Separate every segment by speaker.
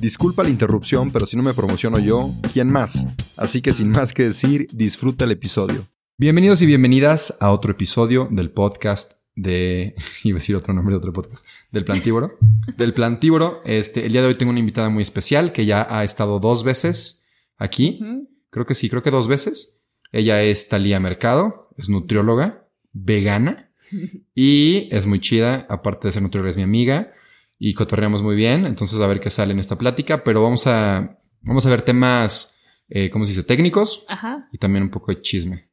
Speaker 1: Disculpa la interrupción, pero si no me promociono yo, ¿quién más? Así que sin más que decir, disfruta el episodio. Bienvenidos y bienvenidas a otro episodio del podcast de... iba a decir otro nombre de otro podcast. Del Plantívoro. del Plantívoro. Este, el día de hoy tengo una invitada muy especial que ya ha estado dos veces aquí. Creo que sí, creo que dos veces. Ella es Talía Mercado, es nutrióloga, vegana y es muy chida. Aparte de ser nutrióloga, es mi amiga y cotorreamos muy bien. Entonces, a ver qué sale en esta plática. Pero vamos a, vamos a ver temas, eh, ¿cómo se dice? Técnicos.
Speaker 2: Ajá.
Speaker 1: Y también un poco de chisme.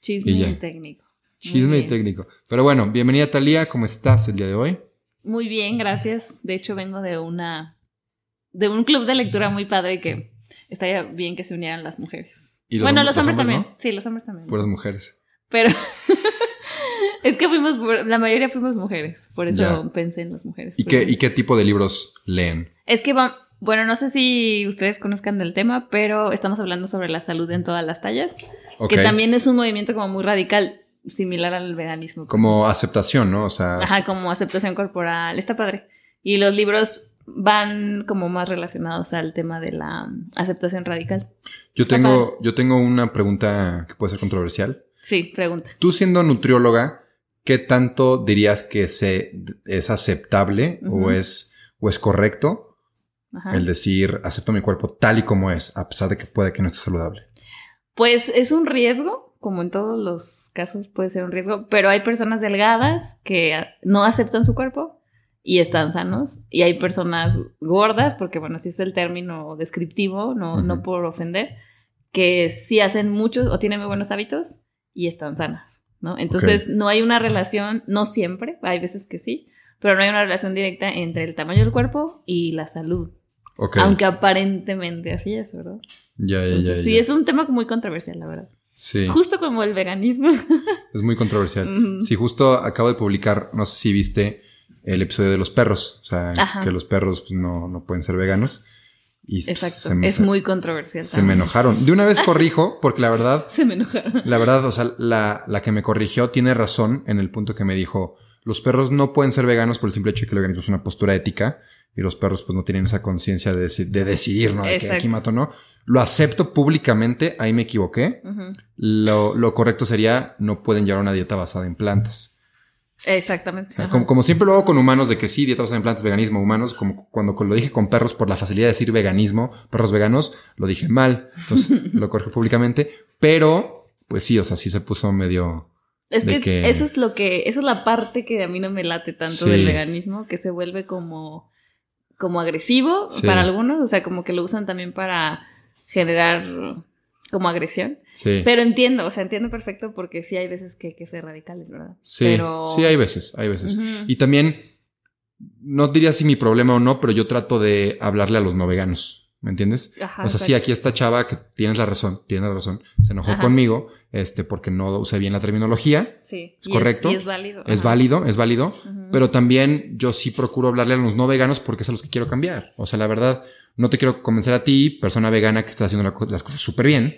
Speaker 2: Chisme
Speaker 1: Y
Speaker 2: técnico.
Speaker 1: Chisme y técnico. Pero bueno, bienvenida Talía. ¿Cómo estás el día de hoy?
Speaker 2: Muy bien, gracias. De hecho, vengo de una de un club de lectura muy padre que estaría bien que se unieran las mujeres.
Speaker 1: ¿Y
Speaker 2: bueno,
Speaker 1: hom-
Speaker 2: los, hombres, también.
Speaker 1: no?
Speaker 2: Sí, los hombres también.
Speaker 1: Puras mujeres.
Speaker 2: Pero es que fuimos, la mayoría fuimos mujeres. Por eso pensé en las mujeres.
Speaker 1: ¿Y qué, ¿Y qué tipo de libros leen?
Speaker 2: Es que, bueno, no sé si ustedes conozcan del tema, pero estamos hablando sobre la salud en todas las tallas, que también es un movimiento como muy radical, similar al veganismo.
Speaker 1: Como aceptación, ¿no? O sea,
Speaker 2: Ajá, como aceptación corporal. Está padre. Y los libros van como más relacionados al tema de la mm, aceptación radical.
Speaker 1: yo, tengo, yo tengo una pregunta que puede ser controversial.
Speaker 2: Sí, pregunta.
Speaker 1: Tú siendo nutrióloga, ¿qué tanto dirías que se, es aceptable o, es, o es correcto
Speaker 2: Ajá.
Speaker 1: el decir acepto mi cuerpo tal y como es, a pesar de que puede que no esté saludable?
Speaker 2: Pues es un riesgo, como en todos los casos puede ser un riesgo, pero hay personas delgadas que no aceptan su cuerpo y están sanos. Y hay personas gordas, porque bueno, así es el término descriptivo, no, no por ofender, que sí hacen muchos o tienen muy buenos hábitos y están sanas, ¿no? Entonces no hay una relación, no siempre, hay veces que sí, pero no hay una relación directa entre el tamaño del cuerpo y la salud.
Speaker 1: Ok.
Speaker 2: Aunque aparentemente así es, ¿verdad?
Speaker 1: ya, ya,
Speaker 2: Entonces,
Speaker 1: ya,
Speaker 2: sí, es un tema muy controversial, la verdad.
Speaker 1: Sí,
Speaker 2: Justo como el veganismo.
Speaker 1: es muy controversial.
Speaker 2: Ujú.
Speaker 1: Sí, justo acabo de publicar, no sé si viste el episodio de los perros, o sea,
Speaker 2: Ajá.
Speaker 1: que los perros pues, no, no pueden ser veganos. Y
Speaker 2: Exacto.
Speaker 1: se me-
Speaker 2: es muy controversial.
Speaker 1: Se me enojaron. De una vez corrijo, porque la verdad,
Speaker 2: Se me enojaron.
Speaker 1: la verdad, o sea, la, la que me corrigió tiene razón en el punto que me dijo, los perros no pueden ser veganos por el simple hecho de que el veganismo es una postura ética y los perros pues no tienen esa conciencia de, deci- de decidir, ¿no? De que aquí mato, ¿no? Lo acepto públicamente, ahí me equivoqué. Lo, lo correcto sería, no pueden llevar una dieta basada en plantas.
Speaker 2: Exactamente.
Speaker 1: Como, como siempre lo hago con humanos, de que sí, dieta basada en plantas, veganismo, humanos, como cuando lo dije con perros por la facilidad de decir veganismo, perros veganos, lo dije mal, entonces lo corrijo públicamente, pero pues sí, o sea, sí se puso medio...
Speaker 2: Es
Speaker 1: de
Speaker 2: que,
Speaker 1: que-
Speaker 2: eso es lo que, eso es la parte que a mí no me late tanto
Speaker 1: Sí.
Speaker 2: del veganismo, que se vuelve como, como agresivo
Speaker 1: Sí.
Speaker 2: para algunos, o sea, como que lo usan también para generar como agresión.
Speaker 1: Sí,
Speaker 2: Pero entiendo, o sea, entiendo perfecto porque sí hay veces que hay que ser radicales, ¿verdad?
Speaker 1: sí,
Speaker 2: Pero...
Speaker 1: sí, hay veces, hay veces. Y también, no diría si mi problema o no, pero yo trato de hablarle a los no veganos, ¿me entiendes?
Speaker 2: Ajá,
Speaker 1: O sea, sí, aquí esta chava que tienes la razón, tienes la razón, se enojó
Speaker 2: Ajá.
Speaker 1: conmigo, este, porque no usé bien la terminología,
Speaker 2: Sí.
Speaker 1: ¿Es
Speaker 2: y
Speaker 1: correcto?
Speaker 2: y es válido.
Speaker 1: es
Speaker 2: ajá.
Speaker 1: válido, es válido, pero también yo sí procuro hablarle a los no veganos porque es a los que quiero cambiar. O sea, la verdad, no te quiero convencer a ti, persona vegana que está haciendo la las cosas súper bien,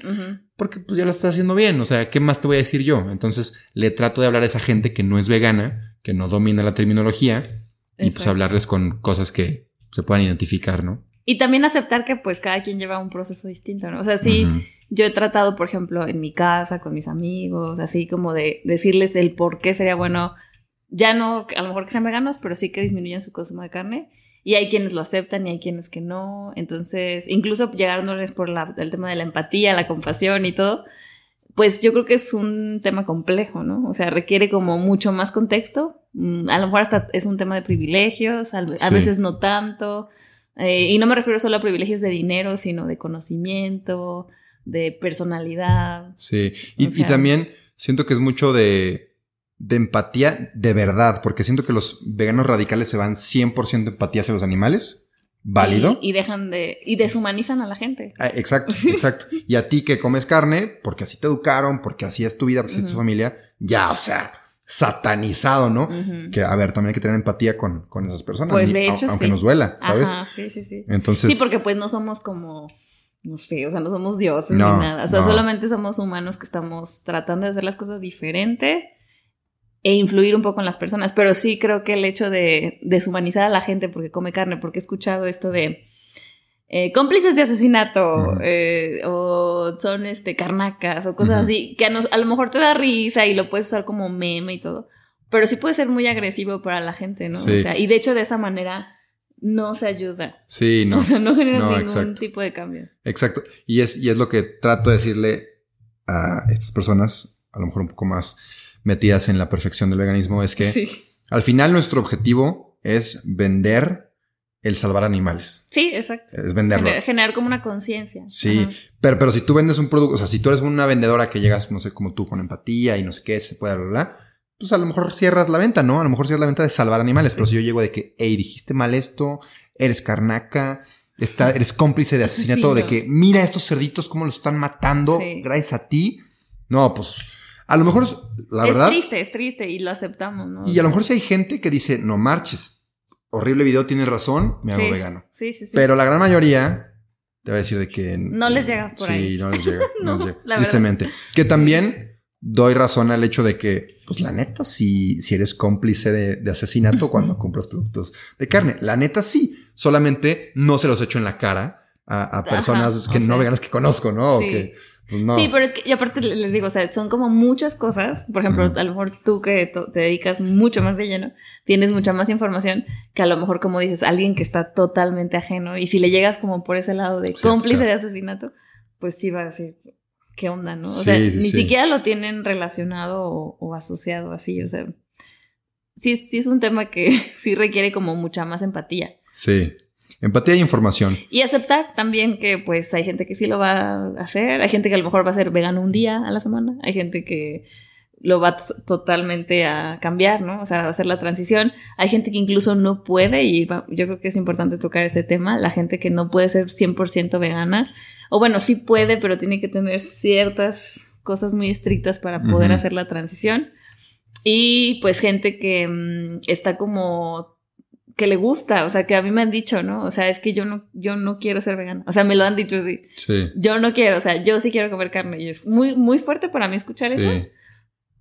Speaker 1: porque pues ya las estás haciendo bien. O sea, ¿qué más te voy a decir yo? Entonces, le trato de hablar a esa gente que no es vegana, que no domina la terminología, y pues hablarles con cosas que se puedan identificar, ¿no?
Speaker 2: Y también aceptar que pues cada quien lleva un proceso distinto, ¿no? O sea, sí, yo he tratado, por ejemplo, en mi casa, con mis amigos, así como de decirles el por qué sería bueno, ya no, a lo mejor que sean veganos, pero sí que disminuyan su consumo de carne. Y hay quienes lo aceptan y hay quienes que no. Entonces, incluso llegándoles por la- el tema de la empatía, la compasión y todo, pues yo creo que es un tema complejo, ¿no? O sea, requiere como mucho más contexto. Mm, A lo mejor hasta es un tema de privilegios, a
Speaker 1: Sí.
Speaker 2: veces no tanto. Eh, y no me refiero solo a privilegios de dinero, sino de conocimiento, de personalidad.
Speaker 1: Sí, y,
Speaker 2: O
Speaker 1: y
Speaker 2: sea-
Speaker 1: también siento que es mucho de, de empatía de verdad, porque siento que los veganos radicales se van 100% empatía hacia los animales. Válido.
Speaker 2: Y, y dejan de. Y deshumanizan a la gente.
Speaker 1: Ah, Exacto, exacto. Y a ti que comes carne, porque así te educaron, porque así es tu vida, porque así es tu familia, ya, o sea, satanizado, ¿no? Que, a ver, también hay que tener empatía con, con esas personas.
Speaker 2: Pues, de hecho,
Speaker 1: aunque
Speaker 2: sí.
Speaker 1: nos duela, ¿sabes?
Speaker 2: Ajá, sí, sí, sí.
Speaker 1: Entonces,
Speaker 2: Sí, porque pues no somos como, no sé, o sea, no somos dioses
Speaker 1: No,
Speaker 2: ni nada. O sea,
Speaker 1: no.
Speaker 2: solamente somos humanos que estamos tratando de hacer las cosas diferente e influir un poco en las personas. Pero sí creo que el hecho de deshumanizar a la gente porque come carne, porque he escuchado esto de eh, cómplices de asesinato eh, o son este carnacas o cosas así, que a, nos- a lo mejor te da risa y lo puedes usar como meme y todo. Pero sí puede ser muy agresivo para la gente, ¿no?
Speaker 1: Sí.
Speaker 2: O sea, y de hecho de esa manera no se ayuda.
Speaker 1: sí, no.
Speaker 2: O sea, no genera
Speaker 1: No,
Speaker 2: ningún
Speaker 1: exacto.
Speaker 2: tipo de cambio.
Speaker 1: Exacto. Y es, y es lo que trato de decirle a estas personas, a lo mejor un poco más metidas en la perfección del veganismo, es que
Speaker 2: Sí.
Speaker 1: al final nuestro objetivo es vender el salvar animales.
Speaker 2: Sí, exacto.
Speaker 1: Es venderlo.
Speaker 2: Gener- generar como una conciencia.
Speaker 1: Sí, pero, pero si tú vendes un producto, o sea, si tú eres una vendedora que llegas, no sé, como tú, con empatía y no sé qué, se puede hablar, pues a lo mejor cierras la venta, ¿no? A lo mejor cierras la venta de salvar animales, pero si yo llego de que, hey, dijiste mal esto, eres carnaca, está, eres cómplice de asesinato,
Speaker 2: Sí,
Speaker 1: de
Speaker 2: no.
Speaker 1: que mira estos cerditos cómo los están matando
Speaker 2: Sí.
Speaker 1: gracias a ti, no, pues a lo mejor, es- la
Speaker 2: es
Speaker 1: verdad,
Speaker 2: triste, es triste y lo aceptamos, ¿no?
Speaker 1: y a lo mejor si hay gente que dice, no marches, horrible video, tienes razón, me hago
Speaker 2: Sí.
Speaker 1: vegano.
Speaker 2: Sí, sí, sí.
Speaker 1: Pero la gran mayoría te va a decir de que...
Speaker 2: No les llega por
Speaker 1: sí,
Speaker 2: ahí.
Speaker 1: no les llega. no,
Speaker 2: No,
Speaker 1: les llega. Tristemente. Que también doy razón al hecho de que, pues la neta, si, si eres cómplice de, de asesinato cuando compras productos de carne. La neta sí. Solamente no se los echo en la cara a, a personas
Speaker 2: Ajá,
Speaker 1: que no
Speaker 2: sea,
Speaker 1: veganas que conozco, ¿no? O
Speaker 2: sí.
Speaker 1: que, pues no.
Speaker 2: Sí, pero es que, y aparte le- les digo, o sea, son como muchas cosas. Por ejemplo, a lo mejor tú que te dedicas mucho más de lleno, tienes mucha más información que a lo mejor, como dices, alguien que está totalmente ajeno. Y si le llegas como por ese lado de
Speaker 1: Sí,
Speaker 2: cómplice
Speaker 1: claro.
Speaker 2: de asesinato, pues sí va a decir, ¿qué onda, no? O
Speaker 1: Sí,
Speaker 2: sea,
Speaker 1: sí,
Speaker 2: ni siquiera lo tienen relacionado o, o asociado así, o sea. Sí, sí es un tema que sí requiere como mucha más empatía.
Speaker 1: Sí. Empatía y información.
Speaker 2: Y aceptar también que pues hay gente que sí lo va a hacer, hay gente que a lo mejor va a ser vegano un día a la semana, hay gente que lo va totalmente a cambiar, ¿no? O sea, va a hacer la transición. Hay gente que incluso no puede, y va- yo creo que es importante tocar este tema, la gente que no puede ser 100% vegana, o bueno, sí puede, pero tiene que tener ciertas cosas muy estrictas para poder
Speaker 1: Ujú.
Speaker 2: hacer la transición. Y pues gente que mm, está como que le gusta, o sea, que a mí me han dicho, ¿no? O sea, es que yo no, yo no quiero ser vegana. O sea, me lo han dicho así.
Speaker 1: Sí.
Speaker 2: Yo no quiero, o sea, yo sí quiero comer carne. Y es muy, muy fuerte para mí escuchar
Speaker 1: Sí.
Speaker 2: eso.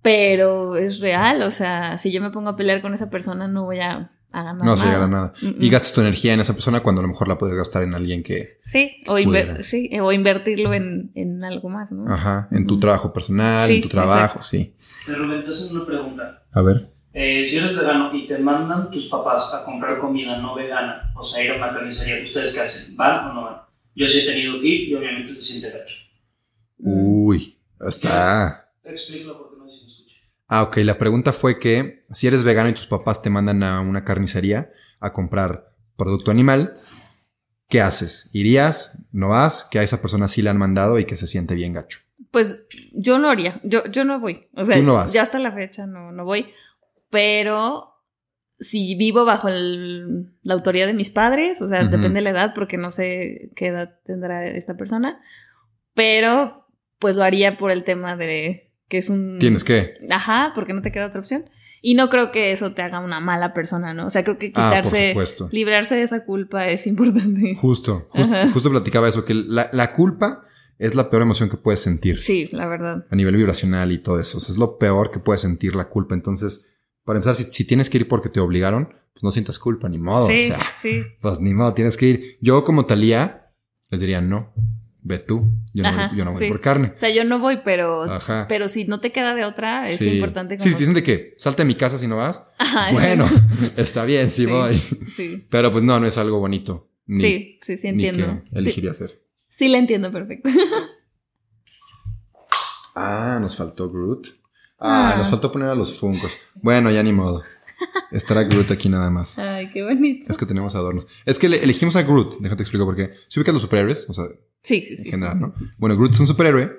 Speaker 2: Pero es real, o sea, si yo me pongo a pelear con esa persona, no voy a, a ganar.
Speaker 1: No se
Speaker 2: nada.
Speaker 1: gana nada.
Speaker 2: Mm, mm.
Speaker 1: Y gastas tu energía en esa persona cuando a lo mejor la puedes gastar en alguien que,
Speaker 2: Sí, o,
Speaker 1: Pudiera.
Speaker 2: inver- sí, o invertirlo en, en algo más, ¿no?
Speaker 1: ajá, en tu trabajo personal,
Speaker 2: Sí,
Speaker 1: en tu trabajo, sí.
Speaker 3: Pero entonces una pregunta.
Speaker 1: A ver.
Speaker 3: Eh, si eres vegano y te mandan tus papás a comprar comida no vegana, o sea, ir a una carnicería, ¿ustedes qué hacen? ¿Van o no van? Yo sí he tenido que ir y obviamente se siente gacho.
Speaker 1: Uy, está.
Speaker 3: Explícalo porque no sé si me escucha.
Speaker 1: Ah, ok. La pregunta fue que si eres vegano y tus papás te mandan a una carnicería a comprar producto animal, ¿qué haces? ¿Irías? ¿No vas? Que a esa persona sí le han mandado y que se siente bien gacho.
Speaker 2: Pues yo no haría, yo, yo no voy. O sea,
Speaker 1: Tú no vas.
Speaker 2: ya hasta la fecha no, no voy. Pero si vivo bajo el- la autoridad de mis padres, o sea, depende de la edad, porque no sé qué edad tendrá esta persona, pero pues lo haría por el tema de que es un...
Speaker 1: Tienes que.
Speaker 2: Ajá, porque no te queda otra opción. Y no creo que eso te haga una mala persona, ¿no? O sea, creo que
Speaker 1: Ah, por
Speaker 2: quitarse,
Speaker 1: supuesto.
Speaker 2: librarse de esa culpa es importante.
Speaker 1: Justo, justo, justo platicaba eso, que la, la culpa es la peor emoción que puedes sentir
Speaker 2: Sí, la verdad.
Speaker 1: a nivel vibracional y todo eso. O sea, es lo peor que puedes sentir la culpa. Entonces, para empezar, si, si tienes que ir porque te obligaron, pues no sientas culpa, ni modo.
Speaker 2: sí,
Speaker 1: O sea,
Speaker 2: sí.
Speaker 1: pues ni modo, tienes que ir. Yo como Talía les diría, no, ve tú, yo no,
Speaker 2: Ajá,
Speaker 1: voy, yo no voy
Speaker 2: sí.
Speaker 1: por carne.
Speaker 2: O sea, yo no voy, pero,
Speaker 1: Ajá.
Speaker 2: pero si no te queda de otra, es
Speaker 1: Sí.
Speaker 2: importante
Speaker 1: Sí,
Speaker 2: como...
Speaker 1: si te dicen de que salte de mi casa si no vas,
Speaker 2: Ajá,
Speaker 1: bueno, está bien, sí,
Speaker 2: Sí.
Speaker 1: voy.
Speaker 2: Sí,
Speaker 1: Pero pues no, no es algo bonito. Ni,
Speaker 2: sí, sí, sí,
Speaker 1: ni
Speaker 2: entiendo.
Speaker 1: que elegiría hacer.
Speaker 2: Sí, sí, la entiendo perfecto.
Speaker 1: Ah, nos faltó Groot. Ah,
Speaker 2: Ah.
Speaker 1: nos faltó poner a los Funkos. Bueno, ya ni modo. Estará Groot aquí nada más.
Speaker 2: Ay, qué bonito.
Speaker 1: Es que tenemos adornos. Es que le- elegimos a Groot. Déjate explico por qué. Si ubicas los superhéroes, o sea,
Speaker 2: Sí, sí,
Speaker 1: en
Speaker 2: sí.
Speaker 1: general, ¿no? Bueno, Groot es un superhéroe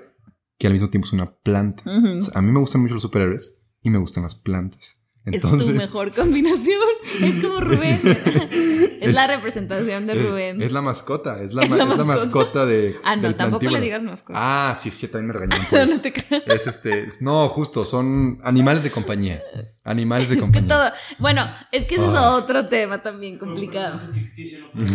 Speaker 1: que al mismo tiempo es una planta.
Speaker 2: Ujú.
Speaker 1: O sea, a mí me gustan mucho los superhéroes y me gustan las plantas. Entonces,
Speaker 2: es tu mejor combinación. Es como Rubén. es,
Speaker 1: Es-
Speaker 2: la representación de Rubén.
Speaker 1: Es, la mascota, es la,
Speaker 2: Es
Speaker 1: ma-
Speaker 2: la
Speaker 1: es la
Speaker 2: mascota.
Speaker 1: de.
Speaker 2: ah, no,
Speaker 1: del
Speaker 2: tampoco le digas mascota.
Speaker 1: Ah, sí, sí, también me regañaron por
Speaker 2: no te creas.
Speaker 1: Es este, es- no, justo, son animales de compañía. Animales de
Speaker 2: Que
Speaker 1: compañía.
Speaker 2: todo. Bueno, es que ese es otro tema también complicado.
Speaker 3: Pues,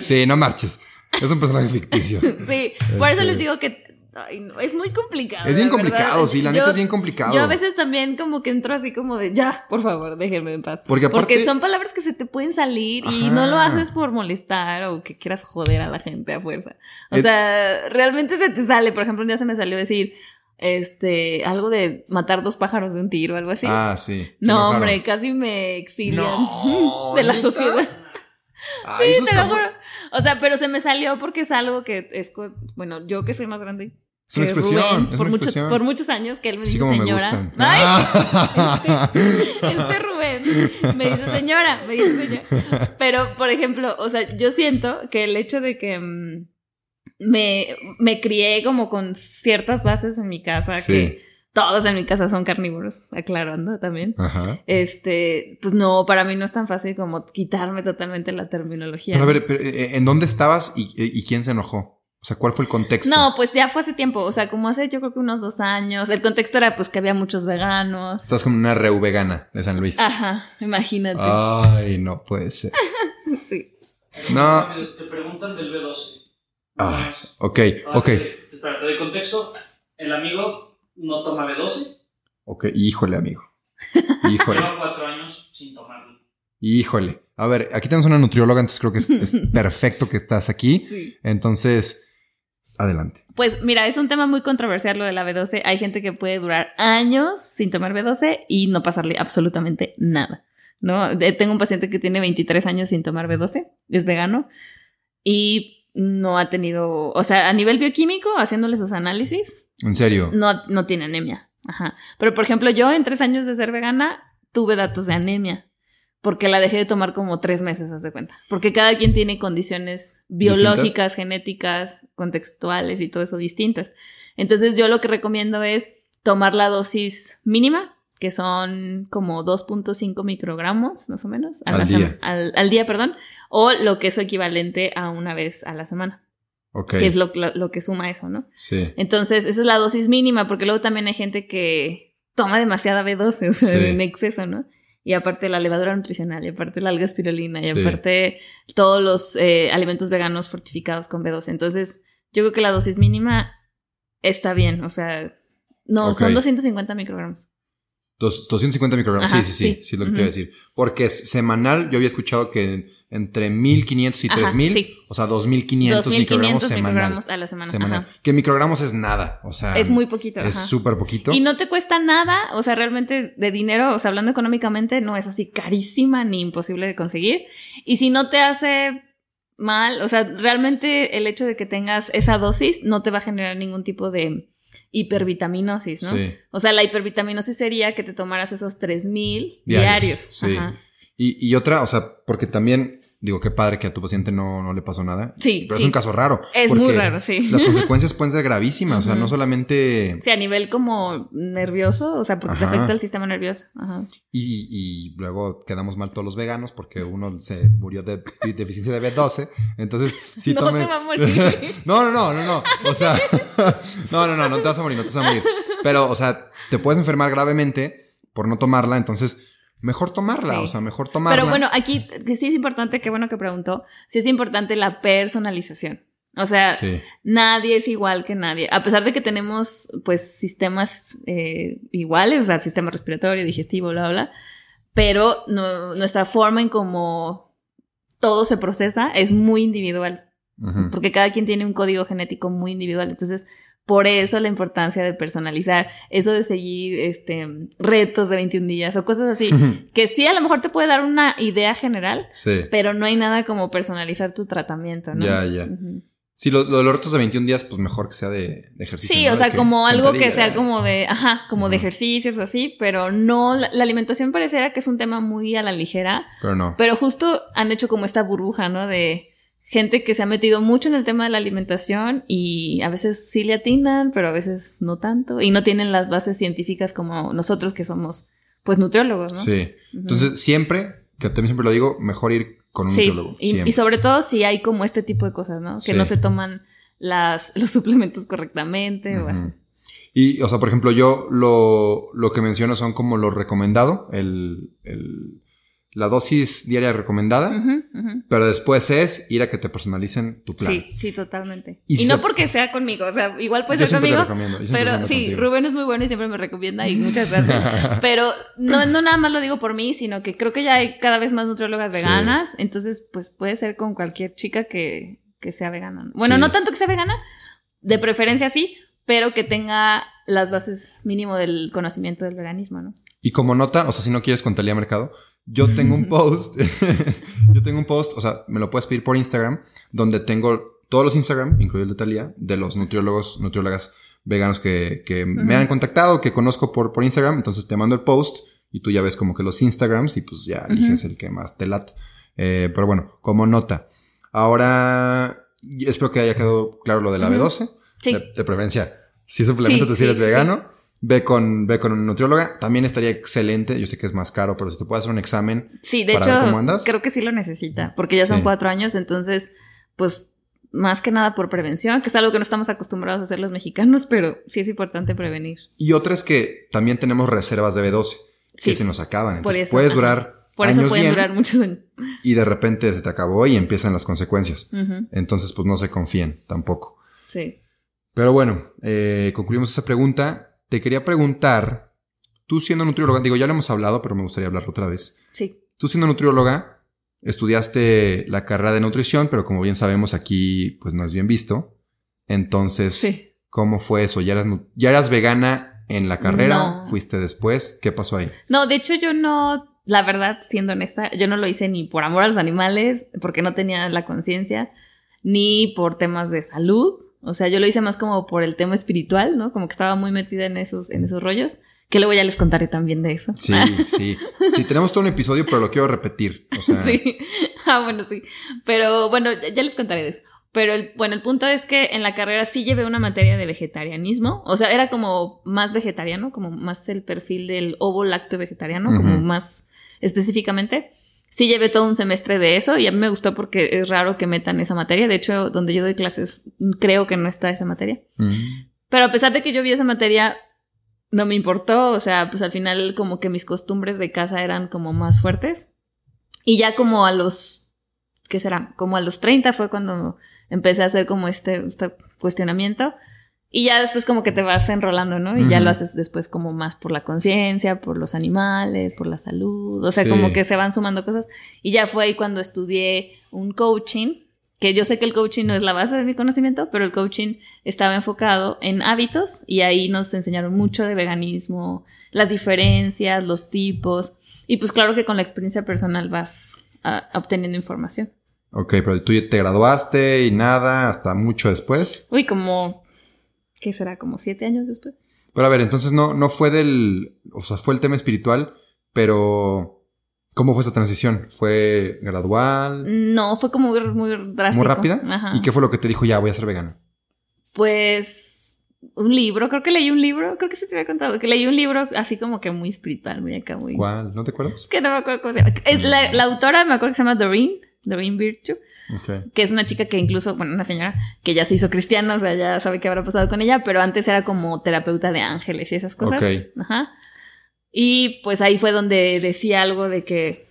Speaker 1: sí, no marches. Es un personaje ficticio.
Speaker 2: Sí, por eso
Speaker 1: Este-
Speaker 2: les digo que ay, no, es muy complicado.
Speaker 1: Es bien
Speaker 2: verdad.
Speaker 1: complicado, sí, la neta
Speaker 2: Yo-
Speaker 1: es bien complicado.
Speaker 2: Yo a veces también como que entro así como de ya, por favor, déjenme en paz.
Speaker 1: Porque aparte-
Speaker 2: son palabras que se te pueden salir y no lo haces por molestar o que quieras joder a la gente a fuerza. O
Speaker 1: Es-
Speaker 2: sea, realmente se te sale. Por ejemplo, un día se me salió decir este algo de matar dos pájaros de un tiro o algo así.
Speaker 1: Ah, sí.
Speaker 2: no, hombre, casi me exilian
Speaker 1: No,
Speaker 2: de la
Speaker 1: ¿neta?
Speaker 2: sociedad.
Speaker 1: Ah, eso
Speaker 2: Te lo juro. O sea, pero se me salió porque es algo que es, bueno, yo que soy más grande.
Speaker 1: Es una expresión.
Speaker 2: Rubén,
Speaker 1: es
Speaker 2: por,
Speaker 1: una
Speaker 2: mucho-
Speaker 1: expresión.
Speaker 2: por muchos años que él me
Speaker 1: Así
Speaker 2: dice
Speaker 1: me
Speaker 2: señora. Ay, este Rubén me dice señora, me dice señora. Pero, por ejemplo, o sea, yo siento que el hecho de que mm, me, me crié como con ciertas bases en mi casa,
Speaker 1: Sí.
Speaker 2: que todos en mi casa son carnívoros, aclarando también.
Speaker 1: Ajá.
Speaker 2: Este, pues no, para mí no es tan fácil como quitarme totalmente la terminología.
Speaker 1: Pero a ver, pero, eh, ¿en dónde estabas y, y quién se enojó? O sea, ¿cuál fue el contexto?
Speaker 2: No, pues ya fue hace tiempo, o sea, como hace yo creo que unos dos años. El contexto era pues que había muchos veganos.
Speaker 1: Estás como una reu vegana de San Luis.
Speaker 2: Ajá, imagínate.
Speaker 1: Ay, no puede ser.
Speaker 2: Sí.
Speaker 1: No.
Speaker 3: Te preguntan del B12.
Speaker 1: Ah, ok, ok,
Speaker 3: Espera, te doy contexto. El amigo no toma B12.
Speaker 1: ok. Híjole, amigo. Híjole,
Speaker 3: Lleva cuatro años sin tomarlo.
Speaker 1: híjole. A ver, aquí tenemos una nutrióloga, entonces creo que es, es perfecto que estás aquí.
Speaker 2: Sí.
Speaker 1: Entonces, adelante.
Speaker 2: Pues mira, es un tema muy controversial lo de la B12. Hay gente que puede durar años sin tomar B12 y no pasarle absolutamente nada. ¿no? Tengo un paciente que tiene 23 años sin tomar B12, es vegano y no ha tenido, o sea, a nivel bioquímico, haciéndole sus análisis,
Speaker 1: En serio.
Speaker 2: no, no tiene anemia. Ajá. Pero por ejemplo, yo en tres años de ser vegana tuve datos de anemia. Porque la dejé de tomar como tres meses, haz de cuenta. Porque cada quien tiene condiciones biológicas, genéticas, contextuales y todo eso distintas. Entonces yo lo que recomiendo es tomar la dosis mínima, que son como 2.5 microgramos, más o menos, a
Speaker 1: Al día.
Speaker 2: al día, perdón, o lo que es su equivalente a una vez a la semana,
Speaker 1: Ok.
Speaker 2: que es lo, lo- lo que suma eso, ¿no?
Speaker 1: Sí.
Speaker 2: Entonces, esa es la dosis mínima, porque luego también hay gente que toma demasiada B12, o sea,
Speaker 1: Sí.
Speaker 2: en exceso, ¿no? Y aparte la levadura nutricional, y aparte la alga espirulina, y
Speaker 1: Sí.
Speaker 2: aparte todos los eh, alimentos veganos fortificados con B12. Entonces, yo creo que la dosis mínima está bien, o sea, no,
Speaker 1: Ok.
Speaker 2: son 250 microgramos.
Speaker 1: Dos- 250 microgramos.
Speaker 2: Ajá,
Speaker 1: sí, sí, sí, sí.
Speaker 2: sí.
Speaker 1: es lo que
Speaker 2: Ujú.
Speaker 1: te iba a decir. Porque es semanal, yo había escuchado que entre 1500 y
Speaker 2: Ajá,
Speaker 1: 3000,
Speaker 2: sí.
Speaker 1: o sea, 2500 microgramos
Speaker 2: 2500
Speaker 1: semanal.
Speaker 2: microgramos a la semana.
Speaker 1: semanal.
Speaker 2: ajá.
Speaker 1: Que microgramos es nada, o sea,
Speaker 2: Es muy poquito.
Speaker 1: es súper poquito.
Speaker 2: Y no te cuesta nada, o sea, realmente de dinero, o sea, hablando económicamente, no es así carísima ni imposible de conseguir. Y si no te hace mal, o sea, realmente el hecho de que tengas esa dosis no te va a generar ningún tipo de hipervitaminosis, ¿no?
Speaker 1: Sí.
Speaker 2: O sea, la hipervitaminosis sería que te tomaras esos 3000
Speaker 1: Diarios,
Speaker 2: diarios.
Speaker 1: sí.
Speaker 2: Ajá.
Speaker 1: Y, y otra, o sea, porque también, digo, qué padre que a tu paciente no, no le pasó nada.
Speaker 2: Sí,
Speaker 1: Pero
Speaker 2: sí.
Speaker 1: es un caso raro.
Speaker 2: Es muy raro, sí.
Speaker 1: Las consecuencias pueden ser gravísimas, o sea, no solamente...
Speaker 2: Sí, a nivel como nervioso, o sea, porque te afecta el sistema nervioso. Ajá.
Speaker 1: Y, y luego quedamos mal todos los veganos porque uno se murió de deficiencia de B12. Entonces, sí
Speaker 2: No
Speaker 1: tome-
Speaker 2: se va a morir.
Speaker 1: no, no, no, no, no. O sea, no, no, no, no te vas a morir, no te vas a morir. Pero, o sea, te puedes enfermar gravemente por no tomarla, entonces mejor tomarla,
Speaker 2: Sí.
Speaker 1: o sea, mejor tomarla.
Speaker 2: Pero bueno, aquí que sí es importante, qué bueno que preguntó, sí es importante la personalización. O sea,
Speaker 1: Sí,
Speaker 2: nadie es igual que nadie. A pesar de que tenemos, pues, sistemas eh, iguales, o sea, sistema respiratorio, digestivo, bla, bla, pero no- nuestra forma en cómo todo se procesa es muy individual, porque cada quien tiene un código genético muy individual. Entonces, por eso la importancia de personalizar, eso de seguir este, retos de 21 días o cosas así, que sí a lo mejor te puede dar una idea general,
Speaker 1: sí.
Speaker 2: pero no hay nada como personalizar tu tratamiento, ¿no?
Speaker 1: Ya, ya. Sí, lo, lo de los retos de 21 días, pues mejor que sea de, de ejercicio.
Speaker 2: Sí,
Speaker 1: ¿no?
Speaker 2: o sea, como algo que sea como de, ajá, como de ejercicios o así, pero no, la, la alimentación pareciera que es un tema muy a la ligera,
Speaker 1: Pero no.
Speaker 2: pero justo han hecho como esta burbuja, ¿no? De gente que se ha metido mucho en el tema de la alimentación y a veces sí le atinan, pero a veces no tanto, y no tienen las bases científicas como nosotros que somos, pues, nutriólogos, ¿no?
Speaker 1: Sí. Entonces, siempre, que también siempre lo digo, mejor ir con un
Speaker 2: Sí,
Speaker 1: nutriólogo.
Speaker 2: y, y sobre todo si hay como este tipo de cosas, ¿no? Que
Speaker 1: Sí.
Speaker 2: no se toman las, los suplementos correctamente o así.
Speaker 1: Y, o sea, por ejemplo, yo lo, lo que menciono son como lo recomendado, el, el- la dosis diaria recomendada, pero después es ir a que te personalicen tu plan.
Speaker 2: Sí, sí, totalmente.
Speaker 1: Y
Speaker 2: no porque sea conmigo, o sea, igual puede
Speaker 1: Yo
Speaker 2: ser
Speaker 1: te
Speaker 2: conmigo, pero sí,
Speaker 1: contigo.
Speaker 2: Rubén es muy bueno y siempre me recomienda y muchas gracias. pero no, no nada más lo digo por mí, sino que creo que ya hay cada vez más nutriólogas
Speaker 1: Sí.
Speaker 2: veganas, entonces pues puede ser con cualquier chica que, que sea vegana. Bueno,
Speaker 1: Sí.
Speaker 2: no tanto que sea vegana, de preferencia sí, pero que tenga las bases mínimo del conocimiento del veganismo, ¿no?
Speaker 1: Y como nota, o sea, si no quieres con Talía Mercado, yo tengo un post, yo tengo un post, o sea, me lo puedes pedir por Instagram, donde tengo todos los Instagram, incluido el de Talía, de los nutriólogos, nutriólogas veganos que, que me han contactado, que conozco por, por Instagram, entonces te mando el post y tú ya ves como que los Instagrams y pues ya eliges el que más te late. Eh, pero bueno, como nota. Ahora, espero que haya quedado claro lo de la
Speaker 2: Ujú.
Speaker 1: B12.
Speaker 2: Sí.
Speaker 1: De, de preferencia, si suplemento
Speaker 2: Sí,
Speaker 1: si eres
Speaker 2: sí,
Speaker 1: vegano, ve con, ve con un nutrióloga. También estaría excelente. Yo sé que es más caro, pero si te puedes hacer un examen.
Speaker 2: Sí, de
Speaker 1: para ver cómo
Speaker 2: hecho,
Speaker 1: andas.
Speaker 2: creo que sí lo necesita, porque ya son
Speaker 1: Sí.
Speaker 2: cuatro años, entonces, pues, más que nada por prevención, que es algo que no estamos acostumbrados a hacer los mexicanos, pero sí es importante prevenir.
Speaker 1: Y otra es que también tenemos reservas de B12 que
Speaker 2: Sí.
Speaker 1: se nos acaban.
Speaker 2: Por
Speaker 1: Entonces
Speaker 2: eso,
Speaker 1: puedes durar
Speaker 2: Por
Speaker 1: años
Speaker 2: eso pueden
Speaker 1: bien
Speaker 2: durar muchos años.
Speaker 1: y de repente se te acabó y empiezan las consecuencias. Entonces, pues no se confíen tampoco.
Speaker 2: Sí.
Speaker 1: Pero bueno, eh, concluimos esa pregunta. Te quería preguntar, tú siendo nutrióloga, digo, ya lo hemos hablado, pero me gustaría hablarlo otra vez.
Speaker 2: Sí.
Speaker 1: Tú siendo nutrióloga, estudiaste la carrera de nutrición, pero como bien sabemos aquí, pues no es bien visto. Entonces,
Speaker 2: Sí.
Speaker 1: ¿cómo fue eso? ¿Ya eras, nu- ya eras vegana en la carrera?
Speaker 2: No.
Speaker 1: ¿Fuiste después? ¿Qué pasó ahí?
Speaker 2: No, de hecho yo no, la verdad, siendo honesta, yo no lo hice ni por amor a los animales, porque no tenía la conciencia, ni por temas de salud. O sea, yo lo hice más como por el tema espiritual, ¿no? Como que estaba muy metida en esos, en esos rollos, que luego ya les contaré también de eso.
Speaker 1: Sí, sí. Sí, tenemos todo un episodio, pero lo quiero repetir. O sea,
Speaker 2: Sí. Ah, bueno, sí. Pero bueno, ya, les contaré de eso. Pero el, bueno, el punto es que en la carrera sí llevé una materia de vegetarianismo. O sea, era como más vegetariano, como más el perfil del ovo lácteo vegetariano, como más específicamente. Sí llevé todo un semestre de eso y a mí me gustó porque es raro que metan esa materia. De hecho, donde yo doy clases, creo que no está esa materia.
Speaker 1: mm,
Speaker 2: Pero a pesar de que yo vi esa materia, no me importó. O sea, pues al final como que mis costumbres de casa eran como más fuertes. Y ya como a los, ¿qué será? Como a los 30 fue cuando empecé a hacer como este, este cuestionamiento. Y ya después como que te vas enrolando, ¿no? Y ya lo haces después como más por la conciencia, por los animales, por la salud. O sea,
Speaker 1: Sí.
Speaker 2: como que se van sumando cosas. Y ya fue ahí cuando estudié un coaching, que yo sé que el coaching no es la base de mi conocimiento, pero el coaching estaba enfocado en hábitos y ahí nos enseñaron mucho de veganismo, las diferencias, los tipos. Y pues claro que con la experiencia personal vas ah, obteniendo información.
Speaker 1: ok, pero tú te graduaste y nada, hasta mucho después.
Speaker 2: Uy, como, ¿qué será? Como siete años después.
Speaker 1: Pero a ver, entonces no, no fue del, o sea, fue el tema espiritual, pero ¿cómo fue esa transición? ¿Fue gradual?
Speaker 2: No, fue como muy, muy drástico.
Speaker 1: ¿Muy rápida?
Speaker 2: Ajá.
Speaker 1: ¿Y qué fue lo que te dijo? Ya, voy a ser vegano.
Speaker 2: Pues un libro, creo que leí un libro, creo que sí te había contado, que leí un libro así como que muy espiritual, muy acá, muy...
Speaker 1: ¿Cuál? ¿No te acuerdas?
Speaker 2: Es que no me acuerdo cómo se llama. La, la autora me acuerdo que se llama Doreen, Doreen Virtue, Que es una chica que incluso, bueno, una señora que ya se hizo cristiana, o sea, ya sabe qué habrá pasado con ella, pero antes era como terapeuta de ángeles y esas cosas.
Speaker 1: Ok.
Speaker 2: Ajá. Y pues ahí fue donde decía algo de que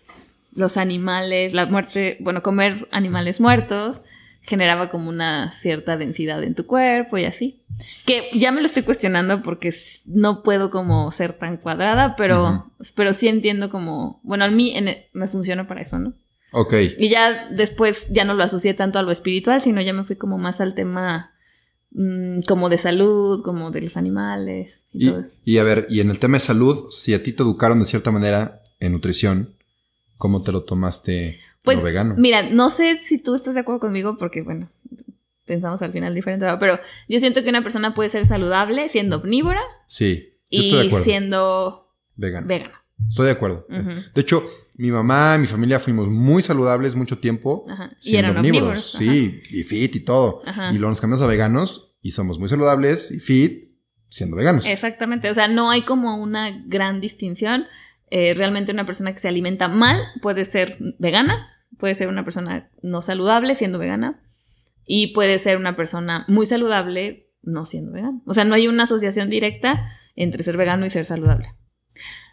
Speaker 2: los animales, la muerte, bueno, comer animales muertos generaba como una cierta densidad en tu cuerpo y así. Que ya me lo estoy cuestionando porque no puedo como ser tan cuadrada, pero, pero sí entiendo como, bueno, a mí en- me funciona para eso, ¿no?
Speaker 1: Ok.
Speaker 2: Y ya después ya no lo asocié tanto a lo espiritual, sino ya me fui como más al tema mm, como de salud, como de los animales y,
Speaker 1: Y,
Speaker 2: todo eso.
Speaker 1: y a ver, y en el tema de salud, si a ti te educaron de cierta manera en nutrición, ¿cómo te lo tomaste
Speaker 2: Pues
Speaker 1: lo vegano?
Speaker 2: mira, no sé si tú estás de acuerdo conmigo porque bueno, pensamos al final diferente, pero yo siento que una persona puede ser saludable siendo omnívora
Speaker 1: Sí, yo estoy de
Speaker 2: y
Speaker 1: acuerdo.
Speaker 2: siendo
Speaker 1: Vegano.
Speaker 2: vegana.
Speaker 1: Estoy de acuerdo. De hecho, mi mamá, mi familia fuimos muy saludables mucho tiempo.
Speaker 2: Ajá. Y
Speaker 1: siendo
Speaker 2: eran
Speaker 1: omnívoros.
Speaker 2: omnívoros.
Speaker 1: Sí, y fit y todo.
Speaker 2: Ajá.
Speaker 1: Y luego nos cambiamos a veganos y somos muy saludables y fit siendo veganos.
Speaker 2: Exactamente, o sea, no hay como una gran distinción. Eh, realmente una persona que se alimenta mal puede ser vegana, puede ser una persona no saludable siendo vegana y puede ser una persona muy saludable no siendo vegana. O sea, no hay una asociación directa entre ser vegano y ser saludable.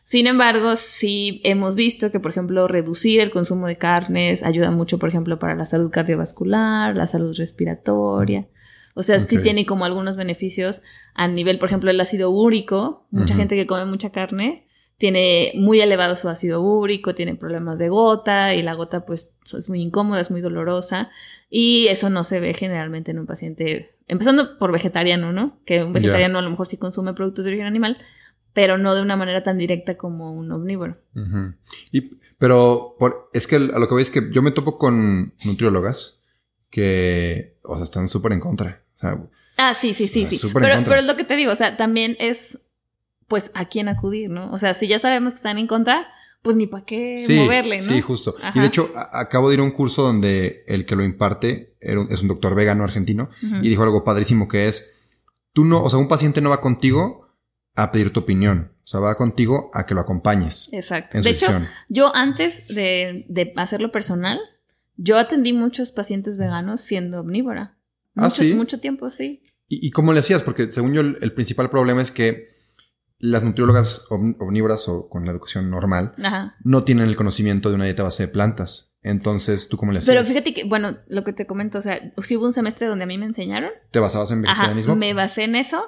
Speaker 2: Sin embargo, sí hemos visto que, por ejemplo, reducir el consumo de carnes ayuda mucho, por ejemplo, para la salud cardiovascular, la salud respiratoria. O sea, sí tiene como algunos beneficios a nivel, por ejemplo, el ácido úrico. Mucha gente que come mucha carne tiene muy elevado su ácido úrico, tiene problemas de gota y la gota pues es muy incómoda, es muy dolorosa y eso no se ve generalmente en un paciente, empezando por vegetariano, ¿no? Que un vegetariano a lo mejor sí consume productos de origen animal, pero no de una manera tan directa como un omnívoro.
Speaker 1: Y, pero por, es que a lo que voy es que yo me topo con nutriólogas que, o sea, están súper en contra. O sea,
Speaker 2: Ah, sí, sí, sí, sí. Pero, pero es lo que te digo, o sea, también es, pues, a quién acudir, ¿no? O sea, si ya sabemos que están en contra, pues ni para qué
Speaker 1: sí,
Speaker 2: moverle, ¿no?
Speaker 1: sí, justo.
Speaker 2: Ajá.
Speaker 1: Y de hecho, acabo de ir a un curso donde el que lo imparte es un doctor vegano argentino y dijo algo padrísimo que es, tú no, o sea, un paciente no va contigo a pedir tu opinión, o sea, va contigo a que lo acompañes
Speaker 2: Exacto.
Speaker 1: en su
Speaker 2: De hecho, yo antes de, de hacerlo personal, yo atendí muchos pacientes veganos siendo omnívora.
Speaker 1: Ah,
Speaker 2: Mucho,
Speaker 1: ¿sí?
Speaker 2: mucho tiempo, sí.
Speaker 1: ¿Y, y cómo le hacías? Porque según yo, el, el principal problema es que las nutriólogas om- omnívoras o con la educación normal
Speaker 2: Ajá.
Speaker 1: no tienen el conocimiento de una dieta base de plantas. Entonces, ¿tú cómo le hacías?
Speaker 2: Pero fíjate que, bueno, lo que te comento, o sea, sí hubo un semestre donde a mí me enseñaron.
Speaker 1: ¿Te basabas en
Speaker 2: Ajá,
Speaker 1: vegetarianismo?
Speaker 2: me basé en eso.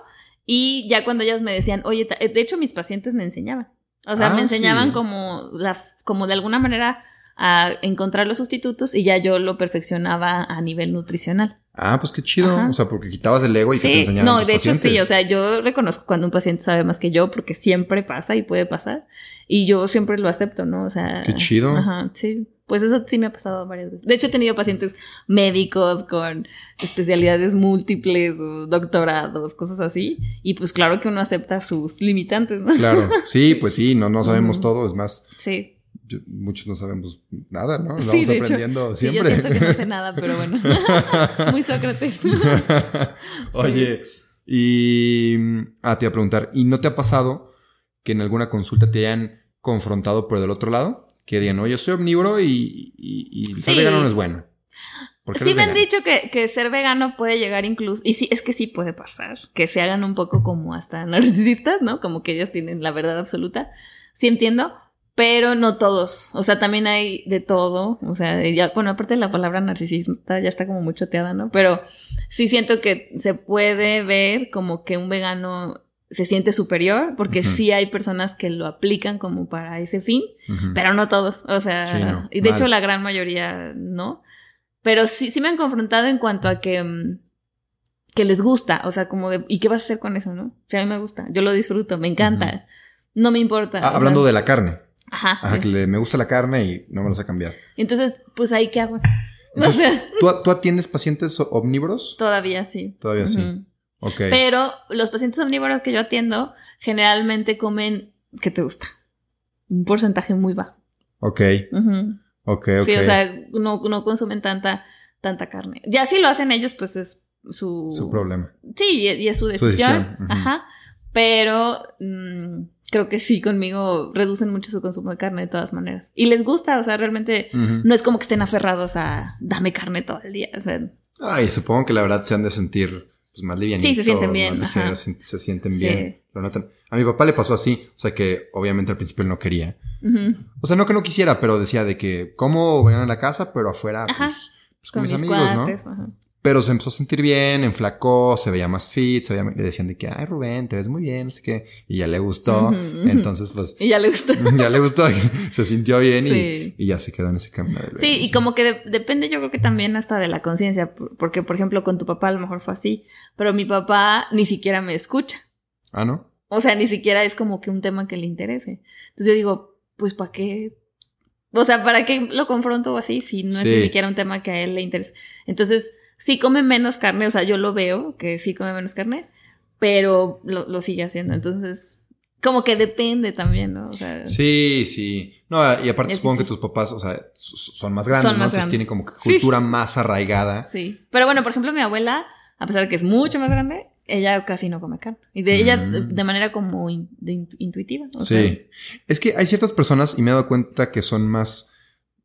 Speaker 2: Y ya cuando ellas me decían, oye, ta- de hecho mis pacientes me enseñaban. O sea,
Speaker 1: Ah,
Speaker 2: me enseñaban
Speaker 1: sí.
Speaker 2: como, la, como de alguna manera a encontrar los sustitutos y ya yo lo perfeccionaba a nivel nutricional.
Speaker 1: Ah, pues qué chido.
Speaker 2: Ajá.
Speaker 1: O sea, porque quitabas el ego y que te
Speaker 2: Sí,
Speaker 1: enseñaran
Speaker 2: no,
Speaker 1: tus
Speaker 2: de hecho sí, o sea, yo reconozco cuando un paciente sabe más que yo porque siempre pasa y puede pasar y yo siempre lo acepto, ¿no? O sea,
Speaker 1: Qué chido.
Speaker 2: Ajá, sí. Pues eso sí me ha pasado varias veces. De hecho he tenido pacientes médicos con especialidades múltiples, doctorados, cosas así y pues claro que uno acepta sus limitantes, ¿no?
Speaker 1: Claro, sí, pues sí, no, no sabemos todo. Es más,
Speaker 2: Sí.
Speaker 1: yo- muchos no sabemos nada, ¿no? Nos
Speaker 2: Sí,
Speaker 1: vamos
Speaker 2: de hecho.
Speaker 1: aprendiendo
Speaker 2: Sí, yo
Speaker 1: siempre.
Speaker 2: siento que no sé nada, pero bueno. Muy Sócrates.
Speaker 1: Oye, y... Ah, te iba a preguntar, ¿y no te ha pasado que en alguna consulta te hayan confrontado por del otro lado? Que digan, oye, yo soy omnívoro y, y, y ser
Speaker 2: Sí.
Speaker 1: vegano no es bueno. ¿Por qué
Speaker 2: Sí me han dicho que, que ser vegano puede llegar incluso, y sí, es que sí puede pasar, que se hagan un poco como hasta narcisistas, ¿no? Como que ellas tienen la verdad absoluta. Sí entiendo, pero no todos. O sea, también hay de todo. O sea, ya, bueno, aparte de la palabra narcisista ya está como muy choteada, ¿no? Pero sí siento que se puede ver como que un vegano se siente superior, porque sí hay personas que lo aplican como para ese fin. Pero no todos, o sea,
Speaker 1: Sí, no,
Speaker 2: y de
Speaker 1: mal.
Speaker 2: hecho la gran mayoría no. Pero sí, sí me han confrontado en cuanto a que, mm, que les gusta, o sea, como de, ¿y qué vas a hacer con eso, no? O sea, a mí me gusta, yo lo disfruto, me encanta, no me importa.
Speaker 1: Ah, hablando
Speaker 2: sea,
Speaker 1: de la carne.
Speaker 2: Ajá.
Speaker 1: Ajá, que le- me gusta la carne y no me lo sé cambiar.
Speaker 2: Entonces, pues ahí qué hago. o
Speaker 1: Entonces,
Speaker 2: sea,
Speaker 1: ¿tú, ¿Tú atiendes pacientes omnívoros?
Speaker 2: todavía sí.
Speaker 1: Todavía sí.
Speaker 2: Pero los pacientes omnívoros que yo atiendo generalmente comen, ¿qué te gusta? Un porcentaje muy bajo.
Speaker 1: Ok,
Speaker 2: Ujú.
Speaker 1: ok, ok.
Speaker 2: Sí, o sea, no, no consumen tanta, tanta carne. Ya si lo hacen ellos, pues es su...
Speaker 1: Su problema.
Speaker 2: Sí, y, y es su
Speaker 1: Su
Speaker 2: decisión. Ajá. Pero mm, creo que sí, conmigo reducen mucho su consumo de carne de todas maneras. Y les gusta, o sea, realmente no es como que estén aferrados a dame carne todo el día. O sea,
Speaker 1: Ay, supongo que la verdad se han de sentir pues, más livianitos.
Speaker 2: Sí, se sienten bien,
Speaker 1: más
Speaker 2: ajá.
Speaker 1: ligeros, se, se sienten
Speaker 2: Sí.
Speaker 1: bien. Lo notan. A mi papá le pasó así. O sea que obviamente al principio él no quería. O sea, no que no quisiera, pero decía de que como vengan a la casa, pero afuera,
Speaker 2: Ajá.
Speaker 1: pues, pues, con,
Speaker 2: con
Speaker 1: mis
Speaker 2: mis
Speaker 1: amigos, ¿no?
Speaker 2: ajá.
Speaker 1: Pero se empezó a sentir bien, enflacó, se veía más fit, se veía, le decían de que, ay, Rubén, te ves muy bien, no sé qué. Y ya le gustó.
Speaker 2: Ujú, ujú.
Speaker 1: Entonces, pues,
Speaker 2: Y ya le gusta.
Speaker 1: ya le gustó, se sintió bien y-
Speaker 2: Sí.
Speaker 1: y, ya se quedó en ese camino. del
Speaker 2: Sí, y como que de- depende yo creo que también hasta de la conciencia, por- porque por ejemplo con tu papá a lo mejor fue así, pero mi papá ni siquiera me escucha.
Speaker 1: Ah, ¿no?
Speaker 2: O sea, ni siquiera es como que un tema que le interese. Entonces yo digo, pues ¿para qué? O sea, ¿para qué lo confronto así si no es
Speaker 1: Sí.
Speaker 2: ni siquiera un tema que a él le interese? Entonces, sí come menos carne, o sea, yo lo veo que sí come menos carne, pero lo, lo sigue haciendo. Entonces, como que depende también, ¿no? O sea,
Speaker 1: Sí, sí. No, y aparte
Speaker 2: Es
Speaker 1: supongo que tus papás, o sea, son más grandes,
Speaker 2: Son
Speaker 1: ¿no? Entonces tienen como que
Speaker 2: Sí.
Speaker 1: cultura más arraigada.
Speaker 2: sí. Pero bueno, por ejemplo, mi abuela, a pesar de que es mucho más grande, ella casi no come carne. Y de ella
Speaker 1: Mm.
Speaker 2: de, manera como in- de intu- intuitiva. o
Speaker 1: Sí.
Speaker 2: sea,
Speaker 1: Es que hay ciertas personas, y me he dado cuenta que son más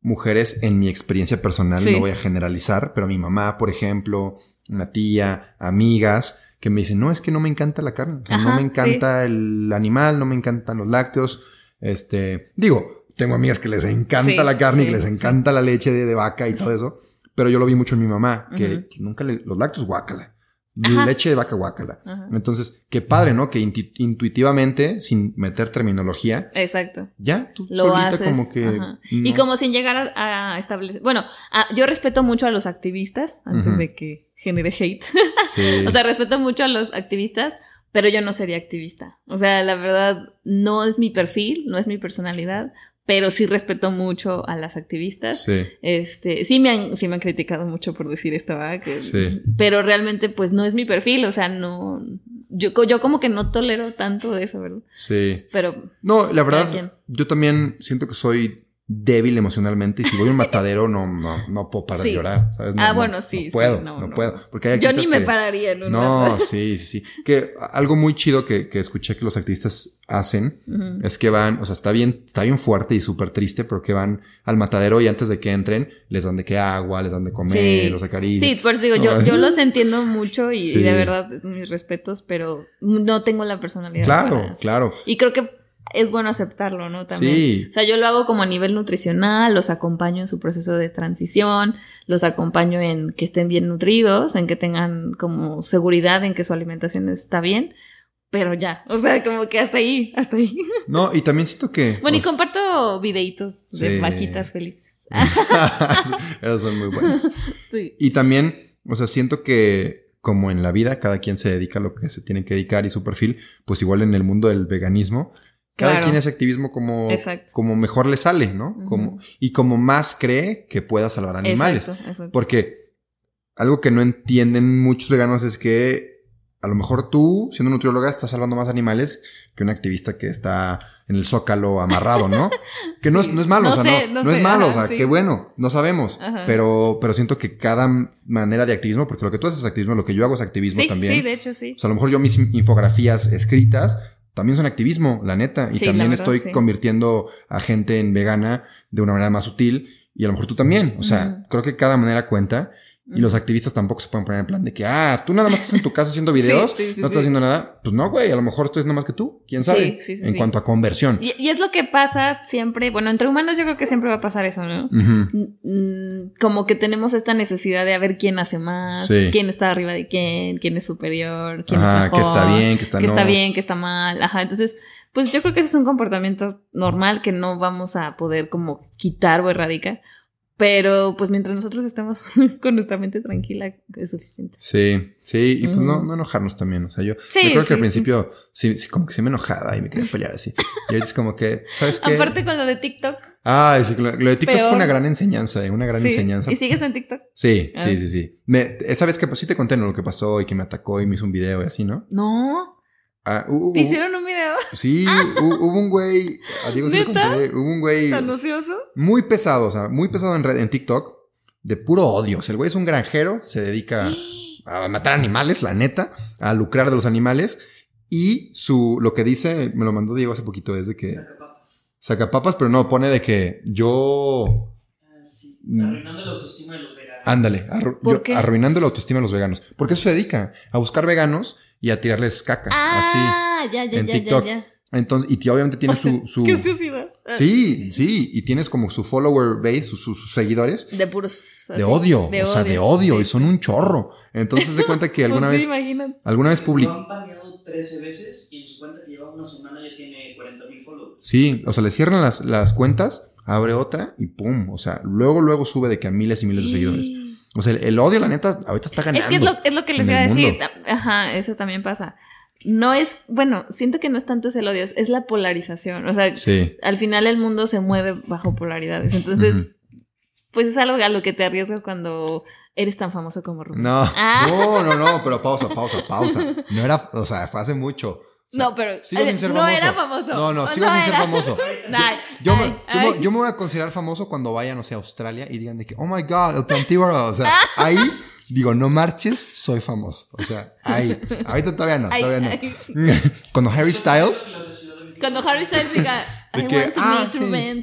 Speaker 1: mujeres en mi experiencia personal,
Speaker 2: Sí.
Speaker 1: no voy a generalizar, pero mi mamá, por ejemplo, una tía, amigas, que me dicen, no, es que no me encanta la carne, o sea, no me encanta el animal, no me encantan los lácteos. Este, digo, tengo amigas que les encanta
Speaker 2: Sí,
Speaker 1: la carne y que les encanta la leche de, de vaca y todo eso, pero yo lo vi mucho en mi mamá, que nunca le, los lácteos guácala.
Speaker 2: Ajá.
Speaker 1: Leche de vaca guácala.
Speaker 2: Ajá.
Speaker 1: Entonces, qué padre, ¿no? Que intu- intuitivamente, sin meter terminología,
Speaker 2: Exacto.
Speaker 1: ya tú
Speaker 2: Lo
Speaker 1: solita
Speaker 2: haces.
Speaker 1: como que.
Speaker 2: Y como sin llegar a, a establecer. Bueno, a- yo respeto mucho a los activistas antes de que genere hate.
Speaker 1: Sí.
Speaker 2: o sea, respeto mucho a los activistas, pero yo no sería activista. O sea, la verdad, no es mi perfil, no es mi personalidad, pero sí respeto mucho a las activistas.
Speaker 1: sí.
Speaker 2: Este, sí me han, sí me han criticado mucho por decir esto, ¿verdad? Que,
Speaker 1: Sí.
Speaker 2: Pero realmente, pues no es mi perfil, o sea, no. Yo, yo como que no tolero tanto de eso, ¿verdad?
Speaker 1: Sí.
Speaker 2: Pero.
Speaker 1: No, la verdad, yo también siento que soy débil emocionalmente y si voy a un matadero no, no, no puedo parar
Speaker 2: Sí.
Speaker 1: de llorar. ¿sabes? No,
Speaker 2: Ah,
Speaker 1: no,
Speaker 2: bueno,
Speaker 1: no
Speaker 2: sí, sí,
Speaker 1: puedo,
Speaker 2: no,
Speaker 1: no, puedo. Porque hay
Speaker 2: Yo ni me
Speaker 1: que-
Speaker 2: pararía en un
Speaker 1: No, sí, sí, sí. Que algo muy chido que, que escuché que los activistas hacen es que van, o sea, está bien, está bien fuerte y súper triste, pero que van al matadero y antes de que entren les dan de qué agua, les dan de comer,
Speaker 2: Sí.
Speaker 1: los acarician.
Speaker 2: Sí, por eso digo, yo, yo los entiendo mucho y,
Speaker 1: Sí.
Speaker 2: y de verdad mis respetos, pero no tengo la personalidad.
Speaker 1: Claro,
Speaker 2: para-
Speaker 1: claro.
Speaker 2: Y creo que es bueno aceptarlo, ¿no? También.
Speaker 1: Sí.
Speaker 2: O sea, yo lo hago como a nivel nutricional, los acompaño en su proceso de transición, los acompaño en que estén bien nutridos, en que tengan como seguridad en que su alimentación está bien, pero ya, o sea, como que hasta ahí, hasta ahí.
Speaker 1: No, y también siento que.
Speaker 2: Bueno, y comparto videitos de vaquitas felices.
Speaker 1: Esos son muy buenos.
Speaker 2: sí.
Speaker 1: Y también, o sea, siento que como en la vida, cada quien se dedica a lo que se tiene que dedicar y su perfil, pues igual en el mundo del veganismo, cada
Speaker 2: Claro.
Speaker 1: quien hace activismo como,
Speaker 2: Exacto.
Speaker 1: como mejor le sale, ¿no? Como, y como más cree que pueda salvar animales.
Speaker 2: Exacto, exacto.
Speaker 1: Porque algo que no entienden muchos veganos es que a lo mejor tú, siendo nutrióloga, estás salvando más animales que un activista que está en el zócalo amarrado, ¿no? Que no,
Speaker 2: Sí.
Speaker 1: es, no es malo,
Speaker 2: No
Speaker 1: o sea,
Speaker 2: sé,
Speaker 1: no,
Speaker 2: no
Speaker 1: no es malo, o
Speaker 2: ajá,
Speaker 1: sea,
Speaker 2: sí.
Speaker 1: qué bueno, no sabemos.
Speaker 2: Ajá.
Speaker 1: Pero, pero siento que cada manera de activismo, porque lo que tú haces es activismo, lo que yo hago es activismo
Speaker 2: sí,
Speaker 1: también.
Speaker 2: sí, de hecho sí.
Speaker 1: O sea, a lo mejor yo mis infografías escritas también son activismo, la neta. Y
Speaker 2: Sí,
Speaker 1: también
Speaker 2: verdad,
Speaker 1: estoy
Speaker 2: sí.
Speaker 1: convirtiendo a gente en vegana de una manera más sutil. Y a lo mejor tú también. O sea, creo que cada manera cuenta. Y los activistas tampoco se pueden poner en plan de que, ah, tú nada más estás en tu casa haciendo videos,
Speaker 2: Sí, sí, sí,
Speaker 1: no estás haciendo nada. Pues no, güey, a lo mejor estoy haciendo más que tú. ¿Quién sabe? En cuanto a conversión.
Speaker 2: Y, y es lo que pasa siempre, bueno, entre humanos yo creo que siempre va a pasar eso, ¿no? Como que tenemos esta necesidad de a ver quién hace más, quién está arriba de quién, quién es superior, quién
Speaker 1: Ajá,
Speaker 2: es
Speaker 1: que
Speaker 2: mejor,
Speaker 1: está bien, que está
Speaker 2: que
Speaker 1: no.
Speaker 2: está bien, que está mal, ajá, entonces, pues yo creo que eso es un comportamiento normal que no vamos a poder como quitar o erradicar, pero pues mientras nosotros estemos con nuestra mente tranquila es suficiente.
Speaker 1: Sí, sí, y pues no, no enojarnos también. O sea, yo,
Speaker 2: Sí,
Speaker 1: yo creo que al
Speaker 2: sí,
Speaker 1: principio sí, sí, como que sí me enojaba y me quería pelear así. Y ahorita es como que, ¿sabes qué?
Speaker 2: Aparte con lo de TikTok.
Speaker 1: Ay, sí, lo, lo de TikTok
Speaker 2: Peor.
Speaker 1: fue una gran enseñanza, eh, una gran
Speaker 2: sí.
Speaker 1: enseñanza.
Speaker 2: ¿Y sigues en TikTok?
Speaker 1: Sí,
Speaker 2: Ah.
Speaker 1: sí, sí, sí. Me, esa vez que pues sí te conté ¿no? lo que pasó y que me atacó y me hizo un video y así, ¿no?
Speaker 2: No.
Speaker 1: Ah,
Speaker 2: ¿Te hicieron un video
Speaker 1: Sí, hu- hubo un güey, a Diego le
Speaker 2: ¿Neta?
Speaker 1: conté, hubo un güey
Speaker 2: tan ocioso?
Speaker 1: muy pesado, o sea, muy pesado en, red, en TikTok, de puro odio. O sea, el güey es un granjero, se dedica a matar animales, la neta, a lucrar de los animales. Y su, lo que dice, me lo mandó Diego hace poquito, es de que
Speaker 3: Saca papas.
Speaker 1: saca papas, pero no, pone de que yo,
Speaker 3: Ah, sí. Arruinando la autoestima de los veganos.
Speaker 1: ándale, arruinando la autoestima de los veganos. Porque eso se dedica a buscar veganos y a tirarles caca, así.
Speaker 2: Ah, ya, ya,
Speaker 1: en
Speaker 2: ya,
Speaker 1: TikTok.
Speaker 2: ya, ya.
Speaker 1: Entonces, y obviamente tiene
Speaker 2: O sea,
Speaker 1: su, su,
Speaker 2: Qué. Ah,
Speaker 1: sí, sí, y tienes como su follower base, sus, sus- sus seguidores.
Speaker 2: De puros.
Speaker 1: De
Speaker 2: así,
Speaker 1: odio, o sea, de odio,
Speaker 2: Sí,
Speaker 1: y son un chorro. Entonces se cuenta que alguna
Speaker 2: Pues sí,
Speaker 1: vez,
Speaker 2: imagínate.
Speaker 1: alguna vez
Speaker 3: Lo
Speaker 1: publicó.
Speaker 3: han paneado 13 veces y en su cuenta que lleva una semana ya tiene 40 mil followers.
Speaker 1: Sí, o sea, le cierran las, las cuentas, abre otra y pum. O sea, luego, luego sube de que a miles y miles de seguidores. O sea, el, el odio, la neta, ahorita está ganando.
Speaker 2: Es que es lo, es lo que les iba a decir.
Speaker 1: mundo.
Speaker 2: Ajá, eso también pasa. No es, bueno, siento que no es tanto es el odio, es la polarización. O sea,
Speaker 1: Sí,
Speaker 2: al final el mundo se mueve bajo polaridades. Entonces. Pues es algo a lo que te arriesgas cuando eres tan famoso como Rubén.
Speaker 1: No,
Speaker 2: Ah.
Speaker 1: no, no, no, pero pausa, pausa, pausa. No era, o sea, fue hace mucho. O sea,
Speaker 2: No, pero
Speaker 1: sigo sin
Speaker 2: eh,
Speaker 1: ser
Speaker 2: no
Speaker 1: famoso.
Speaker 2: era famoso.
Speaker 1: No, no, sigo
Speaker 2: No
Speaker 1: sin ser famoso. Yo, me,
Speaker 2: ay,
Speaker 1: yo me-
Speaker 2: ay.
Speaker 1: yo me voy a considerar famoso cuando vaya, no sé, a Australia y digan de que, oh my god, el plantívoro. O sea, ahí digo, no marches, soy famoso. O sea, ahí. Ahorita todavía no, todavía no. Cuando Harry Styles,
Speaker 2: Cuando Harry Styles diga, I
Speaker 1: que,
Speaker 2: want to
Speaker 1: ah,
Speaker 2: meet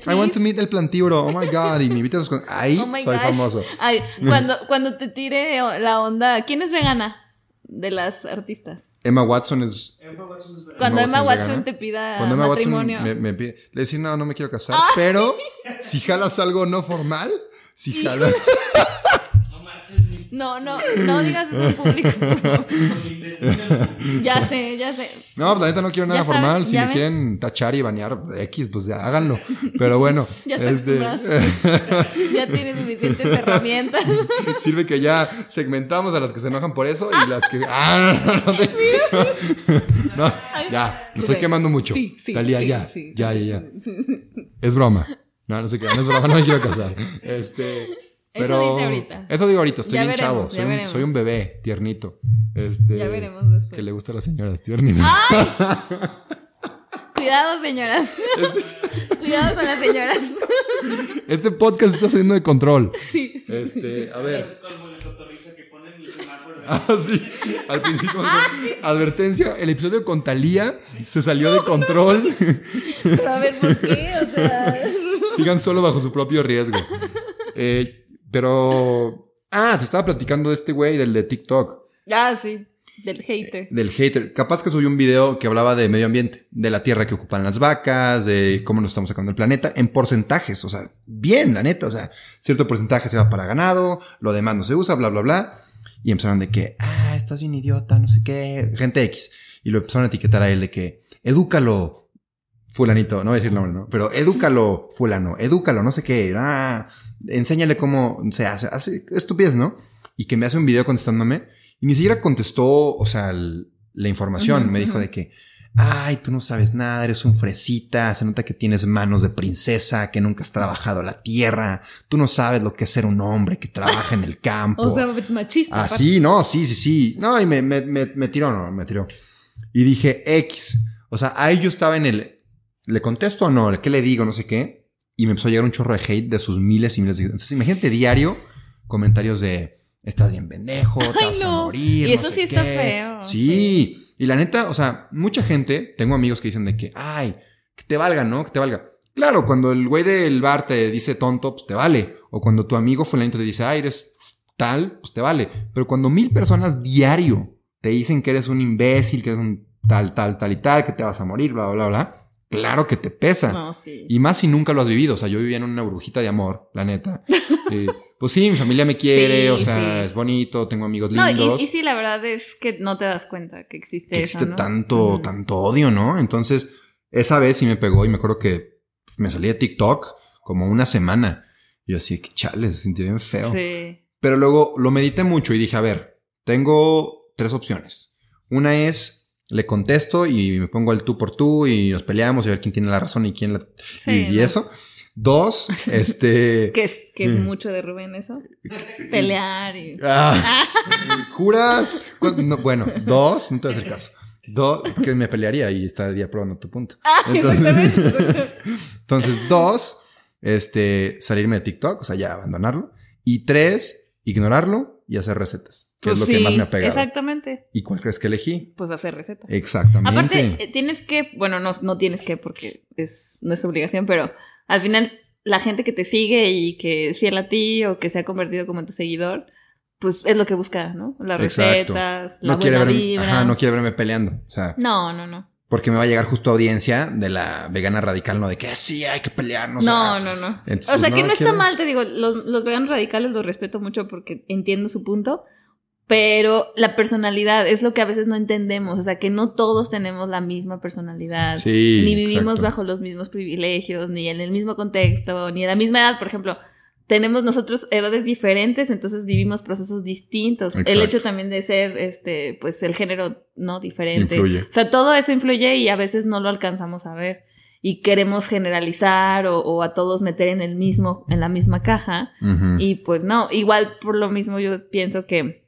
Speaker 1: sí, I want to
Speaker 2: please".
Speaker 1: meet el plantívoro, oh my god, y me invitan a los con- Ahí
Speaker 2: Oh
Speaker 1: soy
Speaker 2: gosh.
Speaker 1: famoso.
Speaker 2: Ay, cuando, cuando te tire la onda, ¿quién es vegana de las artistas?
Speaker 1: Emma Watson es.
Speaker 2: Cuando
Speaker 1: Emma
Speaker 2: Emma
Speaker 1: Watson es
Speaker 2: Watson
Speaker 1: vegana.
Speaker 2: te pida
Speaker 1: Cuando Emma Watson
Speaker 2: matrimonio.
Speaker 1: me, me pide, le decía, no, no me quiero casar, pero si jalas algo no formal, si jalas.
Speaker 3: No
Speaker 2: No, no, digas eso en público. ya sé, ya sé.
Speaker 1: No, la neta no quiero nada
Speaker 2: saben,
Speaker 1: formal. Si me
Speaker 2: ven.
Speaker 1: quieren tachar y banear X, pues ya háganlo. Pero bueno,
Speaker 2: Ya
Speaker 1: este,
Speaker 2: Ya tienes suficientes herramientas.
Speaker 1: sirve que ya segmentamos a las que se enojan por eso y las que. ¡Ah! No, no, no, no, ya, lo estoy quemando mucho.
Speaker 2: Sí, sí,
Speaker 1: Talía,
Speaker 2: sí,
Speaker 1: ya,
Speaker 2: sí.
Speaker 1: ya, ya, ya. Es broma. No, no sé qué, no es broma, no me quiero casar. Este.
Speaker 2: Eso dice ahorita.
Speaker 1: Eso digo ahorita, estoy
Speaker 2: Ya
Speaker 1: bien
Speaker 2: veremos,
Speaker 1: chavo.
Speaker 2: ya
Speaker 1: Soy un,
Speaker 2: veremos.
Speaker 1: soy un bebé tiernito. Este,
Speaker 2: Ya veremos después.
Speaker 1: Que le gusta a las señoras tiernitas.
Speaker 2: Cuidado, señoras. Cuidado con las señoras.
Speaker 1: Este podcast está saliendo de control.
Speaker 2: Sí.
Speaker 1: Este, a ver. Ah, sí. Al principio, advertencia, el episodio con Talía se salió de control.
Speaker 2: Pero a ver, ¿por qué? O sea.
Speaker 1: Sigan solo bajo su propio riesgo. Eh, pero. Ah, te estaba platicando de este güey, del de TikTok,
Speaker 2: Ah, sí. Del hater.
Speaker 1: del hater. Capaz que subió un video que hablaba de medio ambiente, de la tierra que ocupan las vacas, de cómo nos estamos sacando el planeta, en porcentajes. O sea, bien, la neta. O sea, cierto porcentaje se va para ganado, lo demás no se usa, bla, bla, bla. Y empezaron de que, ah, estás bien idiota, no sé qué, gente X. Y lo empezaron a etiquetar a él de que, edúcalo, fulanito, no voy a decir el nombre, ¿no? Pero edúcalo, fulano, edúcalo, no sé qué, ah, enséñale cómo se hace, hace estupidez, ¿no? Y que me hace un video contestándome y ni siquiera contestó, o sea, el- la información, me dijo de que, ay, tú no sabes nada, eres un fresita, se nota que tienes manos de princesa, que nunca has trabajado la tierra, tú no sabes lo que es ser un hombre que trabaja en el campo.
Speaker 2: O sea, machista.
Speaker 1: Ah, sí, no, sí, sí, sí. No, y me, me, me, me tiró, no, me tiró. Y dije, X. O sea, ahí yo estaba en el, ¿le contesto o no? ¿Qué le digo? No sé qué. Y me empezó a llegar un chorro de hate de sus miles y miles de... Entonces, imagínate diario comentarios de, estás bien pendejo, te vas a morir.
Speaker 2: Y
Speaker 1: no
Speaker 2: eso
Speaker 1: sé
Speaker 2: sí está
Speaker 1: qué".
Speaker 2: feo,
Speaker 1: Sí. Y la neta, o sea, mucha gente, tengo amigos que dicen de que, ay, que te valga, ¿no? Que te valga. Claro, cuando el güey del bar te dice tonto, pues te vale. O cuando tu amigo fulanito te dice, ay, eres tal, pues te vale. Pero cuando mil personas diario te dicen que eres un imbécil, que eres un tal, tal, tal y tal, que te vas a morir, bla, bla, bla, bla, claro que te pesa.
Speaker 2: No, sí.
Speaker 1: Y más si nunca lo has vivido. O sea, yo vivía en una burbujita de amor, la neta. Eh, pues sí, mi familia me quiere,
Speaker 2: Sí,
Speaker 1: o sea,
Speaker 2: sí.
Speaker 1: es bonito, tengo amigos
Speaker 2: No,
Speaker 1: lindos.
Speaker 2: y, y sí, la verdad es que no te das cuenta que existe
Speaker 1: que
Speaker 2: eso,
Speaker 1: existe
Speaker 2: ¿no?
Speaker 1: tanto, tanto odio, ¿no? Entonces, esa vez sí me pegó y me acuerdo que me salí de TikTok como una semana. Y yo así, chale, se sintió bien feo.
Speaker 2: Sí.
Speaker 1: Pero luego lo medité mucho y dije, a ver, tengo tres opciones. Una es, le contesto y me pongo el tú por tú y nos peleamos y a ver quién tiene la razón y quién la...
Speaker 2: Sí,
Speaker 1: y, eso. Dos, este...
Speaker 2: Que es, que es
Speaker 1: Mm.
Speaker 2: mucho de Rubén eso. Pelear y...
Speaker 1: Ah, ¿Juras? Cu- no, bueno, dos, no te voy a hacer caso. Dos, que me pelearía y estaría probando tu punto.
Speaker 2: Ay,
Speaker 1: Entonces, entonces, dos, este, salirme de TikTok, o sea, ya abandonarlo. Y tres, ignorarlo y hacer recetas, que
Speaker 2: Pues
Speaker 1: es lo que más me ha pegado.
Speaker 2: Exactamente.
Speaker 1: ¿Y cuál crees que elegí?
Speaker 2: Pues hacer recetas.
Speaker 1: Exactamente.
Speaker 2: Aparte, eh, tienes que, bueno, no, no tienes que porque es, no es obligación, pero al final la gente que te sigue y que es fiel a ti o que se ha convertido como en tu seguidor, pues es lo que busca, ¿no? Las
Speaker 1: Exacto.
Speaker 2: recetas, la
Speaker 1: no quiere,
Speaker 2: buena
Speaker 1: verme,
Speaker 2: vibra.
Speaker 1: ajá, no quiere verme peleando. O sea,
Speaker 2: no, no, no.
Speaker 1: Porque me va a llegar justo audiencia de la vegana radical, no de que sí, hay que pelearnos.
Speaker 2: No, no, no.
Speaker 1: Entonces,
Speaker 2: o sea,
Speaker 1: pues,
Speaker 2: que
Speaker 1: no
Speaker 2: está mal, te digo, los, los veganos radicales los respeto mucho porque entiendo su punto, pero la personalidad es lo que a veces no entendemos, o sea, que no todos tenemos la misma personalidad,
Speaker 1: Sí.
Speaker 2: ni vivimos
Speaker 1: exacto.
Speaker 2: bajo los mismos privilegios, ni en el mismo contexto, ni a la misma edad, por ejemplo. Tenemos nosotros edades diferentes, entonces vivimos procesos distintos. El hecho también de ser, este, pues el género no diferente.
Speaker 1: Influye.
Speaker 2: O sea, todo eso influye y a veces no lo alcanzamos a ver. y queremos generalizar o, o a todos meter en el mismo, en la misma caja. Y pues no, igual por lo mismo yo pienso que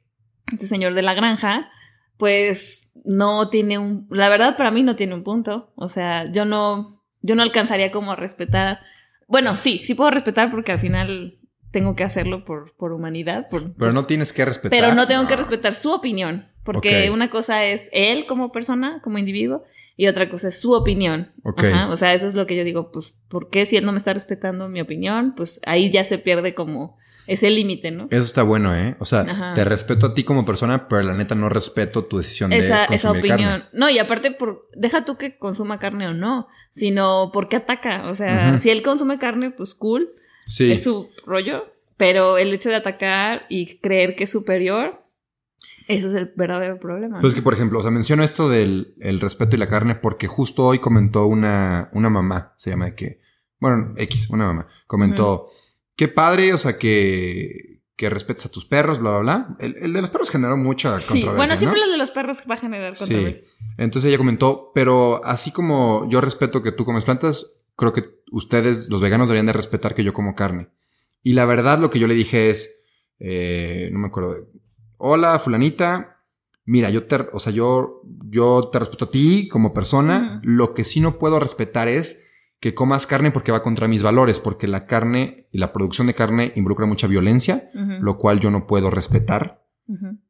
Speaker 2: este señor de la granja, pues no tiene un, la verdad para mí no tiene un punto. O sea, yo no, yo no alcanzaría como a respetar. Bueno, sí, sí puedo respetar porque al final tengo que hacerlo por, por humanidad. por-
Speaker 1: Pero
Speaker 2: pues,
Speaker 1: no tienes que respetar.
Speaker 2: pero no tengo que respetar su opinión. Porque
Speaker 1: Ok.
Speaker 2: una cosa es él como persona, como individuo, y otra cosa es su opinión.
Speaker 1: Ok.
Speaker 2: Ajá, O sea, eso es lo que yo digo, pues, ¿por qué si él no me está respetando mi opinión? Pues ahí ya se pierde como ese límite, ¿no?
Speaker 1: Eso está bueno, ¿eh? O sea,
Speaker 2: Ajá.
Speaker 1: te respeto a ti como persona, pero la neta no respeto tu decisión de
Speaker 2: Esa, esa
Speaker 1: consumir
Speaker 2: opinión.
Speaker 1: carne.
Speaker 2: No, y aparte, por, deja tú que consuma carne o no, sino porque ataca. O sea, si él consume carne, pues cool,
Speaker 1: Sí.
Speaker 2: es su rollo. Pero el hecho de atacar y creer que es superior, ese es el verdadero problema.
Speaker 1: Pues
Speaker 2: ¿no?
Speaker 1: que, por ejemplo, o sea, menciono esto del el respeto y la carne porque justo hoy comentó una, una mamá, se llama de que, bueno, X, una mamá, comentó, qué padre, o sea, que, que respetes a tus perros, bla, bla, bla. El, el de los perros generó mucha
Speaker 2: Sí,
Speaker 1: controversia,
Speaker 2: bueno, siempre
Speaker 1: ¿no?
Speaker 2: lo de los perros va a generar controversia.
Speaker 1: Sí. Entonces ella comentó, pero así como yo respeto que tú comes plantas, creo que ustedes, los veganos, deberían de respetar que yo como carne. Y la verdad, lo que yo le dije es, eh, no me acuerdo, de, hola, fulanita, mira, yo te, o sea, yo, yo te respeto a ti como persona. Lo que sí no puedo respetar es que comas carne porque va contra mis valores, porque la carne y la producción de carne involucra mucha violencia, lo cual yo no puedo respetar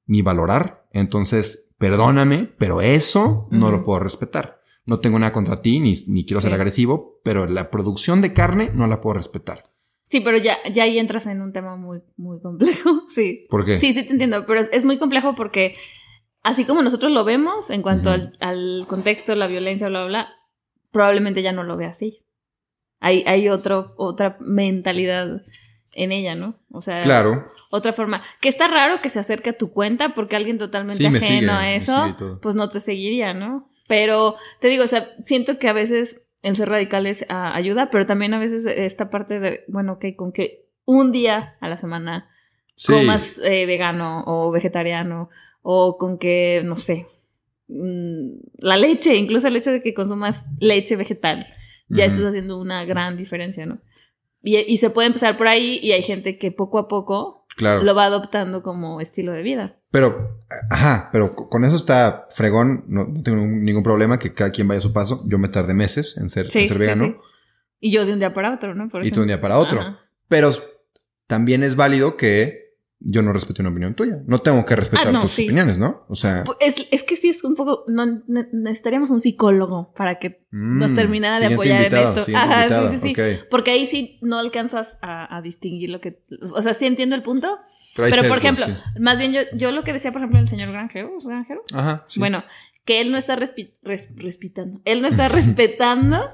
Speaker 1: ni valorar. Entonces, perdóname, pero eso no lo puedo respetar. No tengo nada contra ti, ni, ni quiero ser agresivo, pero la producción de carne no la puedo respetar.
Speaker 2: Sí, pero ya, ya ahí entras en un tema muy, muy complejo. Sí.
Speaker 1: ¿Por qué?
Speaker 2: Sí, sí te entiendo, pero es, es muy complejo porque así como nosotros lo vemos en cuanto al, al contexto, la violencia, bla, bla, bla, probablemente ya no lo ve así. Hay, hay otro, otra mentalidad en ella, ¿no? O sea,
Speaker 1: Claro.
Speaker 2: otra forma. Que está raro que se acerque a tu cuenta porque alguien totalmente
Speaker 1: Sí,
Speaker 2: ajeno
Speaker 1: sigue,
Speaker 2: a eso, pues no te seguiría, ¿no? Pero te digo, o sea, siento que a veces el ser radicales ah, ayuda, pero también a veces esta parte de, bueno, ok, con que un día a la semana
Speaker 1: Sí.
Speaker 2: comas eh, vegano o vegetariano o con que, no sé, mm, la leche, incluso el hecho de que consumas leche vegetal, ya estás haciendo una gran diferencia, ¿no? Y, y se puede empezar por ahí y hay gente que poco a poco
Speaker 1: Claro.
Speaker 2: lo va adoptando como estilo de vida.
Speaker 1: Pero, ajá, pero co- con eso está fregón. No, no tengo ningún problema que cada quien vaya a su paso. Yo me tardé meses en ser, en ser
Speaker 2: sí,
Speaker 1: vegano
Speaker 2: sí. Y yo de un día para otro, ¿no? Por
Speaker 1: y tú de un día para otro.
Speaker 2: Ajá.
Speaker 1: Pero también es válido que yo no respete una opinión tuya. No tengo que respetar
Speaker 2: Ah, no,
Speaker 1: tus
Speaker 2: sí.
Speaker 1: opiniones, ¿no? O sea,
Speaker 2: Es, es que sí es un poco. No, ne- necesitaríamos un psicólogo para que nos
Speaker 1: mm,
Speaker 2: terminara de apoyar
Speaker 1: invitado,
Speaker 2: en esto. Ajá, sí, sí. Porque ahí sí no alcanzo a, a- distinguir lo que. O sea, sí entiendo el punto.
Speaker 1: Pero,
Speaker 2: Pero, por ejemplo, más bien yo, yo lo que decía, por ejemplo, el señor Granjero. ¿es Granjero?
Speaker 1: Ajá.
Speaker 2: Bueno, que él no está respi- res- respetando. Él no está respetando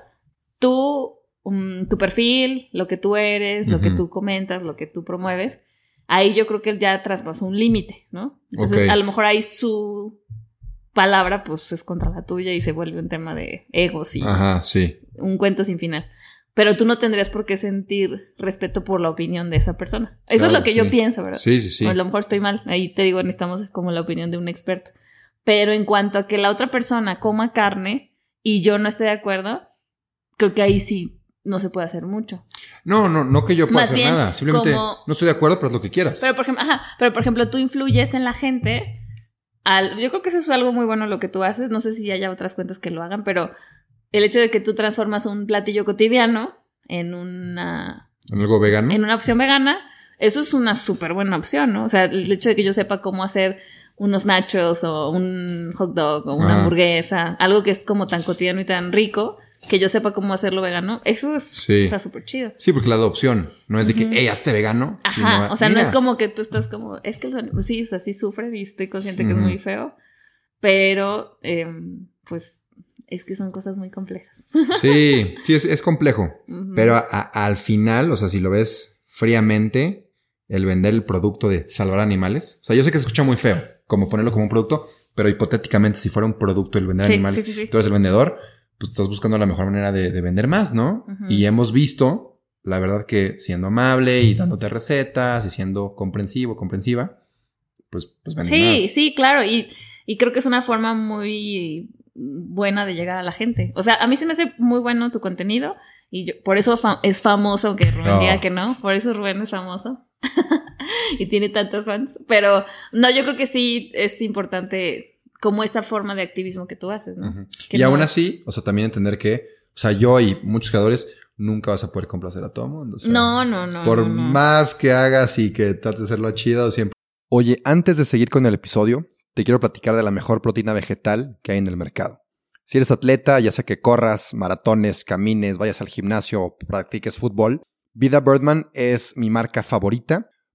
Speaker 2: tu, um, tu perfil, lo que tú eres, lo que tú comentas, lo que tú promueves. Ahí yo creo que él ya traspasó un límite, ¿no? Entonces, a lo mejor ahí su palabra, pues, es contra la tuya y se vuelve un tema de egos y
Speaker 1: Ajá, sí.
Speaker 2: un cuento sin final. Pero tú no tendrías por qué sentir respeto por la opinión de esa persona. Eso
Speaker 1: Claro,
Speaker 2: es lo que yo pienso, ¿verdad?
Speaker 1: Sí, sí, sí.
Speaker 2: O a lo mejor estoy mal. Ahí te digo, necesitamos como la opinión de un experto. Pero en cuanto a que la otra persona coma carne y yo no esté de acuerdo, creo que ahí sí no se puede hacer mucho.
Speaker 1: No, no, no que yo pueda
Speaker 2: Más
Speaker 1: hacer
Speaker 2: bien,
Speaker 1: nada. Simplemente
Speaker 2: como-
Speaker 1: no estoy de acuerdo, pero es lo que quieras.
Speaker 2: Pero por ejemplo, ajá, pero por ejemplo, tú influyes en la gente. Al, yo creo que eso es algo muy bueno lo que tú haces. No sé si haya otras cuentas que lo hagan, pero el hecho de que tú transformas un platillo cotidiano en una
Speaker 1: ¿En algo vegano?
Speaker 2: en una opción vegana, eso es una súper buena opción, ¿no? O sea, el hecho de que yo sepa cómo hacer unos nachos o un hot dog o una
Speaker 1: Ajá.
Speaker 2: hamburguesa, algo que es como tan cotidiano y tan rico, que yo sepa cómo hacerlo vegano, eso es,
Speaker 1: Sí.
Speaker 2: está súper chido.
Speaker 1: Sí, porque la adopción no es de que, hey, hazte vegano.
Speaker 2: Ajá,
Speaker 1: sino,
Speaker 2: o sea, no es como que tú estás como, es que el ani- pues sí, o sea, sí sufre y estoy consciente que es muy feo, pero em, pues es que son cosas muy complejas.
Speaker 1: Sí, sí, es, es complejo. Pero a- a- al final, o sea, si lo ves fríamente, el vender el producto de salvar animales. O sea, yo sé que se escucha muy feo, como ponerlo como un producto, pero hipotéticamente, si fuera un producto el vender
Speaker 2: Sí,
Speaker 1: animales,
Speaker 2: sí.
Speaker 1: tú eres el vendedor, pues estás buscando la mejor manera de, de vender más, ¿no? Y hemos visto, la verdad, que siendo amable y dándote recetas y siendo comprensivo, comprensiva, pues, pues vendes
Speaker 2: Sí,
Speaker 1: más.
Speaker 2: sí, claro. Y, y creo que es una forma muy buena de llegar a la gente. O sea, a mí se me hace muy bueno tu contenido y yo, por eso es famoso, aunque Rubén diga que no, por eso Rubén es famoso. y tiene tantos fans. Pero no, yo creo que sí es importante como esta forma de activismo que tú haces, ¿no? Que
Speaker 1: Y
Speaker 2: no-
Speaker 1: aún así, o sea, también entender que, o sea, yo y muchos creadores nunca vas a poder complacer a todo el mundo. o sea,
Speaker 2: No, no, no.
Speaker 1: Por
Speaker 2: no, no.
Speaker 1: más que hagas y que trates de hacerlo chido, siempre. Oye, antes de seguir con el episodio, te quiero platicar de la mejor proteína vegetal que hay en el mercado. Si eres atleta, ya sea que corras, maratones, camines, vayas al gimnasio o practiques fútbol, Vida Birdman es mi marca favorita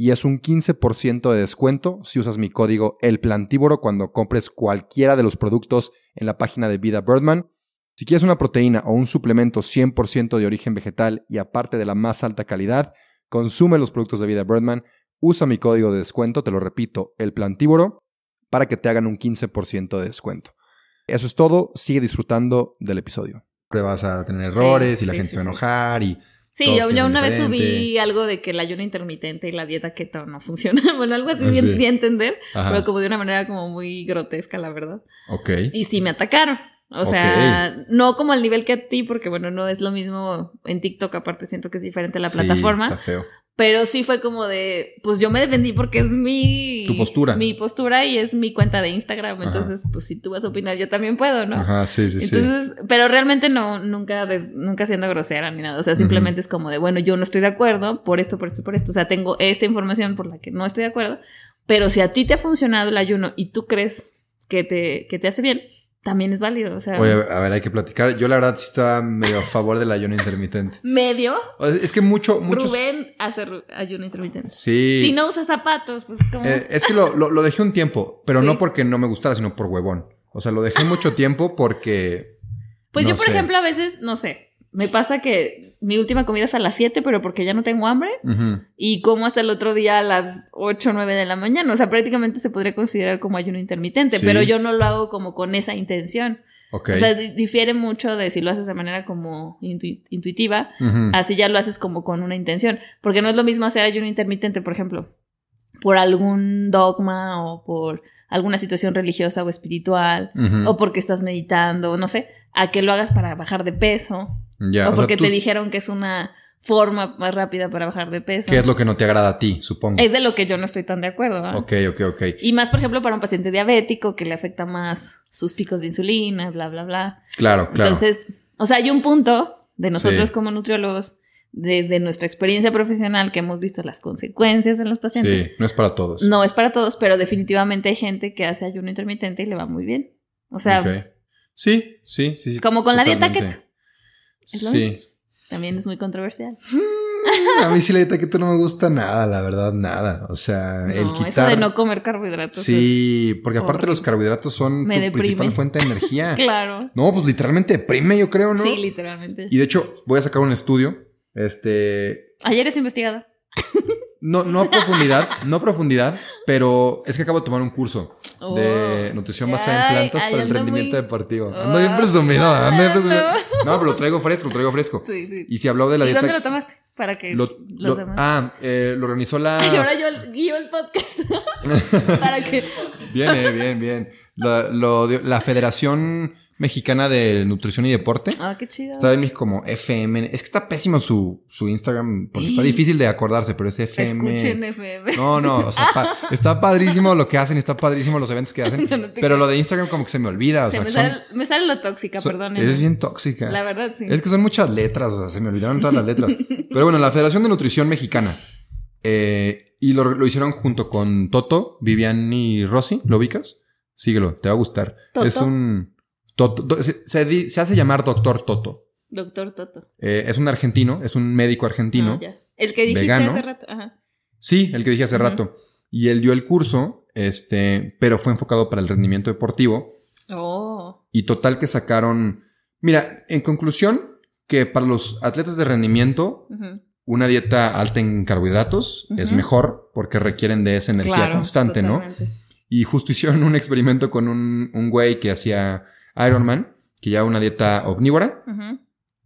Speaker 1: y es un 15% de descuento si usas mi código El Plantívoro cuando compres cualquiera de los productos en la página de Vida Birdman. Si quieres una proteína o un suplemento 100% de origen vegetal y aparte de la más alta calidad, consume los productos de Vida Birdman, usa mi código de descuento, te lo repito, El Plantívoro, para que te hagan un 15% de descuento. Eso es todo, sigue disfrutando del episodio. Vas a tener errores y la
Speaker 2: sí,
Speaker 1: gente
Speaker 2: sí,
Speaker 1: se va a
Speaker 2: sí.
Speaker 1: enojar y
Speaker 2: Sí, yo, yo una vez subí algo de que el ayuno intermitente y la dieta keto no funciona. Bueno, algo así bien,
Speaker 1: sí.
Speaker 2: bien entender,
Speaker 1: Ajá.
Speaker 2: pero como de una manera como muy grotesca, la verdad.
Speaker 1: Ok.
Speaker 2: Y sí me atacaron. O sea, no como al nivel que a ti, porque bueno, no es lo mismo en TikTok, aparte siento que es diferente la
Speaker 1: Sí,
Speaker 2: plataforma.
Speaker 1: está feo.
Speaker 2: Pero sí fue como de, pues yo me defendí porque es mi...
Speaker 1: Tu postura.
Speaker 2: Mi postura y es mi cuenta de Instagram.
Speaker 1: Ajá.
Speaker 2: Entonces, pues si tú vas a opinar, yo también puedo, ¿no?
Speaker 1: Ajá, sí, sí, sí.
Speaker 2: Entonces, pero realmente no, nunca, nunca siendo grosera ni nada. O sea, simplemente es como de, bueno, yo no estoy de acuerdo por esto, por esto, por esto. O sea, tengo esta información por la que no estoy de acuerdo. Pero si a ti te ha funcionado el ayuno y tú crees que te, que te hace bien, también es válido. O sea,
Speaker 1: Oye, a ver, hay que platicar. Yo la verdad sí estaba medio a favor del ayuno intermitente.
Speaker 2: medio,
Speaker 1: Es que mucho, muchos...
Speaker 2: Rubén hace ayuno intermitente.
Speaker 1: Sí.
Speaker 2: Si no usas zapatos, pues como...
Speaker 1: Eh, es que lo, lo- lo dejé un tiempo, pero
Speaker 2: Sí.
Speaker 1: no porque no me gustara, sino por huevón. O sea, lo dejé mucho tiempo porque...
Speaker 2: Pues
Speaker 1: no
Speaker 2: yo, por
Speaker 1: sé.
Speaker 2: ejemplo, a veces, no sé, me pasa que mi última comida es a las 7, pero porque ya no tengo hambre. Y como hasta el otro día a las 8 o 9 de la mañana. O sea, prácticamente se podría considerar como ayuno intermitente,
Speaker 1: Sí.
Speaker 2: pero yo no lo hago como con esa intención.
Speaker 1: Ok.
Speaker 2: O sea, di- difiere mucho de si lo haces de manera como intu- intuitiva, así ya lo haces como con una intención. Porque no es lo mismo hacer ayuno intermitente, por ejemplo, por algún dogma o por alguna situación religiosa o espiritual, o porque estás meditando, no sé, a que lo hagas para bajar de peso,
Speaker 1: Ya,
Speaker 2: o
Speaker 1: o sea,
Speaker 2: porque
Speaker 1: tú-
Speaker 2: te dijeron que es una forma más rápida para bajar de peso.
Speaker 1: ¿Qué es lo que no te agrada a ti, supongo?
Speaker 2: Es de lo que yo no estoy tan de acuerdo. ¿ah?
Speaker 1: Ok, ok, ok.
Speaker 2: Y más, por ejemplo, para un paciente diabético que le afecta más sus picos de insulina, bla, bla, bla.
Speaker 1: Claro, claro.
Speaker 2: Entonces, o sea, hay un punto de nosotros
Speaker 1: Sí.
Speaker 2: como nutriólogos, desde nuestra experiencia profesional, que hemos visto las consecuencias en los pacientes.
Speaker 1: sí, no es para todos.
Speaker 2: No es para todos, pero definitivamente hay gente que hace ayuno intermitente y le va muy bien. O sea,
Speaker 1: Ok. Sí, sí, sí.
Speaker 2: como con la dieta keto. Es lo
Speaker 1: Sí.
Speaker 2: mismo. también es muy controversial.
Speaker 1: A mí sí la dieta keto no me gusta nada, la verdad, nada. O sea, el
Speaker 2: No,
Speaker 1: quitar...
Speaker 2: eso de no comer carbohidratos.
Speaker 1: Sí, porque aparte
Speaker 2: horrible.
Speaker 1: los carbohidratos son
Speaker 2: Me
Speaker 1: tu
Speaker 2: deprime.
Speaker 1: principal fuente de energía.
Speaker 2: Claro.
Speaker 1: No, pues literalmente deprime, yo creo, ¿no?
Speaker 2: Sí, literalmente.
Speaker 1: Y de hecho, voy a sacar un estudio. Este.
Speaker 2: Ayer es investigado.
Speaker 1: No, no a profundidad, no a profundidad, pero es que acabo de tomar un curso de
Speaker 2: Oh.
Speaker 1: nutrición basada en plantas
Speaker 2: ay,
Speaker 1: para el rendimiento
Speaker 2: muy-
Speaker 1: deportivo.
Speaker 2: Oh.
Speaker 1: Ando bien presumido, ando bien presumido.
Speaker 2: No.
Speaker 1: Pero lo traigo fresco, lo traigo fresco.
Speaker 2: Sí, sí.
Speaker 1: Y si habló de la
Speaker 2: ¿Y
Speaker 1: dieta.
Speaker 2: dónde lo tomaste? Para que
Speaker 1: lo-
Speaker 2: los
Speaker 1: lo-
Speaker 2: demás.
Speaker 1: ah, eh, lo organizó la.
Speaker 2: Y ahora yo guío el podcast. Para que.
Speaker 1: Bien, eh, bien, bien. La, lo dio- la Federación Mexicana de Nutrición y Deporte.
Speaker 2: Ah, qué chido.
Speaker 1: Está en mis como FM. Es que está pésimo su, su Instagram porque está difícil de acordarse, pero es FM.
Speaker 2: Escuchen FM.
Speaker 1: No, no, o sea, pa- está padrísimo lo que hacen, está padrísimo los eventos que hacen,
Speaker 2: No, no te
Speaker 1: pero lo de Instagram como que se me olvida, o
Speaker 2: Se
Speaker 1: sea,
Speaker 2: me,
Speaker 1: son-
Speaker 2: sale, me sale lo tóxica,
Speaker 1: son-
Speaker 2: perdón.
Speaker 1: es bien tóxica.
Speaker 2: La verdad, sí.
Speaker 1: Es que son muchas letras, o sea, se me olvidaron todas las letras. Pero bueno, la Federación de Nutrición Mexicana. eh, y lo, lo hicieron junto con Toto, Vivian y Rosy. ¿Lo ubicas? Síguelo, te va a gustar.
Speaker 2: ¿Toto?
Speaker 1: Es un... Toto, do- se, se di- se hace llamar Doctor Toto.
Speaker 2: Doctor Toto.
Speaker 1: Eh, es un argentino, es un médico argentino.
Speaker 2: Ah, ya. El que dijiste
Speaker 1: Vegano.
Speaker 2: hace rato. Ajá.
Speaker 1: Sí, el que dije hace rato. Y él dio el curso, este, pero fue enfocado para el rendimiento deportivo.
Speaker 2: Oh.
Speaker 1: Y total que sacaron Mira, en conclusión, que para los atletas de rendimiento, una dieta alta en carbohidratos es mejor porque requieren de esa energía
Speaker 2: Claro,
Speaker 1: constante, ¿no? Y justo hicieron un experimento con un, un güey que hacía Ironman, que llevaba una dieta omnívora,
Speaker 2: Ujú,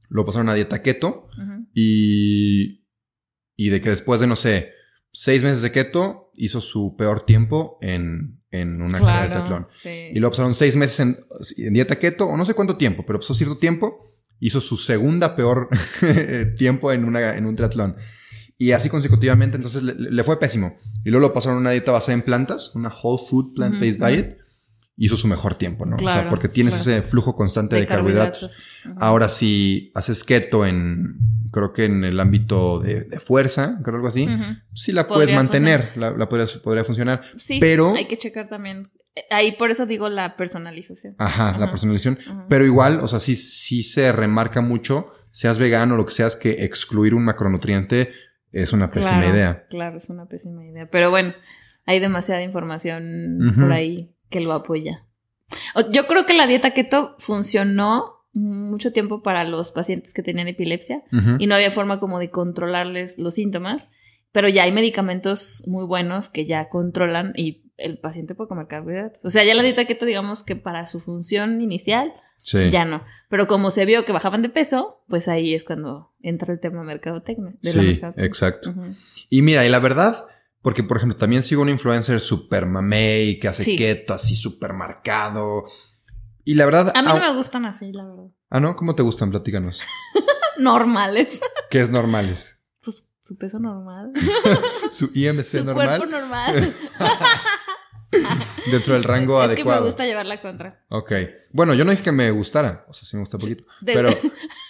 Speaker 1: lo pasaron a dieta keto y, y de que después de, no sé, seis meses de keto, hizo su peor tiempo en, en una carrera de triatlón.
Speaker 2: sí.
Speaker 1: Y luego pasaron seis meses en, en dieta keto, o no sé cuánto tiempo, pero pasó cierto tiempo, hizo su segunda peor tiempo en, una, en un triatlón. Y así consecutivamente, entonces le, le fue pésimo. Y luego lo pasaron a una dieta basada en plantas, una whole food plant-based diet, hizo su mejor tiempo, ¿no? o sea,
Speaker 2: Claro,
Speaker 1: porque tienes
Speaker 2: claro.
Speaker 1: ese flujo constante de, carbohidratos. Ahora, si haces keto en, creo que en el ámbito de, de fuerza, creo algo así,
Speaker 2: Ujú.
Speaker 1: sí la
Speaker 2: Podría
Speaker 1: puedes mantener, la, la podrías- podría funcionar.
Speaker 2: Sí,
Speaker 1: Pero-
Speaker 2: hay que checar también. Eh, Ahí por eso digo la personalización.
Speaker 1: Ajá, la personalización. Pero igual, o sea, sí, sí se remarca mucho, seas vegano o lo que seas, que excluir un macronutriente es una pésima
Speaker 2: Claro,
Speaker 1: idea.
Speaker 2: Claro, es una pésima idea. Pero bueno, hay demasiada información por ahí que lo apoya. Yo creo que la dieta keto funcionó mucho tiempo para los pacientes que tenían epilepsia
Speaker 1: Ujú.
Speaker 2: y no había forma como de controlarles los síntomas, pero ya hay medicamentos muy buenos que ya controlan y el paciente puede comer carbohidratos. O sea, ya la dieta keto, digamos que para su función inicial,
Speaker 1: Sí.
Speaker 2: ya no. Pero como se vio que bajaban de peso, pues ahí es cuando entra el tema mercadotecnia. de
Speaker 1: Sí,
Speaker 2: mercadotecnia.
Speaker 1: exacto.
Speaker 2: Ujú.
Speaker 1: Y mira, y la verdad, porque por ejemplo, también sigo un influencer super mamey que hace
Speaker 2: Sí.
Speaker 1: keto así súper marcado. Y la verdad.
Speaker 2: A mí no me gustan así, la verdad.
Speaker 1: ah, ¿no? ¿Cómo te gustan? Platícanos.
Speaker 2: Normales.
Speaker 1: ¿Qué es normales?
Speaker 2: Pues su peso normal.
Speaker 1: Su IMC
Speaker 2: su
Speaker 1: normal
Speaker 2: cuerpo normal.
Speaker 1: dentro del rango
Speaker 2: es que me
Speaker 1: adecuado.
Speaker 2: gusta llevar la contra.
Speaker 1: Ok. Bueno, yo no dije que me gustara. O sea, sí me gusta poquito.
Speaker 2: De-
Speaker 1: Pero,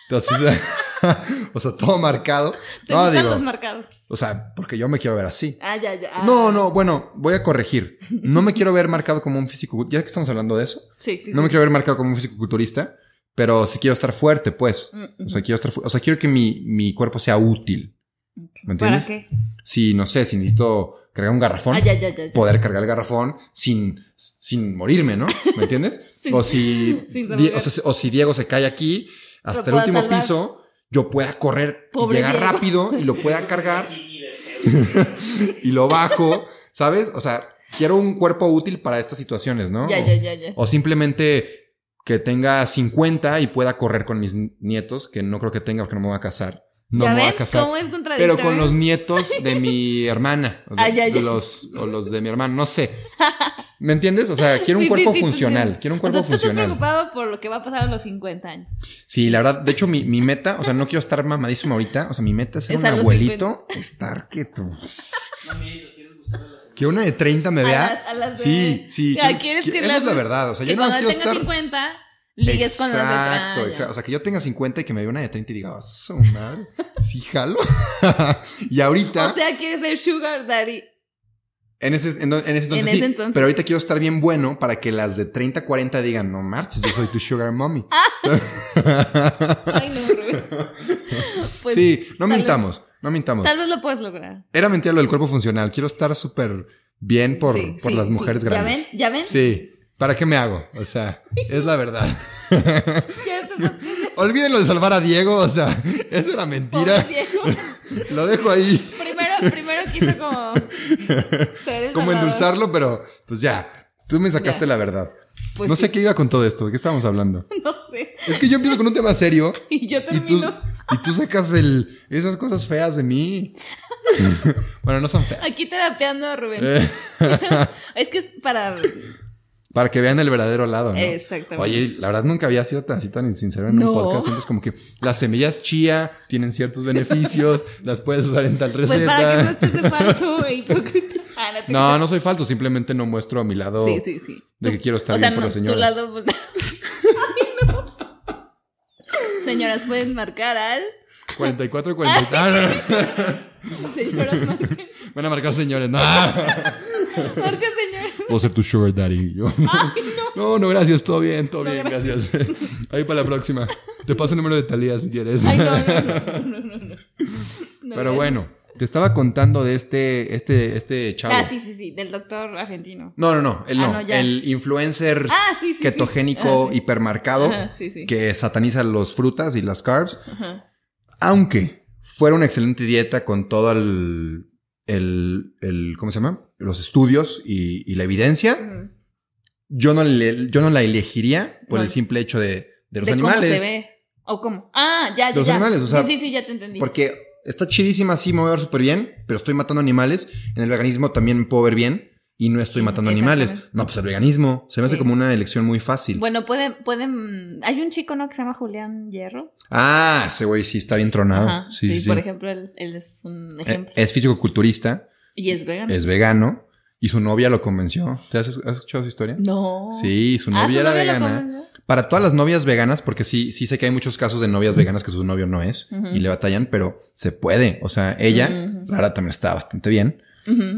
Speaker 1: entonces, o sea, todo marcado.
Speaker 2: ¿Te
Speaker 1: No, digo,
Speaker 2: los marcados?
Speaker 1: o sea, porque yo me quiero ver así.
Speaker 2: Ah, ya, ya. Ah.
Speaker 1: No, no, bueno, voy a corregir. No me quiero ver marcado como un físico. Ya que estamos hablando de eso,
Speaker 2: Sí, sí.
Speaker 1: no me
Speaker 2: sí.
Speaker 1: quiero ver marcado como un físico-culturista, pero sí quiero estar fuerte, pues.
Speaker 2: Mm,
Speaker 1: O sea, quiero estar, o sea, quiero que mi, mi cuerpo sea útil. ¿Me
Speaker 2: ¿Para
Speaker 1: entiendes?
Speaker 2: qué?
Speaker 1: Si, no sé, si necesito cargar un garrafón,
Speaker 2: Ah, ya, ya, ya.
Speaker 1: poder cargar el garrafón sin, sin morirme, ¿no? ¿Me entiendes?
Speaker 2: Sin-
Speaker 1: o, si, o, sea, o si Diego se cae aquí, hasta el último
Speaker 2: salvar.
Speaker 1: piso, yo pueda correr
Speaker 2: Pobre
Speaker 1: y llegar
Speaker 2: Diego.
Speaker 1: rápido y lo pueda cargar y lo bajo, ¿sabes? O sea, quiero un cuerpo útil para estas situaciones, ¿no?
Speaker 2: Ya, ya, ya, ya.
Speaker 1: O simplemente que tenga 50 y pueda correr con mis nietos, que no creo que tenga porque no me voy a casar. No
Speaker 2: ¿Ya
Speaker 1: me voy a casar.
Speaker 2: cómo es contradictorio?
Speaker 1: Pero con los nietos de mi hermana. O de,
Speaker 2: Ah, ya, ya.
Speaker 1: de los, o los de mi hermano, no sé. ¿Me entiendes? O sea, quiero un
Speaker 2: Sí,
Speaker 1: cuerpo
Speaker 2: sí, sí,
Speaker 1: funcional. Quiero un
Speaker 2: O
Speaker 1: cuerpo
Speaker 2: sea, tú estás
Speaker 1: funcional.
Speaker 2: preocupado por lo que va a pasar a los 50 años.
Speaker 1: Sí, la verdad, de hecho, mi, mi meta, o sea, no quiero estar mamadísimo ahorita. O sea, mi meta es ser
Speaker 2: Es
Speaker 1: un
Speaker 2: a los
Speaker 1: abuelito. Estar quieto.
Speaker 3: Mami, ¿les quieres gustar a las
Speaker 1: Que una de 30 me
Speaker 2: A
Speaker 1: vea.
Speaker 2: las- a las
Speaker 1: Sí, sí.
Speaker 2: Ya,
Speaker 1: quiero-
Speaker 2: ¿quieres
Speaker 1: que-
Speaker 2: que
Speaker 1: esa
Speaker 2: las-
Speaker 1: es la verdad. O sea,
Speaker 2: que
Speaker 1: yo no
Speaker 2: cuando
Speaker 1: quiero
Speaker 2: tengas
Speaker 1: estar.
Speaker 2: 50, ligues con las de
Speaker 1: Exacto, exacto. O sea, que yo tenga 50 y que me vea una de 30 y diga, "Ah, su madre, sí, jalo. y ahorita,
Speaker 2: O sea, quieres ser Sugar Daddy.
Speaker 1: En, ese, en, en ese entonces
Speaker 2: en
Speaker 1: sí,
Speaker 2: ese entonces.
Speaker 1: pero ahorita quiero estar bien bueno para que las de 30, 40 digan, no marches, yo soy tu sugar mommy.
Speaker 2: Ay, no. Pues,
Speaker 1: sí, no
Speaker 2: vez-
Speaker 1: mintamos, no mintamos.
Speaker 2: Tal vez lo puedes lograr.
Speaker 1: Era mentira lo del cuerpo funcional. Quiero estar súper bien por,
Speaker 2: Sí,
Speaker 1: por
Speaker 2: sí,
Speaker 1: las
Speaker 2: sí.
Speaker 1: mujeres
Speaker 2: ¿Ya
Speaker 1: grandes.
Speaker 2: ven? ¿Ya ven?
Speaker 1: Sí. ¿Para qué me hago? O sea, es la verdad.
Speaker 2: Ya
Speaker 1: Olvídenlo de salvar a Diego, o sea, eso era mentira.
Speaker 2: Pobre Diego.
Speaker 1: Lo dejo ahí.
Speaker 2: Primero, primero quiso como ser
Speaker 1: Como endulzarlo, pero pues ya, tú me sacaste
Speaker 2: Ya.
Speaker 1: la verdad.
Speaker 2: Pues
Speaker 1: no sé qué iba con todo esto, ¿de qué estábamos hablando?
Speaker 2: No sé.
Speaker 1: Es que yo empiezo con un tema serio
Speaker 2: Y yo
Speaker 1: y tú,
Speaker 2: termino.
Speaker 1: y tú sacas el, esas cosas feas de mí. bueno, no son feas.
Speaker 2: Aquí terapeando a Rubén. Es que es para.
Speaker 1: Para que vean el verdadero lado, ¿no?
Speaker 2: Exactamente.
Speaker 1: Oye, la verdad nunca había sido tan así tan sincero en
Speaker 2: No.
Speaker 1: un podcast. Siempre es como que las semillas chía tienen ciertos beneficios, las puedes usar en tal
Speaker 2: Pues para que no
Speaker 1: receta.
Speaker 2: estés de falso e hipócrita. Ah, no,
Speaker 1: No, soy falso, simplemente no muestro a mi lado
Speaker 2: Sí, sí, sí.
Speaker 1: de que quiero estar
Speaker 2: o sea,
Speaker 1: bien por
Speaker 2: no,
Speaker 1: las
Speaker 2: tu
Speaker 1: señoras.
Speaker 2: lado. Ay. Señoras, pueden marcar al.
Speaker 1: 44, 40. Ah.
Speaker 2: Señoras, marquen.
Speaker 1: Van a marcar señores. No.
Speaker 2: Marca, señor.
Speaker 1: Puedo ser tu sugar daddy. Yo. No, no, gracias. Todo bien, todo
Speaker 2: No,
Speaker 1: bien. Gracias. Ahí para la próxima. Te paso el número de Talía si quieres.
Speaker 2: Ay, no, no, no, no, no, no. No,
Speaker 1: Pero bueno, Te estaba contando de este, este, este chavo.
Speaker 2: Ah, sí, sí, sí, del doctor argentino.
Speaker 1: No, no, no,
Speaker 2: Ah,
Speaker 1: no.
Speaker 2: no,
Speaker 1: el influencer
Speaker 2: Ah, sí,
Speaker 1: ketogénico
Speaker 2: Ah, sí.
Speaker 1: hipermarcado
Speaker 2: Ajá,
Speaker 1: que sataniza las frutas y las carbs.
Speaker 2: Ajá.
Speaker 1: Aunque fuera una excelente dieta con todo el, el, el- ¿cómo se llama? Los estudios y, y la evidencia,
Speaker 2: Ujú.
Speaker 1: yo no, le- yo no la elegiría por
Speaker 2: No.
Speaker 1: el simple hecho de, de los
Speaker 2: de
Speaker 1: animales.
Speaker 2: cómo se ve. ¿O cómo? Ah, ya, ya.
Speaker 1: Los
Speaker 2: ya.
Speaker 1: animales, o sea,
Speaker 2: Sí, sí, sí, ya te entendí.
Speaker 1: Porque está chidísima, sí, me voy a ver súper bien, pero estoy matando animales. En el veganismo también me puedo ver bien y no estoy matando animales. No, pues el veganismo se me hace
Speaker 2: Sí.
Speaker 1: como una elección muy fácil.
Speaker 2: Bueno, pueden, pueden. Hay un chico, ¿no? Que se llama Julián Hierro.
Speaker 1: Ah, ese güey sí está bien tronado.
Speaker 2: Ajá.
Speaker 1: sí, sí, sí.
Speaker 2: por ejemplo, él, él es un
Speaker 1: Eh,
Speaker 2: ejemplo.
Speaker 1: Es físico-culturista,
Speaker 2: y es vegano.
Speaker 1: es vegano y su novia lo convenció. ¿Te has, has escuchado su historia?
Speaker 2: No.
Speaker 1: Sí, su
Speaker 2: Ah,
Speaker 1: novia
Speaker 2: ¿su
Speaker 1: era
Speaker 2: novia
Speaker 1: vegana. Para todas las novias veganas, porque sí, sí sé que hay muchos casos de novias veganas que su novio no es y le batallan, pero se puede. O sea, ella,
Speaker 2: Ujú.
Speaker 1: Clara, también está bastante bien.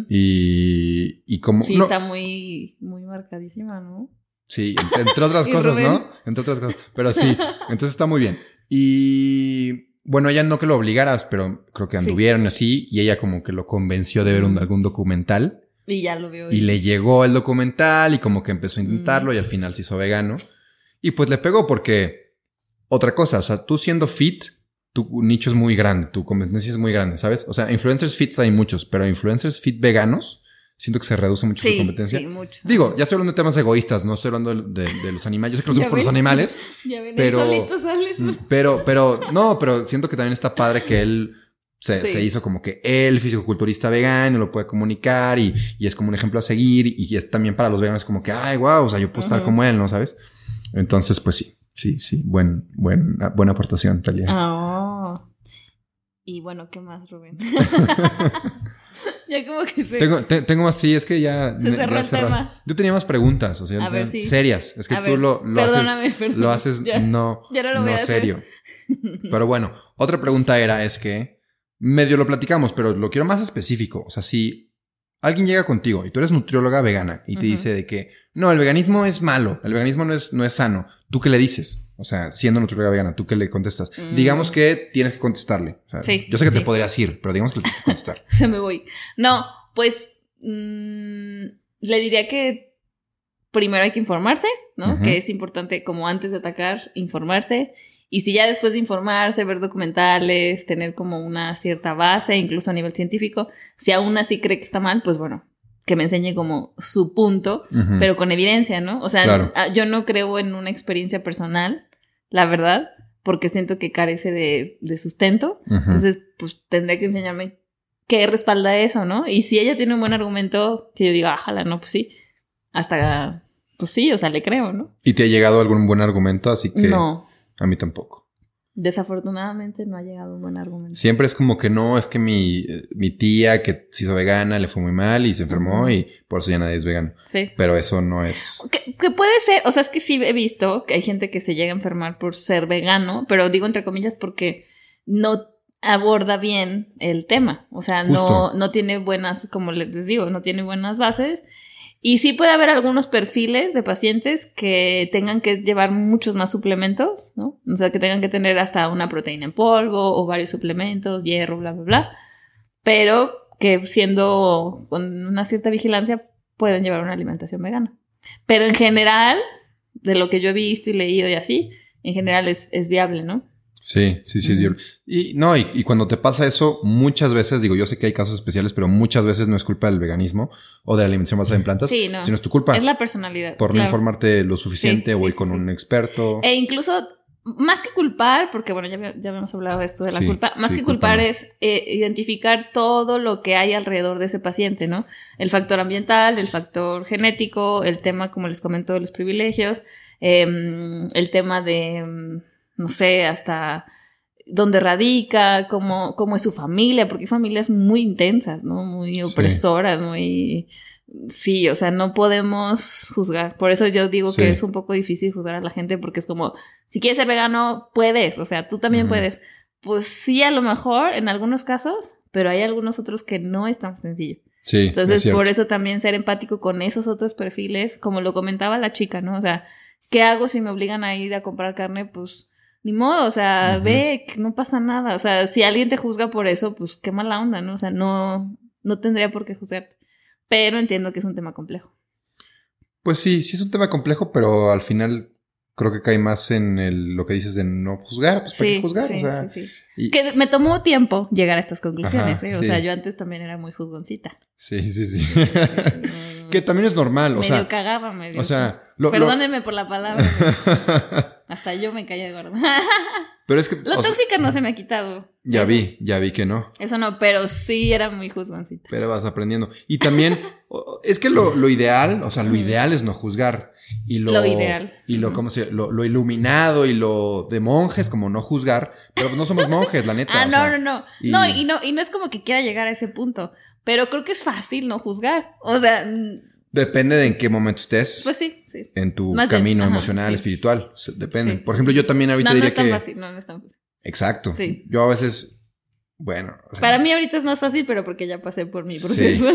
Speaker 1: Y, y como...
Speaker 2: Sí,
Speaker 1: no,
Speaker 2: está muy, muy marcadísima, ¿no?
Speaker 1: Sí, entre, entre otras cosas,
Speaker 2: Rubén.
Speaker 1: ¿no? Entre otras cosas. Pero sí, entonces está muy bien. Y bueno, ella no que lo obligaras, pero creo que
Speaker 2: Sí.
Speaker 1: anduvieron así y ella como que lo convenció de ver un- algún documental
Speaker 2: Y ya lo veo.
Speaker 1: y le llegó el documental y como que empezó a intentarlo
Speaker 2: Mm.
Speaker 1: y al final se hizo vegano. Y pues le pegó porque otra cosa, o sea, tú siendo fit, tu nicho es muy grande, tu competencia es muy grande, ¿sabes? O sea, influencers fits hay muchos, pero influencers fit veganos, siento que se reduce mucho su
Speaker 2: Sí,
Speaker 1: competencia.
Speaker 2: sí, mucho.
Speaker 1: Digo, ya estoy hablando de temas egoístas, no estoy hablando de, de- de los animales. Yo sé que
Speaker 2: Ya
Speaker 1: hacemos por los animales,
Speaker 2: Ya ven,
Speaker 1: pero-
Speaker 2: solito sales.
Speaker 1: mm, pero, pero, no, pero siento que también está padre que él se,
Speaker 2: Sí.
Speaker 1: se hizo como que él, fisicoculturista vegano, lo puede comunicar y, y es como un ejemplo a seguir y, es también para los veganos como que, ay, wow, o sea, yo puedo estar como él, ¿no? ¿Sabes? Entonces, pues sí, sí, sí, buen, buen, buena aportación, Talia.
Speaker 2: Ah. Y bueno, ¿qué más, Rubén? ya como que se...
Speaker 1: Tengo, te- tengo más, sí, es que ya.
Speaker 2: Se cerró
Speaker 1: ya
Speaker 2: el
Speaker 1: cerraste.
Speaker 2: tema.
Speaker 1: Yo tenía más preguntas, o sea,
Speaker 2: A ver, sí.
Speaker 1: serias. Es que
Speaker 2: A
Speaker 1: tú
Speaker 2: ver,
Speaker 1: lo, lo haces.
Speaker 2: perdóname, perdóname.
Speaker 1: Lo haces
Speaker 2: Ya.
Speaker 1: no,
Speaker 2: Ya no lo voy a hacer.
Speaker 1: serio. Pero bueno, otra pregunta era, es que medio lo platicamos, pero lo quiero más específico. O sea, si alguien llega contigo y tú eres nutrióloga vegana y te dice de que no, el veganismo es malo, el veganismo no es, no es sano, ¿tú qué le dices? O sea, siendo nutrióloga vegana, ¿tú qué le contestas?
Speaker 2: Mm.
Speaker 1: Digamos que tienes que contestarle. O sea,
Speaker 2: Sí,
Speaker 1: yo sé que te podrías ir, pero digamos que le tienes que contestar.
Speaker 2: se me voy. No, pues mm, le diría que primero hay que informarse, ¿no? Que es importante, como antes de atacar, informarse. Y si ya después de informarse, ver documentales, tener como una cierta base, incluso a nivel científico, si aún así cree que está mal, pues bueno, que me enseñe como su punto, pero con evidencia, ¿no? O sea,
Speaker 1: Claro.
Speaker 2: ah, yo no creo en una experiencia personal, la verdad, porque siento que carece de, de sustento. Entonces, pues tendría que enseñarme qué respalda eso, ¿no? Y si ella tiene un buen argumento, que yo diga, ájala, no, pues sí. Hasta, pues sí, o sea, le creo, ¿no?
Speaker 1: ¿Y te ha llegado algún buen argumento? Así que
Speaker 2: No,
Speaker 1: a mí tampoco.
Speaker 2: desafortunadamente no ha llegado un buen argumento.
Speaker 1: Siempre es como que no, es que mi, eh, mi tía que se hizo vegana le fue muy mal y se enfermó y por eso ya nadie es vegano.
Speaker 2: Sí.
Speaker 1: Pero eso no es...
Speaker 2: Que, que puede ser, o sea, es que sí he visto que hay gente que se llega a enfermar por ser vegano, pero digo entre comillas porque no aborda bien el tema. O sea, no, no tiene buenas, como les digo, no tiene buenas bases. Y sí puede haber algunos perfiles de pacientes que tengan que llevar muchos más suplementos, ¿no? O sea, que tengan que tener hasta una proteína en polvo o varios suplementos, hierro, bla, bla, bla. Pero que siendo con una cierta vigilancia pueden llevar una alimentación vegana. Pero en general, de lo que yo he visto y leído y así, en general es, es viable, ¿no?
Speaker 1: Sí, sí, sí. Y no, y, y cuando te pasa eso, muchas veces, digo, yo sé que hay casos especiales, pero muchas veces no es culpa del veganismo o de la alimentación basada en plantas,
Speaker 2: Sí, no.
Speaker 1: sino es tu culpa
Speaker 2: Es la personalidad.
Speaker 1: por no informarte lo suficiente
Speaker 2: Sí,
Speaker 1: o ir con un experto.
Speaker 2: E incluso, más que culpar, porque bueno, ya, ya habíamos hablado de esto de la culpa, más que culpar es eh, identificar todo lo que hay alrededor de ese paciente, ¿no? El factor ambiental, el factor genético, el tema, como les comento, de los privilegios, em, el tema de, em, no sé, hasta dónde radica, cómo, cómo es su familia, porque hay familias muy intensas, ¿no? Muy
Speaker 1: Sí.
Speaker 2: opresoras, muy... Sí, o sea, no podemos juzgar. Por eso yo digo
Speaker 1: Sí.
Speaker 2: que es un poco difícil juzgar a la gente porque es como, si quieres ser vegano, puedes, o sea, tú también puedes. Pues sí, a lo mejor en algunos casos, pero hay algunos otros que no es tan sencillo.
Speaker 1: Sí, es
Speaker 2: Entonces, por eso también ser empático con esos otros perfiles, como lo comentaba la chica, ¿no? O sea, ¿qué hago si me obligan a ir a comprar carne? Pues ni modo, o sea, ve que no pasa nada. O sea, si alguien te juzga por eso, pues qué mala onda, ¿no? O sea, no, no tendría por qué juzgarte. Pero entiendo que es un tema complejo.
Speaker 1: Pues sí, sí es un tema complejo, pero al final creo que cae más en el- lo que dices de no juzgar. Pues ¿para qué
Speaker 2: Sí,
Speaker 1: juzgar?
Speaker 2: sí,
Speaker 1: o sea,
Speaker 2: sí,
Speaker 1: y-
Speaker 2: Que me tomó tiempo llegar a estas conclusiones,
Speaker 1: Ajá,
Speaker 2: ¿eh? O sea, yo antes también era muy juzgoncita.
Speaker 1: sí, sí, sí. Que también es normal, o
Speaker 2: medio
Speaker 1: sea,
Speaker 2: cagaba, medio.
Speaker 1: o sea, lo- lo-
Speaker 2: Perdónenme por la palabra. hasta yo me caía gorda.
Speaker 1: pero es que
Speaker 2: Lo
Speaker 1: sea,
Speaker 2: tóxica no se me ha quitado.
Speaker 1: ya
Speaker 2: Eso-
Speaker 1: vi, ya vi que no.
Speaker 2: Eso no, pero sí era muy juzgoncita.
Speaker 1: Pero vas aprendiendo. Y también, es que lo, lo ideal, o sea, lo
Speaker 2: Ujú.
Speaker 1: ideal es no juzgar. Y lo,
Speaker 2: Lo ideal.
Speaker 1: Y lo. ¿cómo se lo, lo iluminado y lo de monjes, como no juzgar. Pero pues no somos monjes, la neta.
Speaker 2: Ah, no,
Speaker 1: sea,
Speaker 2: no, no.
Speaker 1: y-
Speaker 2: No, y no, y no es como que quiera llegar a ese punto. Pero creo que es fácil no juzgar. O sea, mm,
Speaker 1: Depende de en qué momento estés.
Speaker 2: pues sí, sí.
Speaker 1: en tu
Speaker 2: Más
Speaker 1: camino
Speaker 2: ajá,
Speaker 1: emocional,
Speaker 2: sí.
Speaker 1: espiritual. Depende.
Speaker 2: Sí.
Speaker 1: Por ejemplo, yo también ahorita
Speaker 2: No, no
Speaker 1: diría
Speaker 2: es tan
Speaker 1: que.
Speaker 2: fácil, no, no es tan fácil.
Speaker 1: Exacto.
Speaker 2: Sí.
Speaker 1: Yo a veces. Bueno. o sea,
Speaker 2: Para mí ahorita es más fácil, pero porque ya pasé por mi
Speaker 1: Sí.
Speaker 2: proceso.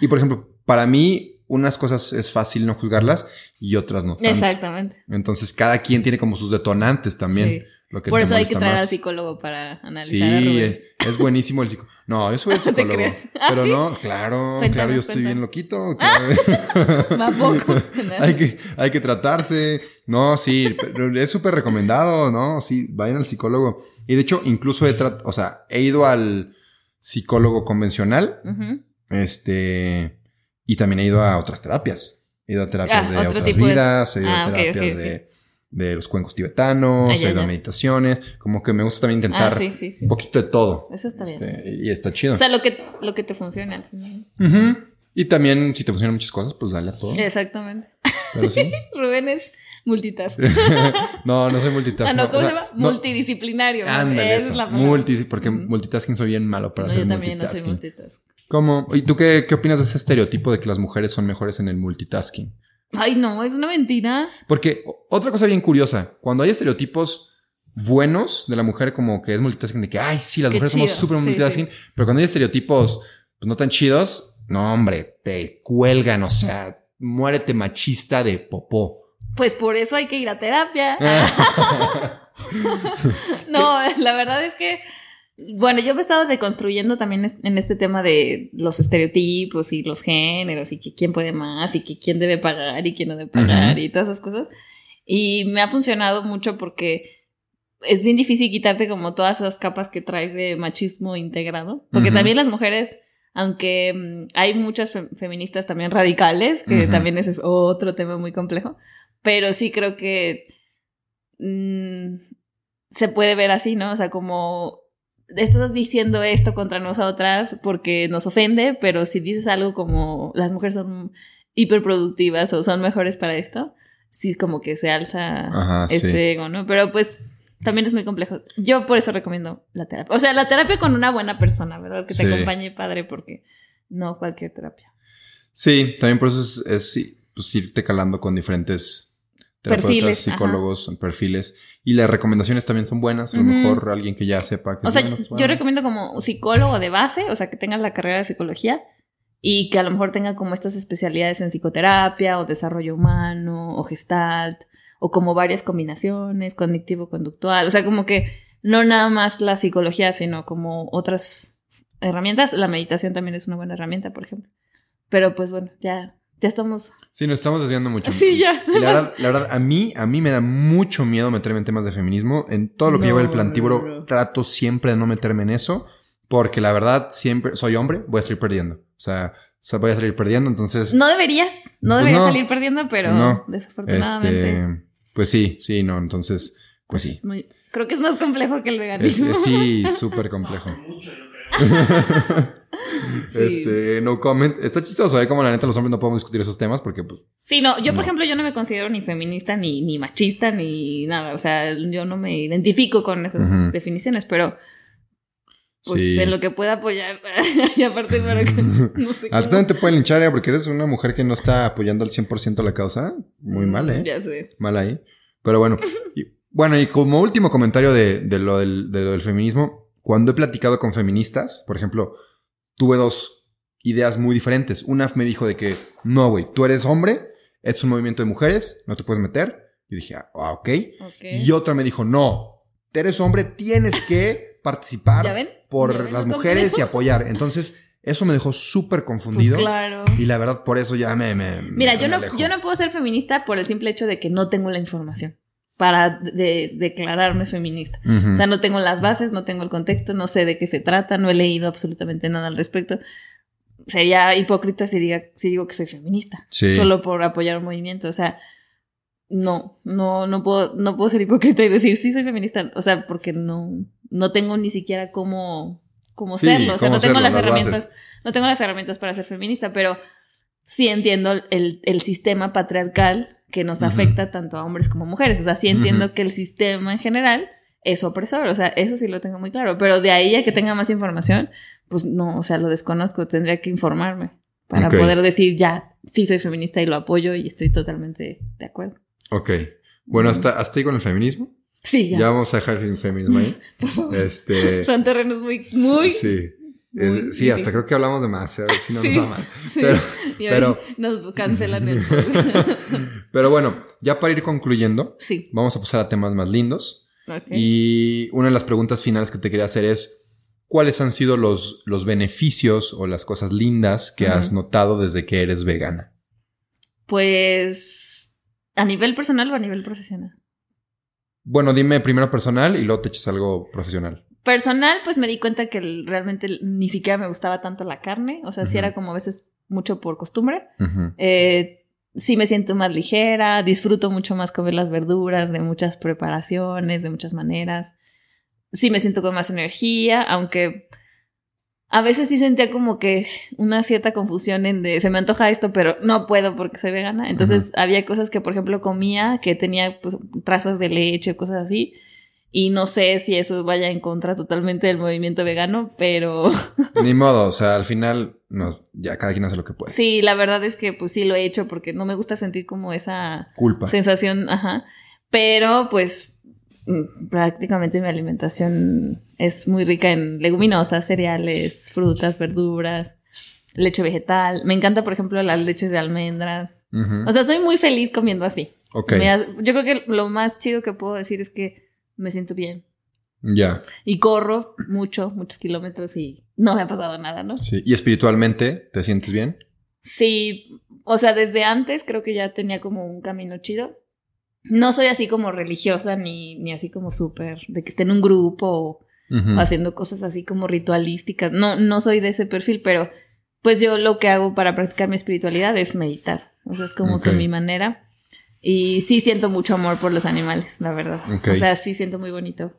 Speaker 1: Y por ejemplo, para mí, unas cosas es fácil no juzgarlas y otras no. tanto.
Speaker 2: Exactamente.
Speaker 1: Entonces, cada quien tiene como sus detonantes también.
Speaker 2: Sí.
Speaker 1: Lo que
Speaker 2: Por eso hay que traer al psicólogo para analizar
Speaker 1: Sí,
Speaker 2: a Rubén.
Speaker 1: es, es buenísimo el psicólogo. No, yo soy el psicólogo.
Speaker 2: ¿Ah,
Speaker 1: pero
Speaker 2: sí?
Speaker 1: no, claro,
Speaker 2: Cuéntanos,
Speaker 1: claro, yo estoy
Speaker 2: cuéntanos.
Speaker 1: bien loquito. claro. Hay, que, hay que tratarse. No, sí, pero es súper recomendado, ¿no? Sí, vayan al psicólogo. Y de hecho, incluso he tratado, o sea, he ido al psicólogo convencional, este, y también he ido a otras terapias. He ido a terapias
Speaker 2: Ah,
Speaker 1: de otras
Speaker 2: de-
Speaker 1: vidas, he ido
Speaker 2: Ah,
Speaker 1: a
Speaker 2: ok,
Speaker 1: terapias de, de los cuencos tibetanos,
Speaker 2: Ah, ya, ya.
Speaker 1: meditaciones, como que me gusta también intentar
Speaker 2: Ah, sí, sí, sí.
Speaker 1: un poquito de todo.
Speaker 2: Eso está bien.
Speaker 1: Este, y está chido.
Speaker 2: O sea, lo que, lo que te funcione al final.
Speaker 1: Y también, si te funcionan muchas cosas, pues dale a todo.
Speaker 2: Exactamente.
Speaker 1: Pero sí.
Speaker 2: Rubén es multitask.
Speaker 1: no, no soy multitask.
Speaker 2: Ah, no, ¿cómo
Speaker 1: o
Speaker 2: se llama?
Speaker 1: no-
Speaker 2: Multidisciplinario.
Speaker 1: Ándale,
Speaker 2: Esa es la palabra.
Speaker 1: Multi, porque multitasking soy bien malo para
Speaker 2: No,
Speaker 1: hacer
Speaker 2: yo también no soy multitask.
Speaker 1: ¿Cómo? ¿Y tú qué, qué opinas de ese estereotipo de que las mujeres son mejores en el multitasking?
Speaker 2: Ay, no, es una mentira.
Speaker 1: Porque otra cosa bien curiosa, cuando hay estereotipos buenos de la mujer como que es multitasking, de que, ay, sí, las
Speaker 2: Qué
Speaker 1: mujeres somos súper
Speaker 2: sí,
Speaker 1: multitasking, pero cuando hay estereotipos pues no tan chidos, no, hombre, te cuelgan, o sea, muérete machista de popó.
Speaker 2: Pues por eso hay que ir a terapia. no, la verdad es que, bueno, yo me he estado reconstruyendo también en este tema de los estereotipos y los géneros y que quién puede más y que quién debe pagar y quién no debe pagar y todas esas cosas. Y me ha funcionado mucho porque es bien difícil quitarte como todas esas capas que traes de machismo integrado. Porque también las mujeres, aunque mm, hay muchas fe- feministas también radicales, que
Speaker 1: Ujú.
Speaker 2: también ese es otro tema muy complejo, pero sí creo que mm, se puede ver así, ¿no? O sea, como estás diciendo esto contra nosotras porque nos ofende, pero si dices algo como las mujeres son hiperproductivas o son mejores para esto, sí como que se alza
Speaker 1: Ajá,
Speaker 2: este
Speaker 1: sí.
Speaker 2: ego, ¿no? Pero pues también es muy complejo. Yo por eso recomiendo la terapia. O sea, la terapia con una buena persona, ¿verdad? Que te
Speaker 1: Sí.
Speaker 2: acompañe padre porque no cualquier terapia.
Speaker 1: Sí, también por eso es, pues, irte calando con diferentes terapeutas,
Speaker 2: Perfiles,
Speaker 1: psicólogos, perfiles. Y las recomendaciones también son buenas. A lo mejor alguien que ya sepa que
Speaker 2: O sea,
Speaker 1: bueno, pues,
Speaker 2: yo recomiendo como psicólogo de base, o sea, que tengas la carrera de psicología y que a lo mejor tenga como estas especialidades en psicoterapia o desarrollo humano o gestalt o como varias combinaciones, cognitivo-conductual, o sea, como que no nada más la psicología, sino como otras herramientas. La meditación también es una buena herramienta, por ejemplo. Pero pues bueno, ya, ya estamos...
Speaker 1: Sí, nos estamos desviando mucho.
Speaker 2: Sí, ya.
Speaker 1: Y La verdad, la verdad, a mí, a mí me da mucho miedo meterme en temas de feminismo. En todo lo que
Speaker 2: No,
Speaker 1: lleva el
Speaker 2: no, no.
Speaker 1: trato siempre de no meterme en eso. Porque la verdad, siempre soy hombre, voy a salir perdiendo. O sea, o sea, voy a salir perdiendo. Entonces,
Speaker 2: No deberías, no
Speaker 1: Pues
Speaker 2: deberías
Speaker 1: no.
Speaker 2: salir perdiendo, pero
Speaker 1: No.
Speaker 2: desafortunadamente...
Speaker 1: este, pues sí, sí, no. Entonces, pues sí.
Speaker 2: es muy- creo que es más complejo que el veganismo.
Speaker 1: es- sí, súper complejo.
Speaker 3: Mucho, yo.
Speaker 2: Sí.
Speaker 1: Este, no comment. Está chistoso, ¿eh? Como la neta los hombres no podemos discutir esos temas porque, pues,
Speaker 2: Sí, no, yo por
Speaker 1: No.
Speaker 2: ejemplo, yo no me considero ni feminista, ni, ni machista, ni nada. O sea, yo no me identifico con esas
Speaker 1: Ujú.
Speaker 2: definiciones, pero pues
Speaker 1: sí.
Speaker 2: en lo que pueda apoyar. y aparte para que no sé.
Speaker 1: A te pueden linchar, ¿eh? Porque eres una mujer que no está apoyando al 100% la causa. Muy mal, ¿eh?
Speaker 2: Mm, Ya sé.
Speaker 1: Mal ahí. Pero bueno. Y, bueno, y como último comentario de, de lo del, de lo del feminismo, cuando he platicado con feministas, por ejemplo, tuve dos ideas muy diferentes. Una me dijo de que, no, güey, tú eres hombre, es un movimiento de mujeres, no te puedes meter. Y dije, ah, ok.
Speaker 2: Ok.
Speaker 1: Y otra me dijo, no, eres hombre, tienes que participar
Speaker 2: ¿Ya ven?
Speaker 1: por
Speaker 2: ¿Ya ven
Speaker 1: las mujeres y apoyar. Entonces, eso me dejó súper
Speaker 2: Pues
Speaker 1: confundido.
Speaker 2: claro.
Speaker 1: Y la verdad, por eso ya me. me-
Speaker 2: Mira,
Speaker 1: me
Speaker 2: yo no, yo no puedo ser feminista por el simple hecho de que no tengo la información para de- declararme feminista.
Speaker 1: Ujú.
Speaker 2: O sea, no tengo las bases, no tengo el contexto, no sé de qué se trata, no he leído absolutamente nada al respecto. Sería hipócrita si, diga, si digo que soy feminista,
Speaker 1: Sí.
Speaker 2: solo por apoyar un movimiento. O sea, no, no, no puedo, no puedo ser hipócrita y decir sí soy feminista. O sea, porque no, no tengo ni siquiera cómo, cómo
Speaker 1: Sí,
Speaker 2: serlo. O sea, no tengo
Speaker 1: serlo,
Speaker 2: las
Speaker 1: las
Speaker 2: herramientas, no tengo las herramientas para ser feminista, pero sí entiendo el, el sistema patriarcal que nos afecta tanto a hombres como a mujeres. O sea, sí entiendo que el sistema en general es opresor. O sea, eso sí lo tengo muy claro. Pero de ahí a que tenga más información, pues no, o sea, lo desconozco. Tendría que informarme para poder decir ya, sí soy feminista y lo apoyo y estoy totalmente de acuerdo.
Speaker 1: Ok. Bueno, hasta, hasta ahí con el feminismo.
Speaker 2: Sí,
Speaker 1: Ya,
Speaker 2: ya.
Speaker 1: vamos a dejar el feminismo ahí. este.
Speaker 2: Son terrenos muy, muy.
Speaker 1: Sí.
Speaker 2: muy
Speaker 1: Eh, sí, hasta creo que hablamos de más, a ver si no
Speaker 2: Sí.
Speaker 1: nos va mal.
Speaker 2: Sí.
Speaker 1: Pero,
Speaker 2: Y hoy
Speaker 1: pero-
Speaker 2: nos cancelan el.
Speaker 1: pero bueno, ya para ir concluyendo,
Speaker 2: sí.
Speaker 1: vamos a pasar a temas más lindos. Y una de las preguntas finales que te quería hacer es, ¿cuáles han sido los, los beneficios o las cosas lindas que has notado desde que eres vegana?
Speaker 2: Pues. ¿A nivel personal o a nivel profesional?
Speaker 1: Bueno, dime primero personal y luego te echas algo profesional.
Speaker 2: Personal, pues me di cuenta que realmente ni siquiera me gustaba tanto la carne. O sea, sí
Speaker 1: Ujú.
Speaker 2: era como a veces mucho por costumbre. Eh, sí me siento más ligera, disfruto mucho más comer las verduras de muchas preparaciones, de muchas maneras. Sí me siento con más energía, aunque a veces sí sentía como que una cierta confusión en de se me antoja esto, pero no puedo porque soy vegana. Entonces había cosas que, por ejemplo, comía que tenía pues, trazas de leche, cosas así. Y no sé si eso vaya en contra totalmente del movimiento vegano, pero
Speaker 1: Ni modo, o sea, al final nos, ya cada quien hace lo que puede.
Speaker 2: sí, la verdad es que pues sí lo he hecho porque no me gusta sentir como esa
Speaker 1: Culpa.
Speaker 2: sensación, ajá. Pero pues mm, prácticamente mi alimentación es muy rica en leguminosas, cereales, frutas, verduras, leche vegetal. Me encanta, por ejemplo, las leches de almendras. O sea, soy muy feliz comiendo así.
Speaker 1: ok,
Speaker 2: Me yo creo que lo más chido que puedo decir es que me siento bien.
Speaker 1: ya.
Speaker 2: Y corro mucho, muchos kilómetros y no me ha pasado nada, ¿no?
Speaker 1: Sí. ¿Y espiritualmente te sientes bien?
Speaker 2: Sí, o sea, desde antes creo que ya tenía como un camino chido. No soy así como religiosa ni, ni así como súper de que esté en un grupo o haciendo cosas así como ritualísticas. No, no soy de ese perfil, pero pues yo lo que hago para practicar mi espiritualidad es meditar. O sea, es como que mi manera. Y sí siento mucho amor por los animales, la verdad.
Speaker 1: Ok.
Speaker 2: O sea, sí siento muy bonito.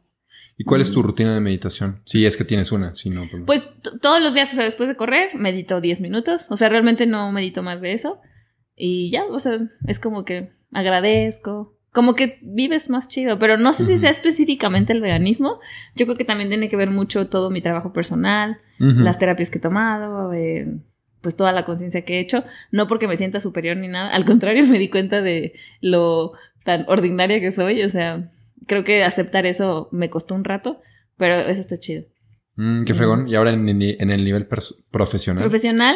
Speaker 1: ¿Y cuál es tu
Speaker 2: Mm.
Speaker 1: rutina de meditación? Si es que tienes una, si no. pues-
Speaker 2: Pues todos los días, o sea, después de correr, medito 10 minutos. O sea, realmente no medito más de eso. Y ya, o sea, es como que agradezco. Como que vives más chido. Pero no sé si
Speaker 1: Ujú.
Speaker 2: sea específicamente el veganismo. Yo creo que también tiene que ver mucho todo mi trabajo personal,
Speaker 1: Ujú.
Speaker 2: las terapias que he tomado, eh, pues toda la conciencia que he hecho. No porque me sienta superior ni nada. Al contrario, me di cuenta de lo tan ordinaria que soy. O sea, creo que aceptar eso me costó un rato. Pero eso está chido.
Speaker 1: Mm, qué fregón. Y ahora en, en el nivel profesional.
Speaker 2: profesional,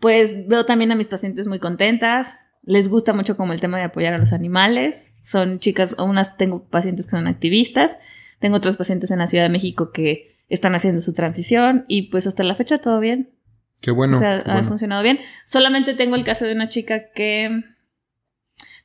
Speaker 2: pues veo también a mis pacientes muy contentas. Les gusta mucho como el tema de apoyar a los animales. Son chicas, unas tengo pacientes que son activistas. Tengo otros pacientes en la Ciudad de México que están haciendo su transición y pues hasta la fecha todo bien.
Speaker 1: Qué bueno.
Speaker 2: o sea, ha
Speaker 1: bueno.
Speaker 2: funcionado bien. Solamente tengo el caso de una chica que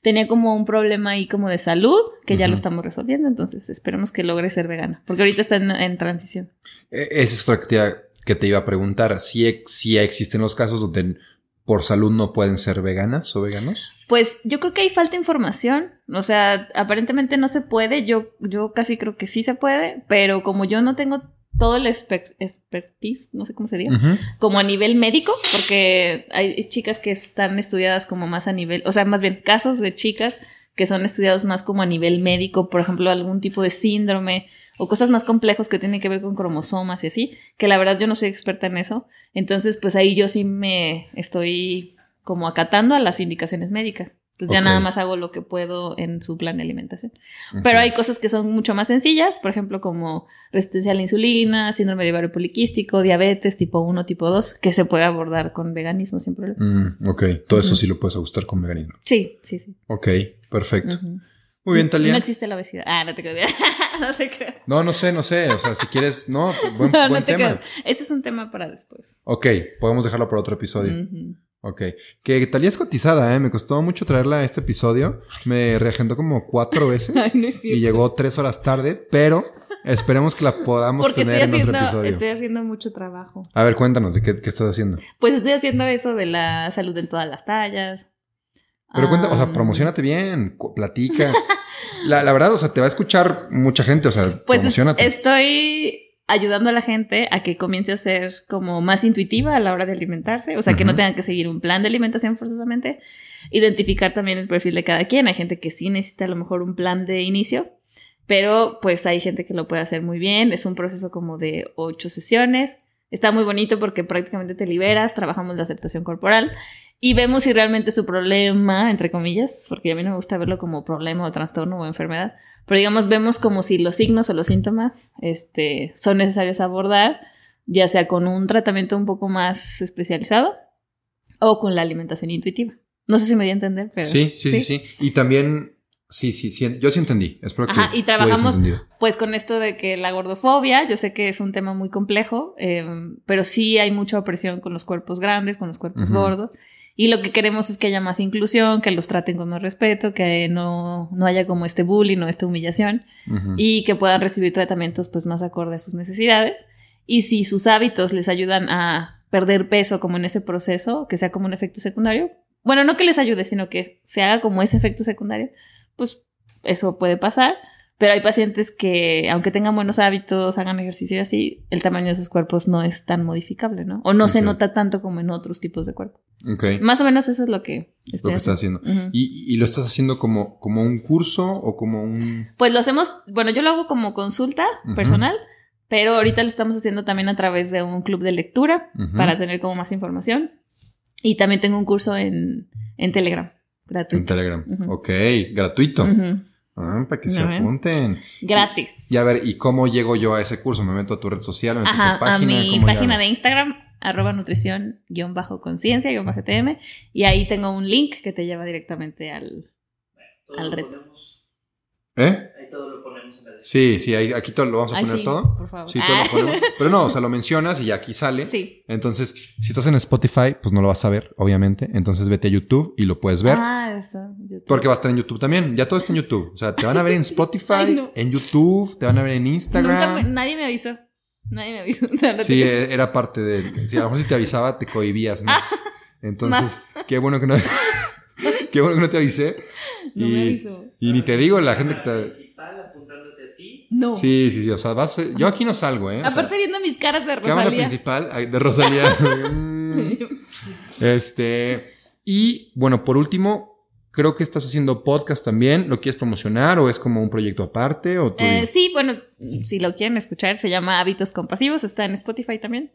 Speaker 2: tenía como un problema ahí como de salud, que ya lo estamos resolviendo, entonces esperemos que logre ser vegana, porque ahorita está en, en transición.
Speaker 1: Eh, Esa es que te, que te iba a preguntar. Si, ex- si existen los casos donde por salud no pueden ser veganas o veganos.
Speaker 2: Pues yo creo que hay falta de información. O sea, aparentemente no se puede. Yo, yo casi creo que sí se puede, pero como yo no tengo todo el exper- expertise, no sé cómo sería, como a nivel médico, porque hay chicas que están estudiadas como más a nivel, o sea, más bien casos de chicas que son estudiados más como a nivel médico, por ejemplo, algún tipo de síndrome o cosas más complejos que tienen que ver con cromosomas y así, que la verdad yo no soy experta en eso. Entonces, pues ahí yo sí me estoy como acatando a las indicaciones médicas. Entonces ya nada más hago lo que puedo en su plan de alimentación. Pero hay cosas que son mucho más sencillas, por ejemplo, como resistencia a la insulina, síndrome de ovario poliquístico, diabetes tipo 1, tipo 2, que se puede abordar con veganismo sin problema.
Speaker 1: Mm, ok, todo eso sí lo puedes ajustar con veganismo.
Speaker 2: Sí, sí, sí.
Speaker 1: Ok, perfecto. Muy bien, Talia.
Speaker 2: No existe la obesidad. Ah, no te creo. no te creo.
Speaker 1: No, no sé, no sé. O sea, si quieres, no, buen,
Speaker 2: No, no
Speaker 1: buen
Speaker 2: te
Speaker 1: tema.
Speaker 2: creo. Ese es un tema para después.
Speaker 1: Ok, podemos dejarlo para otro episodio. Ok. Que Talía es cotizada, ¿eh? Me costó mucho traerla a este episodio. Me reagendó como cuatro veces
Speaker 2: Ay, no es cierto.
Speaker 1: y llegó tres horas tarde, pero esperemos que la podamos
Speaker 2: Porque
Speaker 1: tener en otro
Speaker 2: haciendo,
Speaker 1: episodio.
Speaker 2: estoy haciendo mucho trabajo.
Speaker 1: A ver, cuéntanos de qué, qué estás haciendo.
Speaker 2: Pues estoy haciendo eso de la salud en todas las tallas.
Speaker 1: Pero cuenta, o sea,
Speaker 2: Am,
Speaker 1: promocionate bien, platica. La, la verdad, o sea, te va a escuchar mucha gente, o sea,
Speaker 2: Pues es-
Speaker 1: promocionate.
Speaker 2: estoy ayudando a la gente a que comience a ser como más intuitiva a la hora de alimentarse, o sea, que no tengan que seguir un plan de alimentación forzosamente, identificar también el perfil de cada quien, hay gente que sí necesita a lo mejor un plan de inicio, pero pues hay gente que lo puede hacer muy bien, es un proceso como de ocho sesiones, está muy bonito porque prácticamente te liberas, trabajamos la aceptación corporal y vemos si realmente su problema, entre comillas, porque a mí no me gusta verlo como problema o trastorno o enfermedad, pero digamos, vemos como si los signos o los síntomas este, son necesarios abordar, ya sea con un tratamiento un poco más especializado o con la alimentación intuitiva. No sé si me di a entender, pero.
Speaker 1: Sí, sí, sí, sí, Y también, sí, sí, sí, yo sí entendí. Espero que
Speaker 2: Ajá, y trabajamos-. Pues con esto de que la gordofobia, yo sé que es un tema muy complejo, eh, pero sí hay mucha opresión con los cuerpos grandes, con los cuerpos
Speaker 1: Ujú.
Speaker 2: gordos. Y lo que queremos es que haya más inclusión, que los traten con más respeto, que no, no haya como este bullying o esta humillación. Y que puedan recibir tratamientos pues más acorde a sus necesidades. Y si sus hábitos les ayudan a perder peso como en ese proceso, que sea como un efecto secundario, bueno, no que les ayude, sino que se haga como ese efecto secundario, pues eso puede pasar. Pero hay pacientes que, aunque tengan buenos hábitos, hagan ejercicio y así, el tamaño de sus cuerpos no es tan modificable, ¿no? O no se nota tanto como en otros tipos de cuerpo.
Speaker 1: Ok,
Speaker 2: Más o menos eso es lo que
Speaker 1: lo
Speaker 2: estoy
Speaker 1: que estás haciendo. ¿Y, y lo estás haciendo como, como un curso o como un...?
Speaker 2: Pues lo hacemos, bueno, yo lo hago como consulta personal, pero ahorita lo estamos haciendo también a través de un club de lectura
Speaker 1: Ujú.
Speaker 2: para tener como más información. Y también tengo un curso en, en Telegram,
Speaker 1: En
Speaker 2: gratuito.
Speaker 1: Telegram.
Speaker 2: Ujú.
Speaker 1: Ok, gratuito. Ah, para que se apunten.
Speaker 2: Gratis.
Speaker 1: Y a ver, ¿y cómo llego yo a ese curso? ¿Me meto a tu red social? ¿Me meto
Speaker 2: Ajá,
Speaker 1: a tu página?
Speaker 2: a mi
Speaker 1: ¿Cómo le
Speaker 2: página de Instagram, arroba nutrición guion bajo conciencia guion bajo TM, y ahí tengo un link que te lleva directamente al... Al reto.
Speaker 1: ¿Eh?
Speaker 3: Todo lo ponemos en la descripción.
Speaker 1: Sí, sí, ahí- aquí todo lo vamos a
Speaker 2: Ay,
Speaker 1: poner
Speaker 2: sí,
Speaker 1: todo.
Speaker 2: por favor.
Speaker 1: Sí, todo
Speaker 2: Ah.
Speaker 1: lo ponemos. Pero no, o sea, lo mencionas y ya aquí sale.
Speaker 2: Sí.
Speaker 1: Entonces, si estás en Spotify, pues no lo vas a ver, obviamente. Entonces vete a YouTube y lo puedes ver.
Speaker 2: Ah, eso. YouTube.
Speaker 1: Porque va a estar en YouTube también. Ya todo está en YouTube. O sea, te van a ver en Spotify,
Speaker 2: Ay, no.
Speaker 1: en YouTube, te van a ver en
Speaker 2: Nunca
Speaker 1: Instagram.
Speaker 2: me- nadie me avisó. Nadie me avisó.
Speaker 1: Sí, era parte de. Si a lo mejor si te avisaba, te cohibías más. Entonces, qué bueno que no. qué bueno que no te avisé.
Speaker 2: no
Speaker 1: y,
Speaker 2: me avisó.
Speaker 1: y ni te digo la gente que te.
Speaker 3: principal apuntándote a ti.
Speaker 2: No.
Speaker 1: Sí, sí, sí. O sea, vas. a- Yo aquí no salgo, ¿eh? O sea,
Speaker 2: Aparte viendo mis caras de
Speaker 1: cámara
Speaker 2: Rosalía.
Speaker 1: principal ay, de Rosalía. Mm. este. Y bueno, por último, creo que estás haciendo podcast también. ¿Lo quieres promocionar o es como un proyecto aparte? O tú
Speaker 2: Eh, sí, bueno, si lo quieren escuchar, se llama Hábitos Compasivos, está en Spotify también.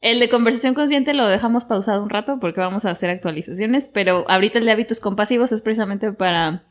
Speaker 2: El de conversación consciente lo dejamos pausado un rato porque vamos a hacer actualizaciones, pero ahorita el de hábitos compasivos es precisamente para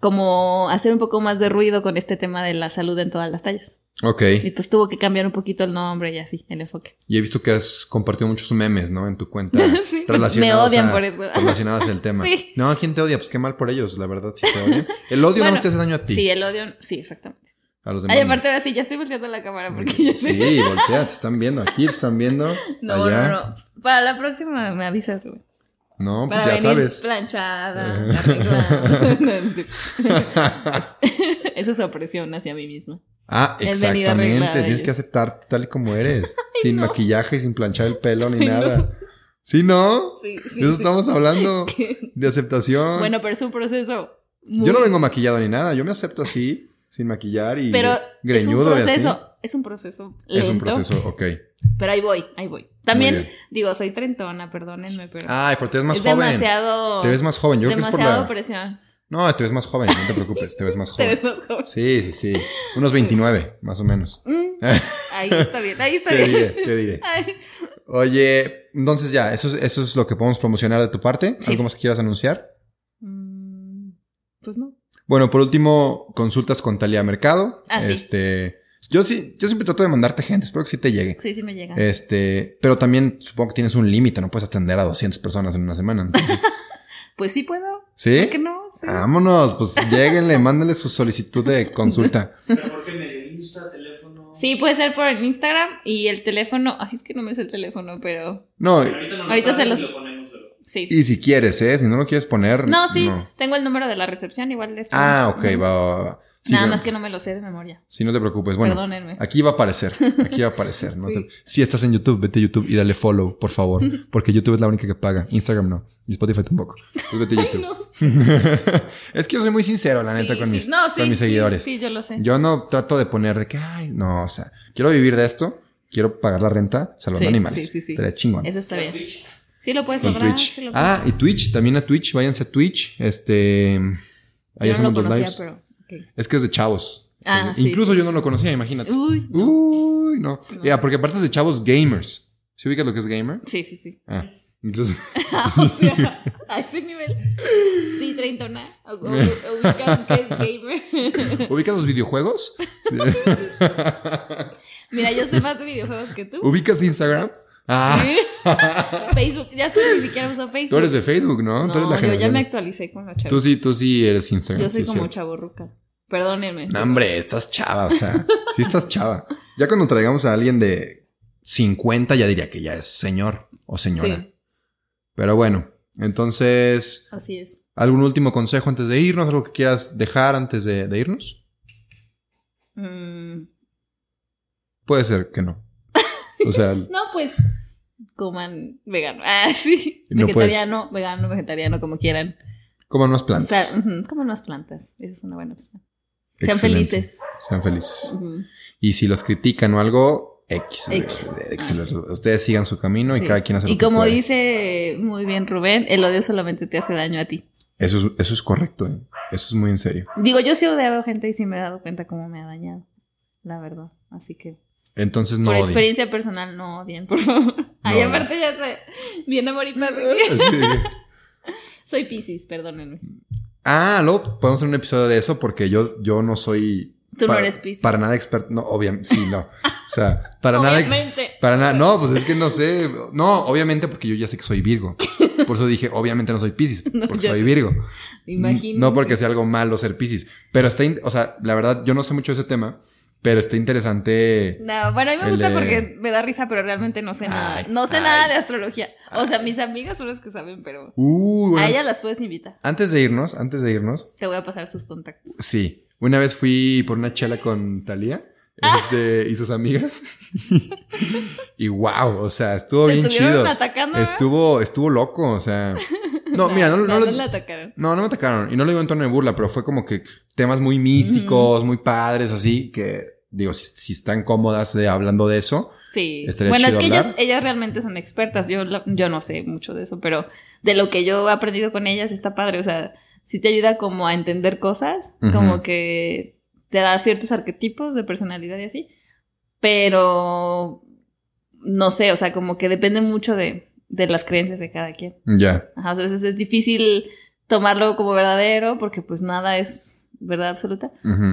Speaker 2: como hacer un poco más de ruido con este tema de la salud en todas las tallas.
Speaker 1: Ok.
Speaker 2: Y pues tuvo que cambiar un poquito el nombre y así, el enfoque.
Speaker 1: Y he visto que has compartido muchos memes, ¿no? En tu cuenta
Speaker 2: Sí.
Speaker 1: relacionados
Speaker 2: Me odian
Speaker 1: a-
Speaker 2: por eso.
Speaker 1: Relacionadas al tema.
Speaker 2: Sí.
Speaker 1: No, ¿quién te odia? Pues qué mal por ellos, la verdad, sí te odian. El odio no
Speaker 2: Bueno,
Speaker 1: más te hace daño a ti.
Speaker 2: Sí, el odio, sí, exactamente.
Speaker 1: A los demás.
Speaker 2: Ay,
Speaker 1: no.
Speaker 2: aparte ahora sí, ya estoy volteando la cámara porque ya
Speaker 1: Sí, voltea, te están viendo. Aquí te están viendo.
Speaker 2: No,
Speaker 1: allá.
Speaker 2: no, no. Para la próxima me avisas, Rubén.
Speaker 1: No, pues
Speaker 2: Para
Speaker 1: ya
Speaker 2: venir
Speaker 1: sabes.
Speaker 2: planchada, arreglada. No, no sé. Es- Eso es opresión hacia mí misma.
Speaker 1: Ah, exactamente. Tienes que aceptar tal y como eres. sin maquillaje, sin planchar el pelo ni nada. ¿Sí, no?
Speaker 2: Sí, sí,
Speaker 1: De eso
Speaker 2: sí.
Speaker 1: estamos hablando. De aceptación.
Speaker 2: Bueno, pero es un proceso. muy-
Speaker 1: Yo no vengo maquillado ni nada. Yo me acepto así, sin maquillar y
Speaker 2: Pero
Speaker 1: greñudo
Speaker 2: es un
Speaker 1: y así.
Speaker 2: Es un proceso lento.
Speaker 1: Es un proceso, ok.
Speaker 2: Pero ahí voy, ahí voy. También, digo, soy trentona, perdónenme, pero.
Speaker 1: Ay, porque te ves más
Speaker 2: es
Speaker 1: joven.
Speaker 2: demasiado.
Speaker 1: Te ves más joven. Yo creo que es por
Speaker 2: demasiado
Speaker 1: la...
Speaker 2: presión.
Speaker 1: No, te ves más joven, no te preocupes, te ves más
Speaker 2: Te
Speaker 1: joven.
Speaker 2: ves más joven.
Speaker 1: Sí, sí, sí. Unos 29, más o menos.
Speaker 2: Mm, ahí está bien, ahí está
Speaker 1: Te
Speaker 2: bien.
Speaker 1: diré, te diré.
Speaker 2: Ay.
Speaker 1: Oye, entonces ya, eso, es- eso es lo que podemos promocionar de tu parte.
Speaker 2: Sí.
Speaker 1: ¿Algo más que quieras anunciar?
Speaker 2: Mm, Pues no.
Speaker 1: Bueno, por último, consultas con Talia Mercado.
Speaker 2: Ah, sí.
Speaker 1: Yo sí, yo siempre trato de mandarte gente, espero que sí te llegue.
Speaker 2: Sí, sí me llega.
Speaker 1: Este, pero también supongo que tienes un límite, no puedes atender a 200 personas en una semana. Entonces,
Speaker 2: Pues sí puedo.
Speaker 1: ¿Sí?
Speaker 2: ¿Por qué no? Sí.
Speaker 1: Vámonos, pues lléguenle, mándenle su solicitud de consulta.
Speaker 3: ¿Pero por qué medio? ¿Insta, teléfono?
Speaker 2: Sí, puede ser por el Instagram y el teléfono. Ay, es que no me sé el teléfono, pero
Speaker 1: No,
Speaker 3: Pero ahorita no lo
Speaker 2: Ahorita se los-
Speaker 3: y lo ponemos luego.
Speaker 2: sí.
Speaker 1: y si quieres, ¿eh? Si no lo quieres poner.
Speaker 2: No, sí, tengo el número de la recepción, igual les
Speaker 1: Ah, ok, va, va, va. Sí,
Speaker 2: Nada más que no me lo sé de memoria.
Speaker 1: Sí, no te preocupes. Bueno,
Speaker 2: Perdónenme.
Speaker 1: aquí va a aparecer. Aquí va a aparecer. ¿no?
Speaker 2: Sí.
Speaker 1: Si estás en YouTube, vete a YouTube y dale follow, por favor. Porque YouTube es la única que paga. Instagram no. Y Spotify tampoco. Entonces vete a YouTube.
Speaker 2: no.
Speaker 1: es que yo soy muy sincero, la neta,
Speaker 2: Sí,
Speaker 1: con,
Speaker 2: sí.
Speaker 1: mis,
Speaker 2: No, sí,
Speaker 1: con mis
Speaker 2: sí,
Speaker 1: seguidores.
Speaker 2: Sí, yo lo sé.
Speaker 1: Yo no trato de poner de que, ay, no, o sea, quiero vivir de esto, quiero pagar la renta salvando
Speaker 2: Sí,
Speaker 1: animales.
Speaker 2: sí, sí, sí.
Speaker 1: Estaría chingón.
Speaker 2: Eso está bien. Sí lo puedes
Speaker 1: Con
Speaker 2: lograr.
Speaker 1: Twitch.
Speaker 2: sí lo puedes.
Speaker 1: Ah, y Twitch, también a Twitch, váyanse a Twitch. Este. Ahí
Speaker 2: yo no lo conocía,
Speaker 1: lives.
Speaker 2: pero.
Speaker 1: Es que es de chavos.
Speaker 2: Ah,
Speaker 1: Eh,
Speaker 2: sí,
Speaker 1: Incluso
Speaker 2: sí.
Speaker 1: yo no lo conocía, imagínate.
Speaker 2: Uy. no.
Speaker 1: Uy, no. Porque aparte es de chavos gamers. ¿Sí ubicas lo que es gamer?
Speaker 2: Sí, sí, sí.
Speaker 1: Ah, incluso.
Speaker 2: o sea, a ese nivel. Sí, treintona. Ubicas que es gamer.
Speaker 1: ¿Ubicas los videojuegos?
Speaker 2: Mira, yo sé más de videojuegos que tú.
Speaker 1: ¿Ubicas Instagram? Ah,
Speaker 2: Sí. Facebook. Ya estoy ni siquiera uso Facebook.
Speaker 1: tú eres de Facebook, ¿no?
Speaker 2: No,
Speaker 1: tú eres la
Speaker 2: yo ya
Speaker 1: generación.
Speaker 2: me actualicé con la chava.
Speaker 1: Tú sí, tú sí eres Instagram.
Speaker 2: Yo soy
Speaker 1: sí,
Speaker 2: como
Speaker 1: cierto.
Speaker 2: chaborruca. Perdónenme.
Speaker 1: No, hombre, estás chava, o sea, sí estás chava. Ya cuando traigamos a alguien de 50 ya diría que ya es señor o señora.
Speaker 2: Sí,
Speaker 1: Pero bueno, entonces,
Speaker 2: así es.
Speaker 1: ¿algún último consejo antes de irnos? ¿Algo que quieras dejar antes de, de irnos?
Speaker 2: Mm,
Speaker 1: Puede ser que no. O sea,
Speaker 2: no, pues coman vegano. Ah, sí.
Speaker 1: No
Speaker 2: Vegetariano, vegano, vegetariano, como quieran.
Speaker 1: coman más
Speaker 2: O
Speaker 1: plantas.
Speaker 2: coman más plantas. Esa es una buena opción. Sean felices.
Speaker 1: Sean felices. Y si los critican o algo, X.
Speaker 2: X.
Speaker 1: X. Ustedes sigan su camino y cada quien hace lo
Speaker 2: Y
Speaker 1: que
Speaker 2: como
Speaker 1: puede.
Speaker 2: dice muy bien Rubén, el odio solamente te hace daño a ti.
Speaker 1: Eso es, eso es correcto, ¿eh? Eso es muy en serio.
Speaker 2: Digo, yo sí he odiado gente y sí me he dado cuenta cómo me ha dañado. La verdad. Así que,
Speaker 1: Entonces no
Speaker 2: por
Speaker 1: odien.
Speaker 2: experiencia personal, no odien, por favor. Ay,
Speaker 1: No.
Speaker 2: aparte ya sé. Bien amor y paz.
Speaker 1: Así de-
Speaker 2: Soy Pisces, perdónenme.
Speaker 1: Ah, luego podemos hacer un episodio de eso porque yo, yo no soy.
Speaker 2: Tú no
Speaker 1: para-
Speaker 2: eres Piscis.
Speaker 1: Para nada experto. No, obviamente. Sí, no. O sea, para nada. Para nada. No, pues es que no sé. No, obviamente porque yo ya sé que soy Virgo. Por eso dije, obviamente no soy Piscis.
Speaker 2: No,
Speaker 1: Porque soy. Virgo.
Speaker 2: Imagínate.
Speaker 1: No porque sea algo malo ser Piscis. Pero está. O sea, la verdad, yo no sé mucho de ese tema. Pero está interesante.
Speaker 2: No, bueno, a mí me gusta
Speaker 1: de-
Speaker 2: porque me da risa, pero realmente no sé nada.
Speaker 1: Ay,
Speaker 2: no sé
Speaker 1: ay.
Speaker 2: nada de astrología. O sea, mis amigas son las que saben, pero
Speaker 1: Uh, bueno,
Speaker 2: a ellas las puedes invitar.
Speaker 1: Antes de irnos, antes de irnos,
Speaker 2: Te voy a pasar sus contactos.
Speaker 1: Sí. Una vez fui por una chela con Talía este, y sus amigas. y wow, o sea, estuvo bien chido.
Speaker 2: atacando. ¿verdad?
Speaker 1: Estuvo, estuvo loco, o sea. No, mira, no, no,
Speaker 2: no,
Speaker 1: lo-
Speaker 2: no la atacaron.
Speaker 1: no, no me atacaron. Y no lo digo en tono de burla, pero fue como que temas muy místicos, muy padres, así, que digo, si, si están cómodas de hablando de eso.
Speaker 2: Sí. Bueno, es que ellas, ellas realmente son expertas. Yo, yo no sé mucho de eso, pero de lo que yo he aprendido con ellas está padre. O sea, sí te ayuda como a entender cosas, como que te da ciertos arquetipos de personalidad y así. Pero no sé, o sea, como que depende mucho de, de las creencias de cada quien.
Speaker 1: Ya.
Speaker 2: Ajá, a veces es difícil tomarlo como verdadero porque pues nada es verdad absoluta.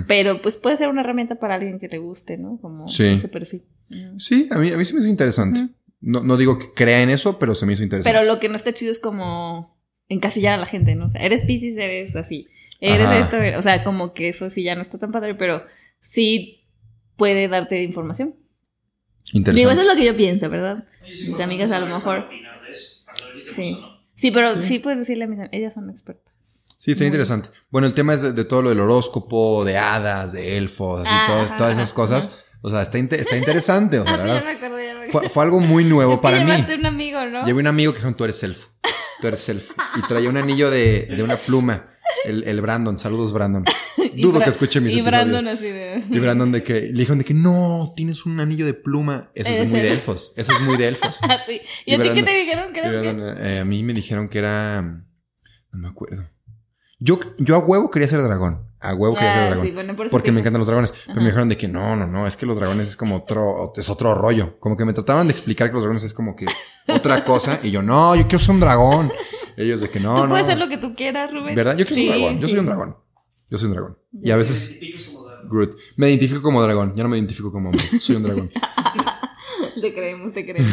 Speaker 2: Pero pues puede ser una herramienta para alguien que le guste, ¿no? Como
Speaker 1: Sí.
Speaker 2: ese perfil.
Speaker 1: Sí, a mí, a mí se me hizo interesante. No, no digo que crea en eso, pero se me hizo interesante.
Speaker 2: Pero lo que no está chido es como encasillar a la gente, ¿no? O sea, eres Pisces, eres así. Eres
Speaker 1: Ajá.
Speaker 2: esto, eres- o sea, como que eso sí ya no está tan padre, pero sí puede darte información. Digo,
Speaker 1: Interesante.
Speaker 2: eso es lo que yo pienso, ¿verdad? Mis amigas a lo mejor-
Speaker 3: eso, para ver si te
Speaker 2: Sí.
Speaker 3: gusta o no.
Speaker 2: Sí, pero sí,
Speaker 1: Sí.
Speaker 2: puedes decirle a mis amigas, ellas son expertas.
Speaker 1: Sí, está
Speaker 2: Muy
Speaker 1: interesante. Bueno, el tema es de, de todo lo del horóscopo, de hadas, de elfos, así,
Speaker 2: Ah,
Speaker 1: todas,
Speaker 2: ajá,
Speaker 1: todas esas cosas. O sea, está, está interesante. O sea,
Speaker 2: Ah, sí, ya
Speaker 1: verdad,
Speaker 2: me acordé, ya me acordé.
Speaker 1: fue, fue algo muy nuevo
Speaker 2: Es que
Speaker 1: para mí.
Speaker 2: un amigo, ¿no?
Speaker 1: Llevé un amigo que dijo, tú eres elfo. Tú eres elfo. Y traía un anillo de, de una pluma. El, el Brandon. Saludos, Brandon. Dudo que escuche mis
Speaker 2: Y
Speaker 1: episodios.
Speaker 2: Brandon así de...
Speaker 1: Y Brandon de que... Le dijeron de que no, tienes un anillo de pluma. Eso es muy de elfos. Eso es muy de elfos.
Speaker 2: Ah, sí. ¿Y,
Speaker 1: Y
Speaker 2: a ti qué te dijeron? Creo que...
Speaker 1: Brandon, eh, a mí me dijeron que era... No me acuerdo. Yo, yo a huevo quería ser dragón. A huevo quería ser
Speaker 2: Ah,
Speaker 1: dragón.
Speaker 2: sí, bueno, por eso
Speaker 1: Porque me encantan los dragones. Pero me dijeron de que no, no, no, es que los dragones es como otro, es otro rollo. Como que me trataban de explicar que los dragones es como que otra cosa. Y yo, no, yo quiero ser un dragón. Ellos de que no,
Speaker 2: Tú
Speaker 1: no.
Speaker 2: puedes ser lo que tú quieras, Rubén.
Speaker 1: ¿Verdad? Yo quiero ser un
Speaker 2: Sí,
Speaker 1: dragón. Yo
Speaker 2: sí.
Speaker 1: soy un dragón. Yo soy un dragón. Y a
Speaker 3: Te
Speaker 1: veces,
Speaker 3: identificas como dragón.
Speaker 1: Groot. Me identifico como dragón. Ya no me identifico como hombre. Soy un dragón.
Speaker 2: Te creemos, te creemos.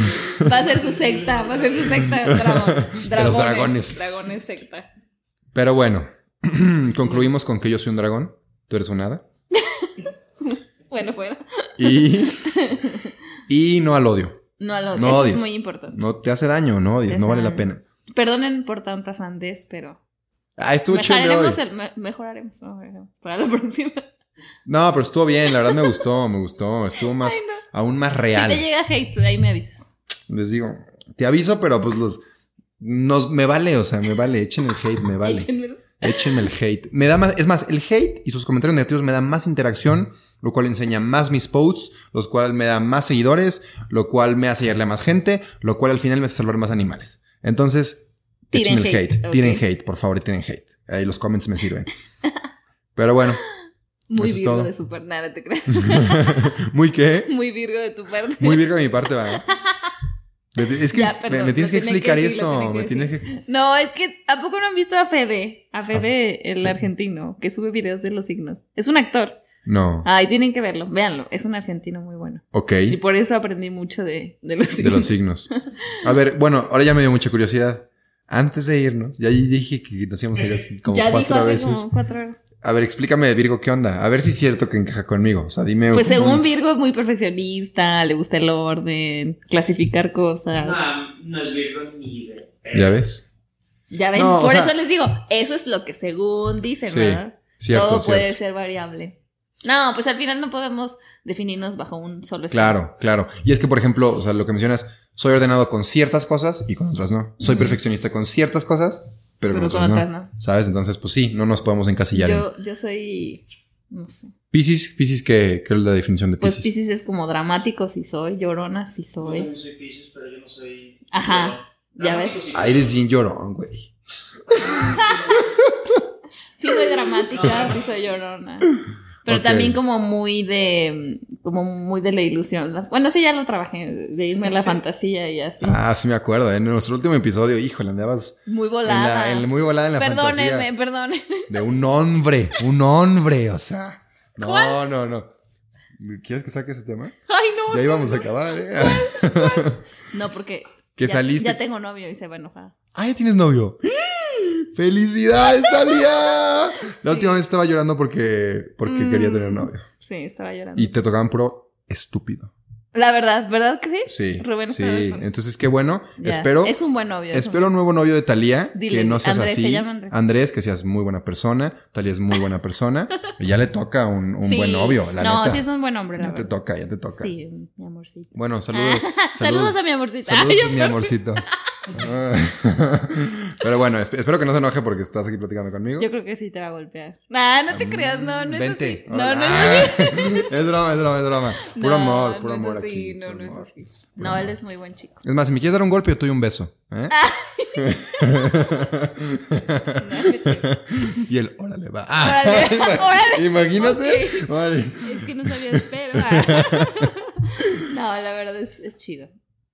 Speaker 2: Va a ser su secta, va a ser su secta. Dragón, dragones,
Speaker 1: dragones.
Speaker 2: Dragones secta.
Speaker 1: Pero bueno, concluimos con que yo soy un dragón, tú eres un hada.
Speaker 2: Bueno, bueno.
Speaker 1: Y, y no al odio.
Speaker 2: No, lo,
Speaker 1: No
Speaker 2: eso
Speaker 1: odies.
Speaker 2: es muy importante.
Speaker 1: No te hace daño, no odies, no vale la pena.
Speaker 2: Perdonen por tantas andes, pero
Speaker 1: Ah, estuvo chido el
Speaker 2: mejoraremos, me- mejoraremos, mejoraremos para la próxima.
Speaker 1: No, pero estuvo bien, la verdad me gustó, me gustó. Estuvo más, aún más real.
Speaker 2: Si te llega hate, ahí me avisas.
Speaker 1: Les digo, te aviso, pero pues los. Nos, me vale, o sea, me vale, echen el hate, me vale.
Speaker 2: Échenmelo.
Speaker 1: Échenme el hate. Me da más, es más, el hate y sus comentarios negativos me dan más interacción, lo cual enseña más mis posts, lo cual me da más seguidores, lo cual me hace llegarle a más gente, lo cual al final me hace salvar más animales. Entonces,
Speaker 2: Tiren
Speaker 1: hate.
Speaker 2: hate.
Speaker 1: Tiren hate, por favor, tiren hate. Ahí los comments me sirven. Pero bueno,
Speaker 2: Muy virgo
Speaker 1: todo.
Speaker 2: de su parte. Nada, te creas.
Speaker 1: muy qué?
Speaker 2: Muy virgo de tu parte.
Speaker 1: Muy virgo de mi parte, va. Es que
Speaker 2: Ya,
Speaker 1: me-
Speaker 2: perdón,
Speaker 1: me, tienes que explicar
Speaker 2: decir,
Speaker 1: eso.
Speaker 2: que
Speaker 1: me tienes que.
Speaker 2: No, es que ¿a poco no han visto a Fede? A Fede, el
Speaker 1: Fede.
Speaker 2: argentino, que sube videos de los signos. Es un actor.
Speaker 1: No.
Speaker 2: Ay, tienen que verlo. Véanlo. Es un argentino muy bueno.
Speaker 1: Ok.
Speaker 2: Y por eso aprendí mucho de, de los
Speaker 1: De
Speaker 2: signos.
Speaker 1: los signos. A ver, bueno, ahora ya me dio mucha curiosidad. Antes de irnos, ya dije que nos íbamos a ir como
Speaker 2: ya dijo
Speaker 1: cuatro
Speaker 2: hace
Speaker 1: veces.
Speaker 2: como cuatro horas.
Speaker 1: A ver, explícame de Virgo qué onda. A ver si es cierto que encaja conmigo. O sea, dime.
Speaker 2: Pues según Virgo es muy perfeccionista, le gusta el orden, clasificar cosas.
Speaker 3: No, no es Virgo ni de.
Speaker 1: ¿Ya ves?
Speaker 2: Ya ven,
Speaker 1: No, o
Speaker 2: por
Speaker 1: sea-
Speaker 2: eso les digo, eso es lo que según dicen,
Speaker 1: Sí,
Speaker 2: ¿verdad?
Speaker 1: Cierto,
Speaker 2: Todo puede
Speaker 1: cierto.
Speaker 2: ser variable. No, pues al final no podemos definirnos bajo un solo estilo.
Speaker 1: Claro, claro. Y es que, por ejemplo, o sea, lo que mencionas, soy ordenado con ciertas cosas y con otras no. Soy perfeccionista con ciertas cosas, pero,
Speaker 2: Pero
Speaker 1: con
Speaker 2: con
Speaker 1: otras
Speaker 2: otras
Speaker 1: no.
Speaker 2: no.
Speaker 1: ¿Sabes? Entonces, pues sí, no nos podemos encasillar en.
Speaker 2: Yo, yo soy, no sé.
Speaker 1: Piscis, Piscis, ¿qué, qué es la definición de
Speaker 2: Pues
Speaker 1: Piscis?
Speaker 2: Pisces es como dramático si soy, llorona si
Speaker 3: Yo
Speaker 2: soy.
Speaker 3: también soy Pisces, pero yo no soy.
Speaker 2: Ajá,
Speaker 3: Yo-
Speaker 2: ya
Speaker 3: dramático
Speaker 2: ves.
Speaker 1: Ah, eres bien llorón, güey.
Speaker 2: Sí soy dramática, sí soy llorona. Pero también como muy de, como muy de la ilusión. Bueno, sí ya lo trabajé, de irme a la fantasía y así.
Speaker 1: Ah, sí me acuerdo. En nuestro último episodio, híjole, andabas
Speaker 2: Muy
Speaker 1: en
Speaker 2: volada.
Speaker 1: la- en- muy volada en la
Speaker 2: Perdónenme,
Speaker 1: fantasía
Speaker 2: perdónenme.
Speaker 1: de un hombre, un hombre, o sea. No, no, no. ¿Quieres que saque ese tema?
Speaker 2: Ay, no.
Speaker 1: Ya íbamos a acabar, ¿eh?
Speaker 2: No, porque
Speaker 1: Que
Speaker 2: ya,
Speaker 1: saliste-
Speaker 2: ya tengo novio y se va a enojar.
Speaker 1: Ah, ya tienes novio. ¡Felicidades, Talia! La última vez estaba llorando porque, porque
Speaker 2: Mm.
Speaker 1: quería tener novio.
Speaker 2: Sí, estaba llorando.
Speaker 1: Y te tocaban puro estúpido.
Speaker 2: La verdad, ¿verdad que sí?
Speaker 1: Sí.
Speaker 2: Rubén
Speaker 1: sí. Entonces, qué bueno.
Speaker 2: Ya.
Speaker 1: Espero.
Speaker 2: Es un buen novio.
Speaker 1: Espero un nuevo novio de Talía,
Speaker 2: Dile,
Speaker 1: que no seas
Speaker 2: Andrés,
Speaker 1: así.
Speaker 2: se llama Andrés.
Speaker 1: que seas muy buena persona. Talía es muy buena persona. y ya le toca un, un
Speaker 2: Sí.
Speaker 1: buen novio, la
Speaker 2: no,
Speaker 1: neta.
Speaker 2: sí es un buen hombre, la
Speaker 1: ya te toca, ya te toca.
Speaker 2: Sí, mi amorcito.
Speaker 1: Bueno, saludos.
Speaker 2: Saludos, a mi amorcito.
Speaker 1: Saludos,
Speaker 2: Ay,
Speaker 1: mi amorcito. Ah. Pero bueno, esp- espero que no se enoje porque estás aquí platicando conmigo.
Speaker 2: Yo creo que sí te va a golpear. Nah, no te creas, no, no es
Speaker 1: Vente.
Speaker 2: así. No, no es
Speaker 1: Ah,
Speaker 2: así.
Speaker 1: es broma, es broma. Puro
Speaker 2: No,
Speaker 1: amor, puro
Speaker 2: no
Speaker 1: amor aquí.
Speaker 2: No,
Speaker 1: puro
Speaker 2: no
Speaker 1: amor.
Speaker 2: es así. No, él es muy buen chico.
Speaker 1: Es más, si me quieres dar un golpe, yo te doy un beso. ¿eh?
Speaker 2: No,
Speaker 1: y él, órale, va. Ah,
Speaker 2: Órale, órale.
Speaker 1: Imagínate. Órale.
Speaker 2: Es que no sabías, pero. ah. No, la verdad es, es chido.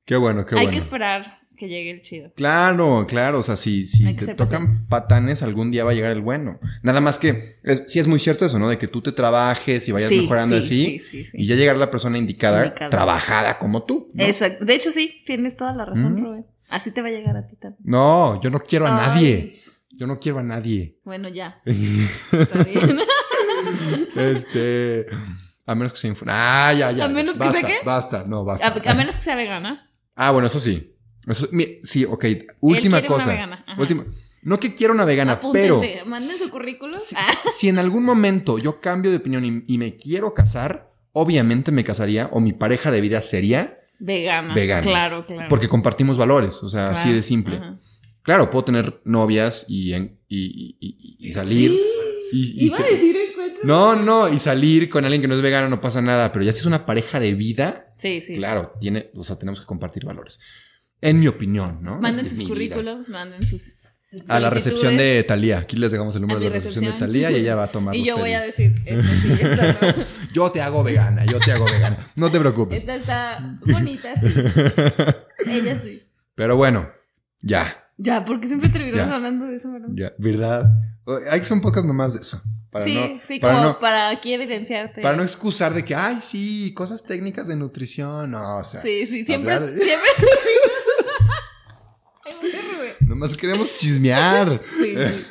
Speaker 1: Qué bueno, qué
Speaker 2: Hay
Speaker 1: bueno.
Speaker 2: que esperar que llegue el chido.
Speaker 1: Claro, claro, o sea, si, si
Speaker 2: que
Speaker 1: te tocan patanes, algún día va a llegar el bueno. Nada más que, es, sí es muy cierto eso, ¿no? De que tú te trabajes y vayas
Speaker 2: Sí,
Speaker 1: mejorando
Speaker 2: sí,
Speaker 1: así
Speaker 2: sí, sí, sí.
Speaker 1: y ya llegar la persona indicada,
Speaker 2: Indicada.
Speaker 1: trabajada como tú. ¿no?
Speaker 2: Exacto. De hecho, sí, tienes toda la razón. Rubén. Así te va a llegar a ti también.
Speaker 1: No, yo no quiero a
Speaker 2: Ay.
Speaker 1: nadie. Yo no quiero a nadie.
Speaker 2: Bueno, ya. Está bien.
Speaker 1: este, a menos que sea Ah, ya, ya.
Speaker 2: ¿A menos que
Speaker 1: basta,
Speaker 2: sea qué?
Speaker 1: Basta, no, basta.
Speaker 2: A, a menos que sea vegana.
Speaker 1: Ah, bueno, eso sí. Eso, mi- sí, ok. Última
Speaker 2: una
Speaker 1: cosa.
Speaker 2: vegana.
Speaker 1: Última. No que quiera una vegana, pero
Speaker 2: Apúntense, manden su currículum.
Speaker 1: si,
Speaker 2: Ah,
Speaker 1: si en algún momento yo cambio de opinión y, y me quiero casar, obviamente me casaría o mi pareja de vida sería
Speaker 2: vegana.
Speaker 1: Vegana.
Speaker 2: Claro, claro.
Speaker 1: porque compartimos valores, o sea, así de simple.
Speaker 2: ajá.
Speaker 1: Claro, puedo tener novias y, en- y, y- salir. Y
Speaker 2: Iba
Speaker 1: se-
Speaker 2: a decir encuentro.
Speaker 1: no, no, y salir con alguien que no es vegano no pasa nada, pero ya si es una pareja de vida,
Speaker 2: Sí, sí.
Speaker 1: claro, tiene, o sea, tenemos que compartir valores. En mi opinión, ¿no?
Speaker 2: Manden sus currículums, manden sus.
Speaker 1: A la recepción de Talía. Aquí les dejamos el número de la recepción de. Talía y ella va a tomar
Speaker 2: Y yo voy a decir, esto sí, esta no.
Speaker 1: Yo te hago vegana, yo te hago vegana. No te preocupes.
Speaker 2: Esta está bonita, sí. Ella sí.
Speaker 1: Pero bueno, ya,
Speaker 2: Ya, porque siempre terminamos
Speaker 1: Ya.
Speaker 2: hablando de eso, ¿verdad?
Speaker 1: ya, ¿verdad? Hay que hacer un podcast nomás de eso. Para
Speaker 2: sí,
Speaker 1: no,
Speaker 2: sí,
Speaker 1: para
Speaker 2: como
Speaker 1: no,
Speaker 2: para aquí evidenciarte.
Speaker 1: para no excusar de que, ay, sí, cosas técnicas de nutrición. No, o sea,
Speaker 2: Sí, sí, siempre.
Speaker 1: hablar-
Speaker 2: siempre... Ay, ¿por qué, Rubén?
Speaker 1: Nomás queremos chismear.
Speaker 2: Sí, sí.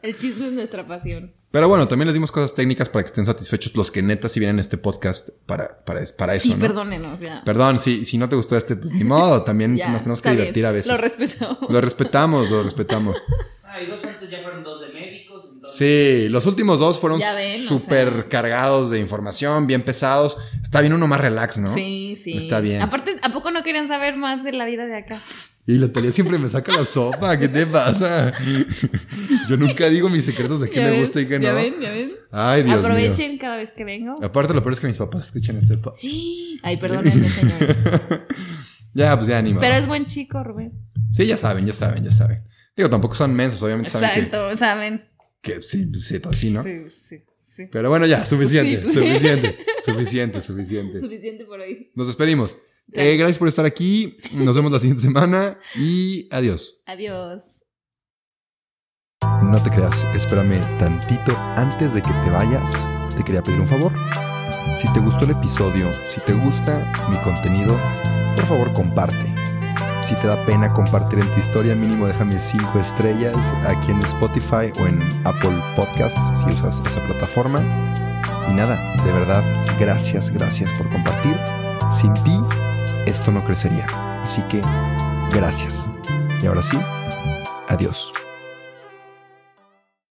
Speaker 2: El chisme es nuestra pasión.
Speaker 1: Pero bueno, también les dimos cosas técnicas para que estén satisfechos los que neta si vienen a este podcast para, para, para eso,
Speaker 2: Sí,
Speaker 1: ¿no?
Speaker 2: perdónenos, ya.
Speaker 1: Perdón, si, si no te gustó este, pues ni modo, también
Speaker 2: Ya,
Speaker 1: nos tenemos que
Speaker 2: bien.
Speaker 1: divertir a veces.
Speaker 2: Lo respetamos.
Speaker 1: Lo respetamos, lo respetamos.
Speaker 3: Ah, y dos antes ya fueron dos de médicos. Entonces,
Speaker 1: Sí, los últimos dos fueron
Speaker 2: o
Speaker 1: súper
Speaker 2: sea.
Speaker 1: cargados de información, bien pesados. Está bien uno más relax, ¿no?
Speaker 2: Sí, sí.
Speaker 1: Está bien.
Speaker 2: Aparte, ¿a poco no querían saber más de la vida de acá?
Speaker 1: Y la Talía siempre me saca la sopa, ¿qué te pasa? Yo nunca digo mis secretos de qué
Speaker 2: ¿Ya
Speaker 1: me
Speaker 2: ven?
Speaker 1: gusta y qué no.
Speaker 2: Ya ven, ya ven.
Speaker 1: Ay, Dios
Speaker 2: Aprovechen cada vez que vengo.
Speaker 1: Aparte, lo peor es que mis papás escuchan este po-
Speaker 2: Ay, perdónenme, señores.
Speaker 1: Ya, pues ya anima.
Speaker 2: Pero es buen chico, Rubén.
Speaker 1: Sí, ya saben, ya saben, ya saben. Digo, tampoco son mensos, obviamente saben que,
Speaker 2: Exacto, ¿saben?
Speaker 1: que sí, pues sí, pues sí, ¿no?
Speaker 2: Sí, sí, sí.
Speaker 1: Pero bueno, ya, suficiente,
Speaker 2: Sí.
Speaker 1: suficiente, suficiente, suficiente.
Speaker 2: Suficiente por hoy.
Speaker 1: Nos despedimos. Eh, gracias por estar aquí. Nos vemos la siguiente semana y adiós.
Speaker 2: Adiós.
Speaker 1: No te creas, espérame tantito antes de que te vayas. Te quería pedir un favor. Si te gustó el episodio, si te gusta mi contenido, por favor comparte. Si te da pena compartir en tu historia, mínimo déjame 5 estrellas aquí en Spotify o en Apple Podcasts si usas esa plataforma. Y nada, de verdad, gracias, gracias por compartir. Sin ti, esto no crecería. Así que, gracias. Y ahora sí, adiós.